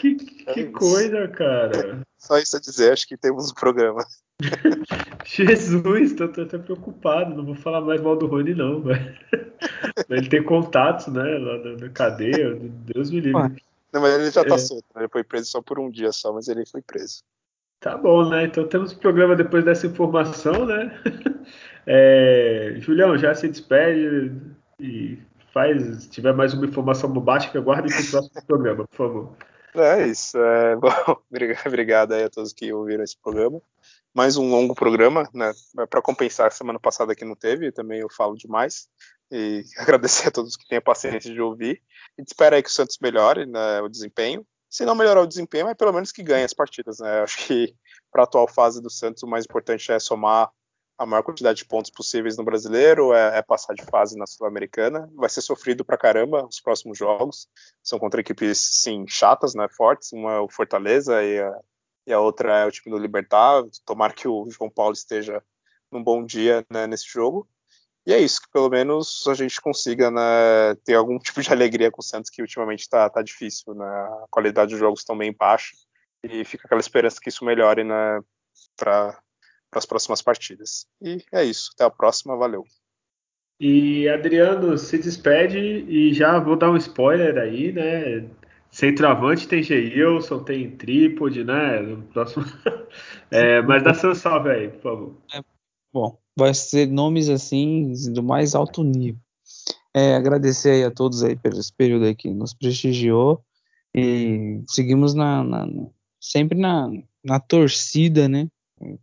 Que, que é coisa, cara. [LAUGHS] Só isso a dizer, acho que temos um programa. [LAUGHS] Jesus, tô, tô, até preocupado. Não vou falar mais mal do Rony, não, [LAUGHS] velho. Ele tem contatos, né, lá na, na cadeia. Deus me livre. Não, mas ele já tá é. solto, né? Ele foi preso só por um dia só, mas ele foi preso. Tá bom, né? Então temos o programa depois dessa informação, né? É, Julião, já se despede e faz, se tiver mais uma informação bombástica, guarde para o próximo programa, por favor. É isso. É, [LAUGHS] bom, obrigado aí a todos que ouviram esse programa. Mais um longo programa, né? Para compensar, semana passada que não teve, também eu falo demais. E [LAUGHS] agradecer a todos que têm a paciência de ouvir. E espera aí que o Santos melhore né, o desempenho. Se não melhorar o desempenho, mas pelo menos que ganhe as partidas, né? Acho que para a atual fase do Santos, o mais importante é somar a maior quantidade de pontos possíveis no brasileiro, é, é passar de fase na Sul-Americana. Vai ser sofrido pra caramba os próximos jogos. São contra equipes, sim, chatas, né, fortes. Uma é o Fortaleza e a, e a outra é o time do Libertar. Tomara que o João Paulo esteja num bom dia né, nesse jogo. E é isso, que pelo menos a gente consiga né, ter algum [LAUGHS] tipo de alegria com o Santos, que ultimamente está tá difícil. Né? A qualidade dos jogos bem baixa. E fica aquela esperança que isso melhore né, para as próximas partidas. E é isso. Até a próxima. Valeu. E Adriano se despede e já vou dar um spoiler aí, né? Centroavante tem Geilson, tem Trípode, né? No próximo. [LAUGHS] é, mas dá seu salve aí, por favor. É, bom, vai ser nomes assim do mais alto nível. É, agradecer aí a todos aí pelo esse período aí que nos prestigiou e seguimos na, na sempre na, na torcida, né?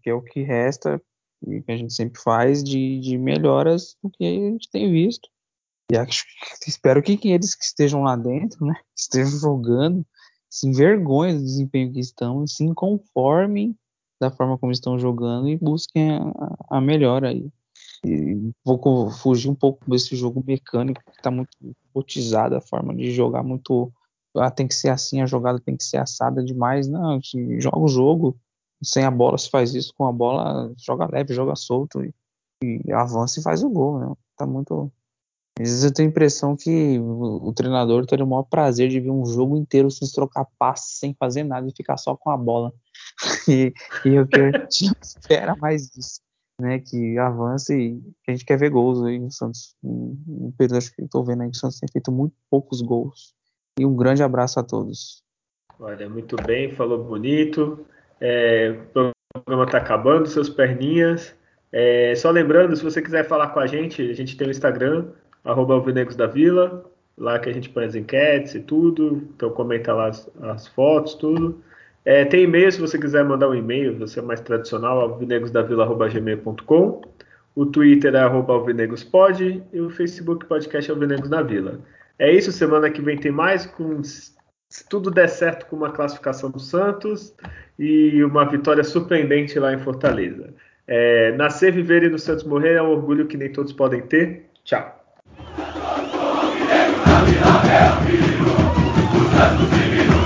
Que é o que resta e que a gente sempre faz de, de melhoras do que a gente tem visto. E acho, espero que, que eles que estejam lá dentro, né? Estejam jogando, se envergonhem do desempenho que estão, se inconformem da forma como estão jogando e busquem a, a melhora aí. E vou fugir um pouco desse jogo mecânico que está muito robotizado, a forma de jogar muito. Ah, tem que ser assim, a jogada tem que ser assada demais. Não, joga o jogo, sem a bola se faz isso, com a bola joga leve, joga solto e, e avança e faz o gol. Né? Tá muito. Às vezes eu tenho a impressão que o, o treinador teria o maior prazer de ver um jogo inteiro sem trocar passes, sem fazer nada e ficar só com a bola. [LAUGHS] e, e o que a gente não espera mais disso, né? Que avance e que a gente quer ver gols aí no Santos. No período acho que estou vendo aí que o Santos tem feito muito poucos gols. E um grande abraço a todos. Olha, muito bem, falou bonito. É, o programa está acabando, seus perninhas. É, só lembrando, se você quiser falar com a gente, a gente tem o Instagram, arroba Alvinegos da Vila, lá que a gente põe as enquetes e tudo, então comenta lá as, as fotos, tudo. É, tem e-mail, se você quiser mandar um e-mail, você é mais tradicional, alvinegosdavila.gmail.com. O Twitter é arroba alvinegospod e o Facebook podcast Alvinegos da Vila. É isso, semana que vem tem mais, com, se tudo der certo com uma classificação do Santos e uma vitória surpreendente lá em Fortaleza. É, nascer, viver e no Santos morrer é um orgulho que nem todos podem ter. Tchau.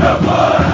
Santos,